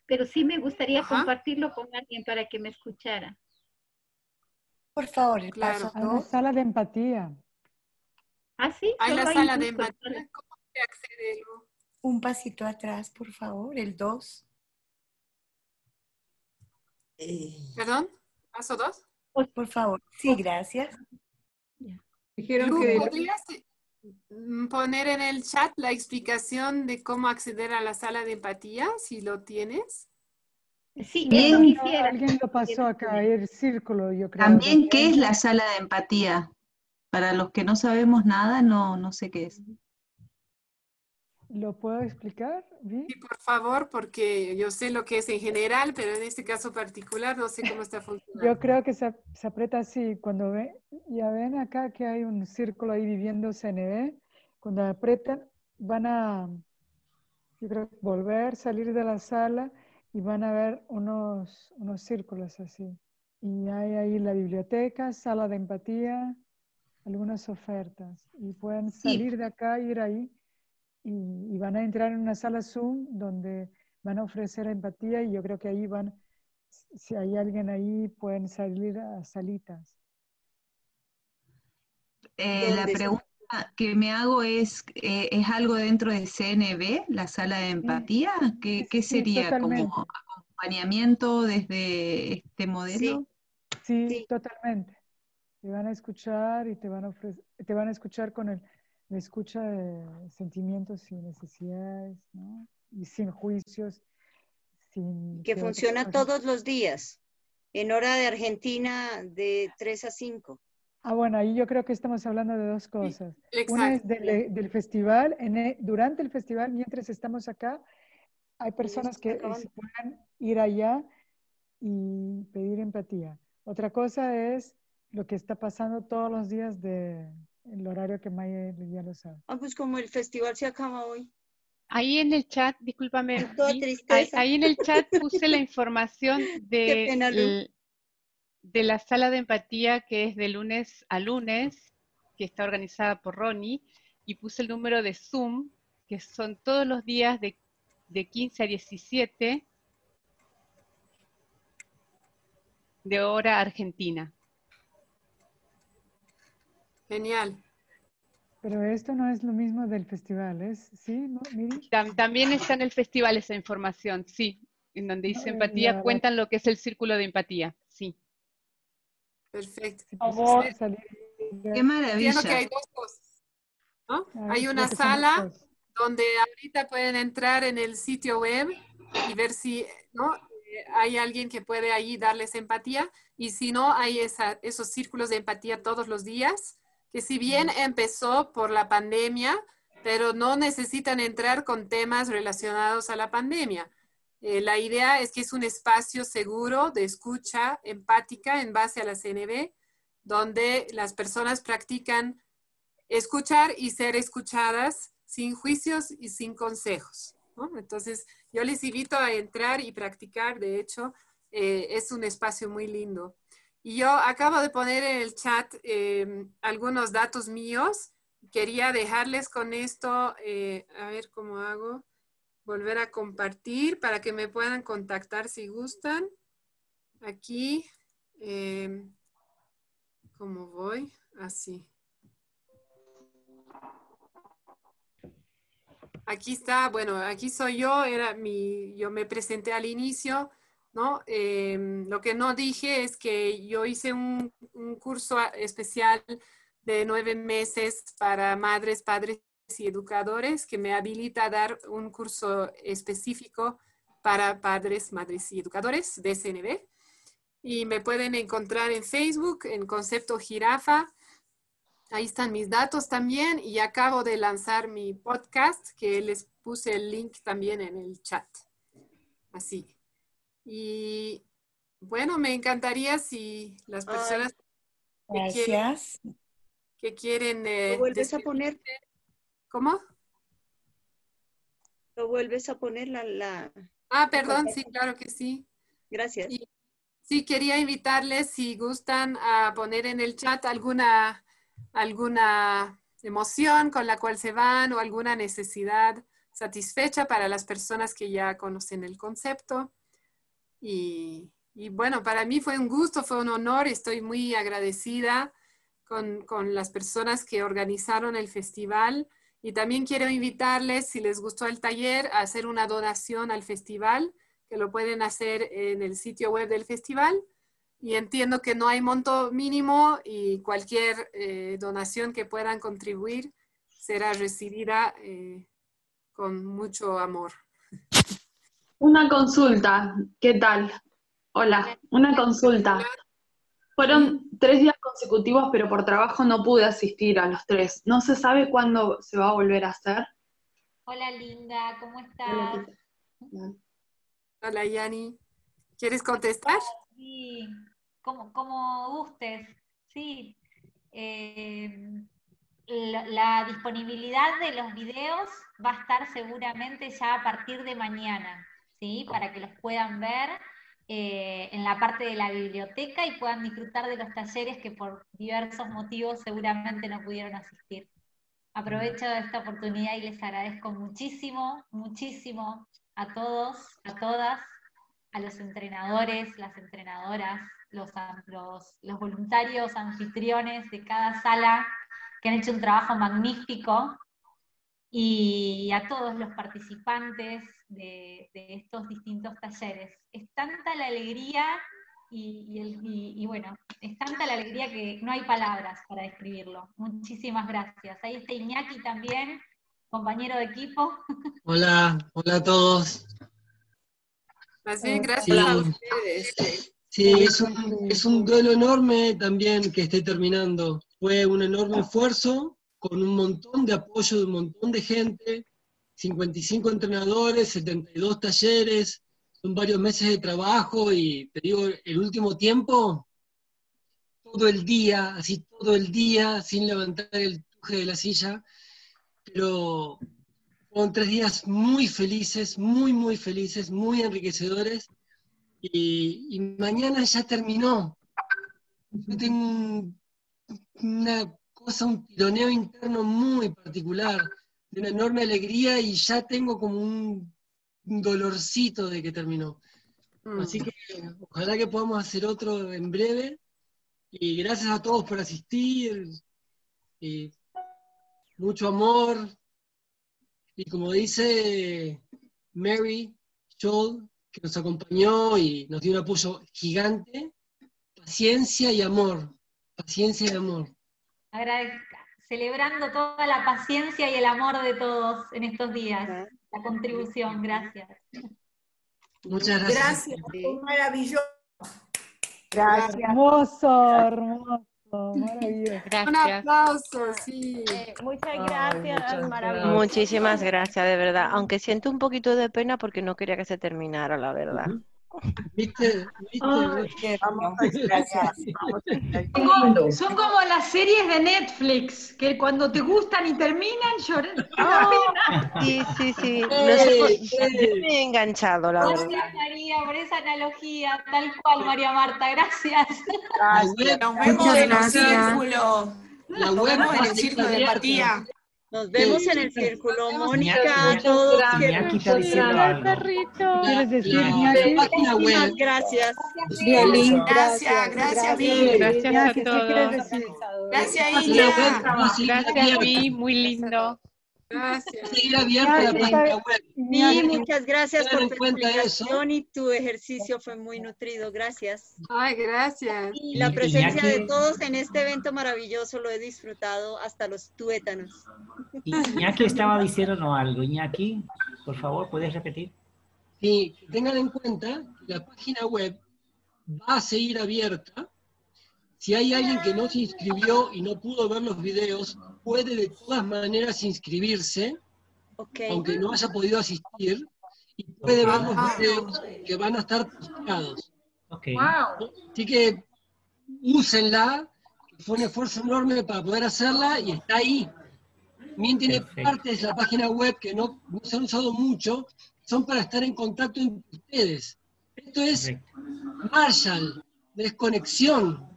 pero sí me gustaría compartirlo con alguien para que me escuchara. Por favor, el Claro. paso una dos. sala de empatía. ¿Ah, sí? Hay la sala de empatía. ¿Cómo se accede? Un pasito atrás, por favor, el dos. ¿Perdón? ¿Paso 2? Por favor. Sí, gracias. Dijeron Lu, que... ¿podrías mm, poner en el chat la explicación de cómo acceder a la sala de empatía, si lo tienes? Sí, eso quisiera. Alguien lo pasó acá, el círculo, yo creo. También, ¿qué es la sala de empatía? Para los que no sabemos nada, no, no sé qué es. ¿Lo puedo explicar? ¿Vi? Sí, por favor, porque yo sé lo que es en general, pero en este caso particular no sé cómo está funcionando. Yo creo que se, se aprieta así. Cuando ve, ya ven acá que hay un círculo ahí viviendo CNV, cuando apretan van a, yo creo, volver, salir de la sala y van a ver unos, unos círculos así. Y hay ahí la biblioteca, sala de empatía, algunas ofertas. Y pueden salir de acá, ir ahí y, y van a entrar en una sala Zoom donde van a ofrecer empatía y yo creo que ahí van, si hay alguien ahí, pueden salir a salitas. Eh, la pregunta que me hago es, eh, ¿es algo dentro de CNB, la sala de empatía? ¿Qué, qué sí, sería? totalmente. ¿Como acompañamiento desde este modelo? Sí, totalmente. Te van a escuchar y te van a ofrecer, te van a escuchar con el, la escucha de sentimientos y necesidades, ¿no? Y sin juicios, sin Que funciona todos los días, en hora de Argentina de 3 a 5. Ah, bueno, ahí yo creo que estamos hablando de dos cosas. Una es del, del festival, en e- durante el festival, mientras estamos acá, hay personas que se pueden ir allá y pedir empatía. Otra cosa es lo que está pasando todos los días de el horario que Maya ya lo sabe. Ah, pues como el festival se acaba hoy. Ahí en el chat, discúlpame, ahí, en el chat puse la información de, pena, Lu. el- de la sala de empatía que es de lunes a lunes, que está organizada por Ronnie, y puse el número de Zoom, que son todos los días de, de 15 a 17 de hora argentina. Genial. Pero esto no es lo mismo del festival, ¿es? ¿Sí? ¿No? Miri? Tam- También está en el festival esa información, sí, en donde dice No, empatía, cuentan lo que es el círculo de empatía, sí. Perfecto. Por favor, salir. Qué maravilla. Que hay dos cosas. ¿no? Hay una sala donde ahorita pueden entrar en el sitio web y ver si ¿no? Eh, hay alguien que puede ahí darles empatía y si no, hay esa- esos círculos de empatía todos los días, que si bien empezó por la pandemia, pero no necesitan entrar con temas relacionados a la pandemia. Eh, la idea es que es un espacio seguro de escucha empática en base a la CNB, donde las personas practican escuchar y ser escuchadas sin juicios y sin consejos. ¿no? Entonces, yo les invito a entrar y practicar. De hecho, eh, es un espacio muy lindo. Yo acabo de poner en el chat eh, algunos datos míos. quería dejarles con esto, eh, a ver cómo hago, volver a compartir para que me puedan contactar si gustan. Aquí, eh, ¿cómo voy? Así. Aquí está, bueno, aquí soy yo, era mi, yo me presenté al inicio, ¿no? Em, lo que no dije es que yo hice un, un curso especial de nueve meses para madres, padres y educadores que me habilita a dar un curso específico para padres, madres y educadores de SNB. Y me pueden encontrar en Facebook, en Concepto Jirafa. Ahí están mis datos también y acabo de lanzar mi podcast que les puse el link también en el chat. Así. Y bueno, me encantaría si las personas que quieren, Gracias. que quieren eh, ¿Lo vuelves a poner? ¿Cómo? ¿Lo vuelves a poner la... la... Ah, perdón, sí, claro que sí. Gracias. Y sí, quería invitarles, si gustan, a poner en el chat alguna, alguna emoción con la cual se van o alguna necesidad satisfecha para las personas que ya conocen el concepto. Y, bueno, para mí fue un gusto, fue un honor, estoy muy agradecida con, con las personas que organizaron el festival. Y también quiero invitarles, si les gustó el taller, a hacer una donación al festival, que lo pueden hacer en el sitio web del festival. Y entiendo que no hay monto mínimo y cualquier eh, donación que puedan contribuir será recibida eh, con mucho amor. Una consulta, ¿qué tal? Hola, una consulta. Fueron tres días consecutivos, pero por trabajo no pude asistir a los tres. ¿No se sabe cuándo se va a volver a hacer? Hola Linda, ¿cómo estás? Hola, Yani. ¿Quieres contestar? Sí, como, como gustes. Sí. Eh, la, la disponibilidad de los videos va a estar seguramente ya a partir de mañana, ¿sí? Para que los puedan ver eh, en la parte de la biblioteca y puedan disfrutar de los talleres que por diversos motivos seguramente no pudieron asistir. Aprovecho esta oportunidad y les agradezco muchísimo, muchísimo a todos, a todas, a los entrenadores, las entrenadoras, los, los, los voluntarios anfitriones de cada sala que han hecho un trabajo magnífico y a todos los participantes de, de estos distintos talleres. Es tanta la alegría y, y, el- y- y bueno, es tanta la alegría que no hay palabras para describirlo. Muchísimas gracias. Ahí está Iñaki también, compañero de equipo. Hola, hola a todos. Más bien, Sí. gracias a ustedes. Sí, es un, es un duelo enorme también que esté terminando. Fue un enorme esfuerzo con un montón de apoyo de un montón de gente, 55 entrenadores, 72 talleres, son varios meses de trabajo y te digo, el último tiempo, todo el día, así todo el día, sin levantar el tuje de la silla, pero fueron tres días muy felices, muy, muy felices, muy enriquecedores. Y, mañana ya terminó. Yo tengo un- una cosa, un tironeo interno muy particular, de una enorme alegría y ya tengo como un, dolorcito de que terminó. Así que ojalá que podamos hacer otro en breve. Y gracias a todos por asistir. Y mucho amor. Y como dice Mary Joel, que nos acompañó y nos dio un apoyo gigante, paciencia y amor. Paciencia y amor. Agradezca, celebrando toda la paciencia y el amor de todos en estos días. La contribución, gracias. Muchas gracias. Gracias, fue maravilloso. Hermoso, hermoso, maravilloso. Un aplauso, sí. muchas gracias, maravilloso. Muchísimas gracias, de verdad. Aunque siento un poquito de pena porque no quería que se terminara, la verdad. ¿Viste? Ay, Gracias. Son como, son como las series de Netflix, que cuando te gustan y terminan, lloran. pena. Sí, sí, sí. No sé por- me he enganchado, la verdad. Gracias María por esa analogía, tal cual María Marta, gracias. Nos vemos Muchas en el gracias. círculo. La Nos vemos en a el círculo de abierta. Nos vemos en el círculo. Mónica, todos. Iñaki que- está diciendo algo. ¿Quieres decir, gracias. Violín, gracias, gracias, Vi. Gracias a Iñaki, ¿qué quieres todos. Gracias, Gracias, muy lindo. Gracias. seguir abierta la página web. Iñaki, muchas gracias por tu explicación y tu ejercicio fue muy nutrido. Gracias. Ay, gracias. Y la Iñaki- presencia de todos en este evento maravilloso lo he disfrutado hasta los tuétanos. Iñaki estaba diciendo algo. Iñaki, por favor, ¿puedes repetir? Sí, tengan en cuenta que la página web va a seguir abierta. Si hay alguien que no se inscribió y no pudo ver los videos, puede de todas maneras inscribirse, aunque no haya podido asistir, y puede ver los videos que van a estar posteados. Ok. Así que úsenla, que fue un esfuerzo enorme para poder hacerla y está ahí. También tiene Perfecto. partes de la página web que no, no se han usado mucho, son para estar en contacto entre ustedes. Esto es. Marshall, desconexión.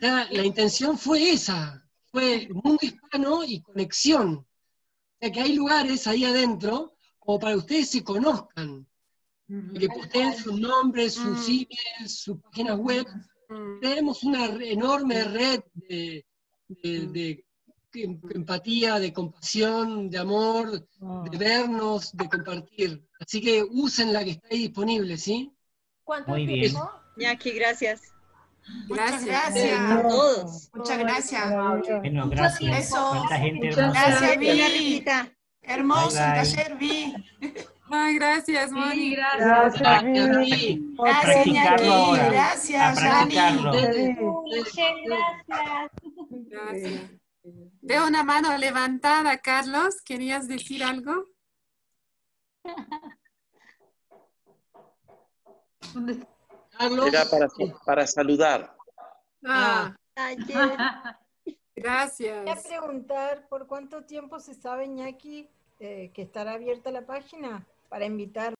La intención fue esa, fue mundo hispano y conexión. O sea, que hay lugares ahí adentro como para que ustedes se conozcan, que posteen sus nombres, sus emails, sus páginas web. Tenemos una enorme red de, de- de em- empatía, de compasión, de amor, de vernos, de compartir. Así que usen la que está ahí disponible, ¿sí? ¿Cuánto Muy bien. tiempo? Iñaki, gracias. Muchas gracias. gracias. A todos. Muchas gracias. Bueno, gracias. Eso. Gente gracias, Vi. Hermoso Bye, bye. el taller, Vi. Ay, gracias, Moni. Gracias, Gracias. A Gracias, practicarlo Iñaki. Gracias. Muchas gracias. Gracias. Veo una mano levantada, Carlos. ¿Querías decir algo? Carlos. Era para, para saludar. Ah, Ayer. gracias. Quería preguntar por cuánto tiempo se sabe, Iñaki, eh, que estará abierta la página para invitar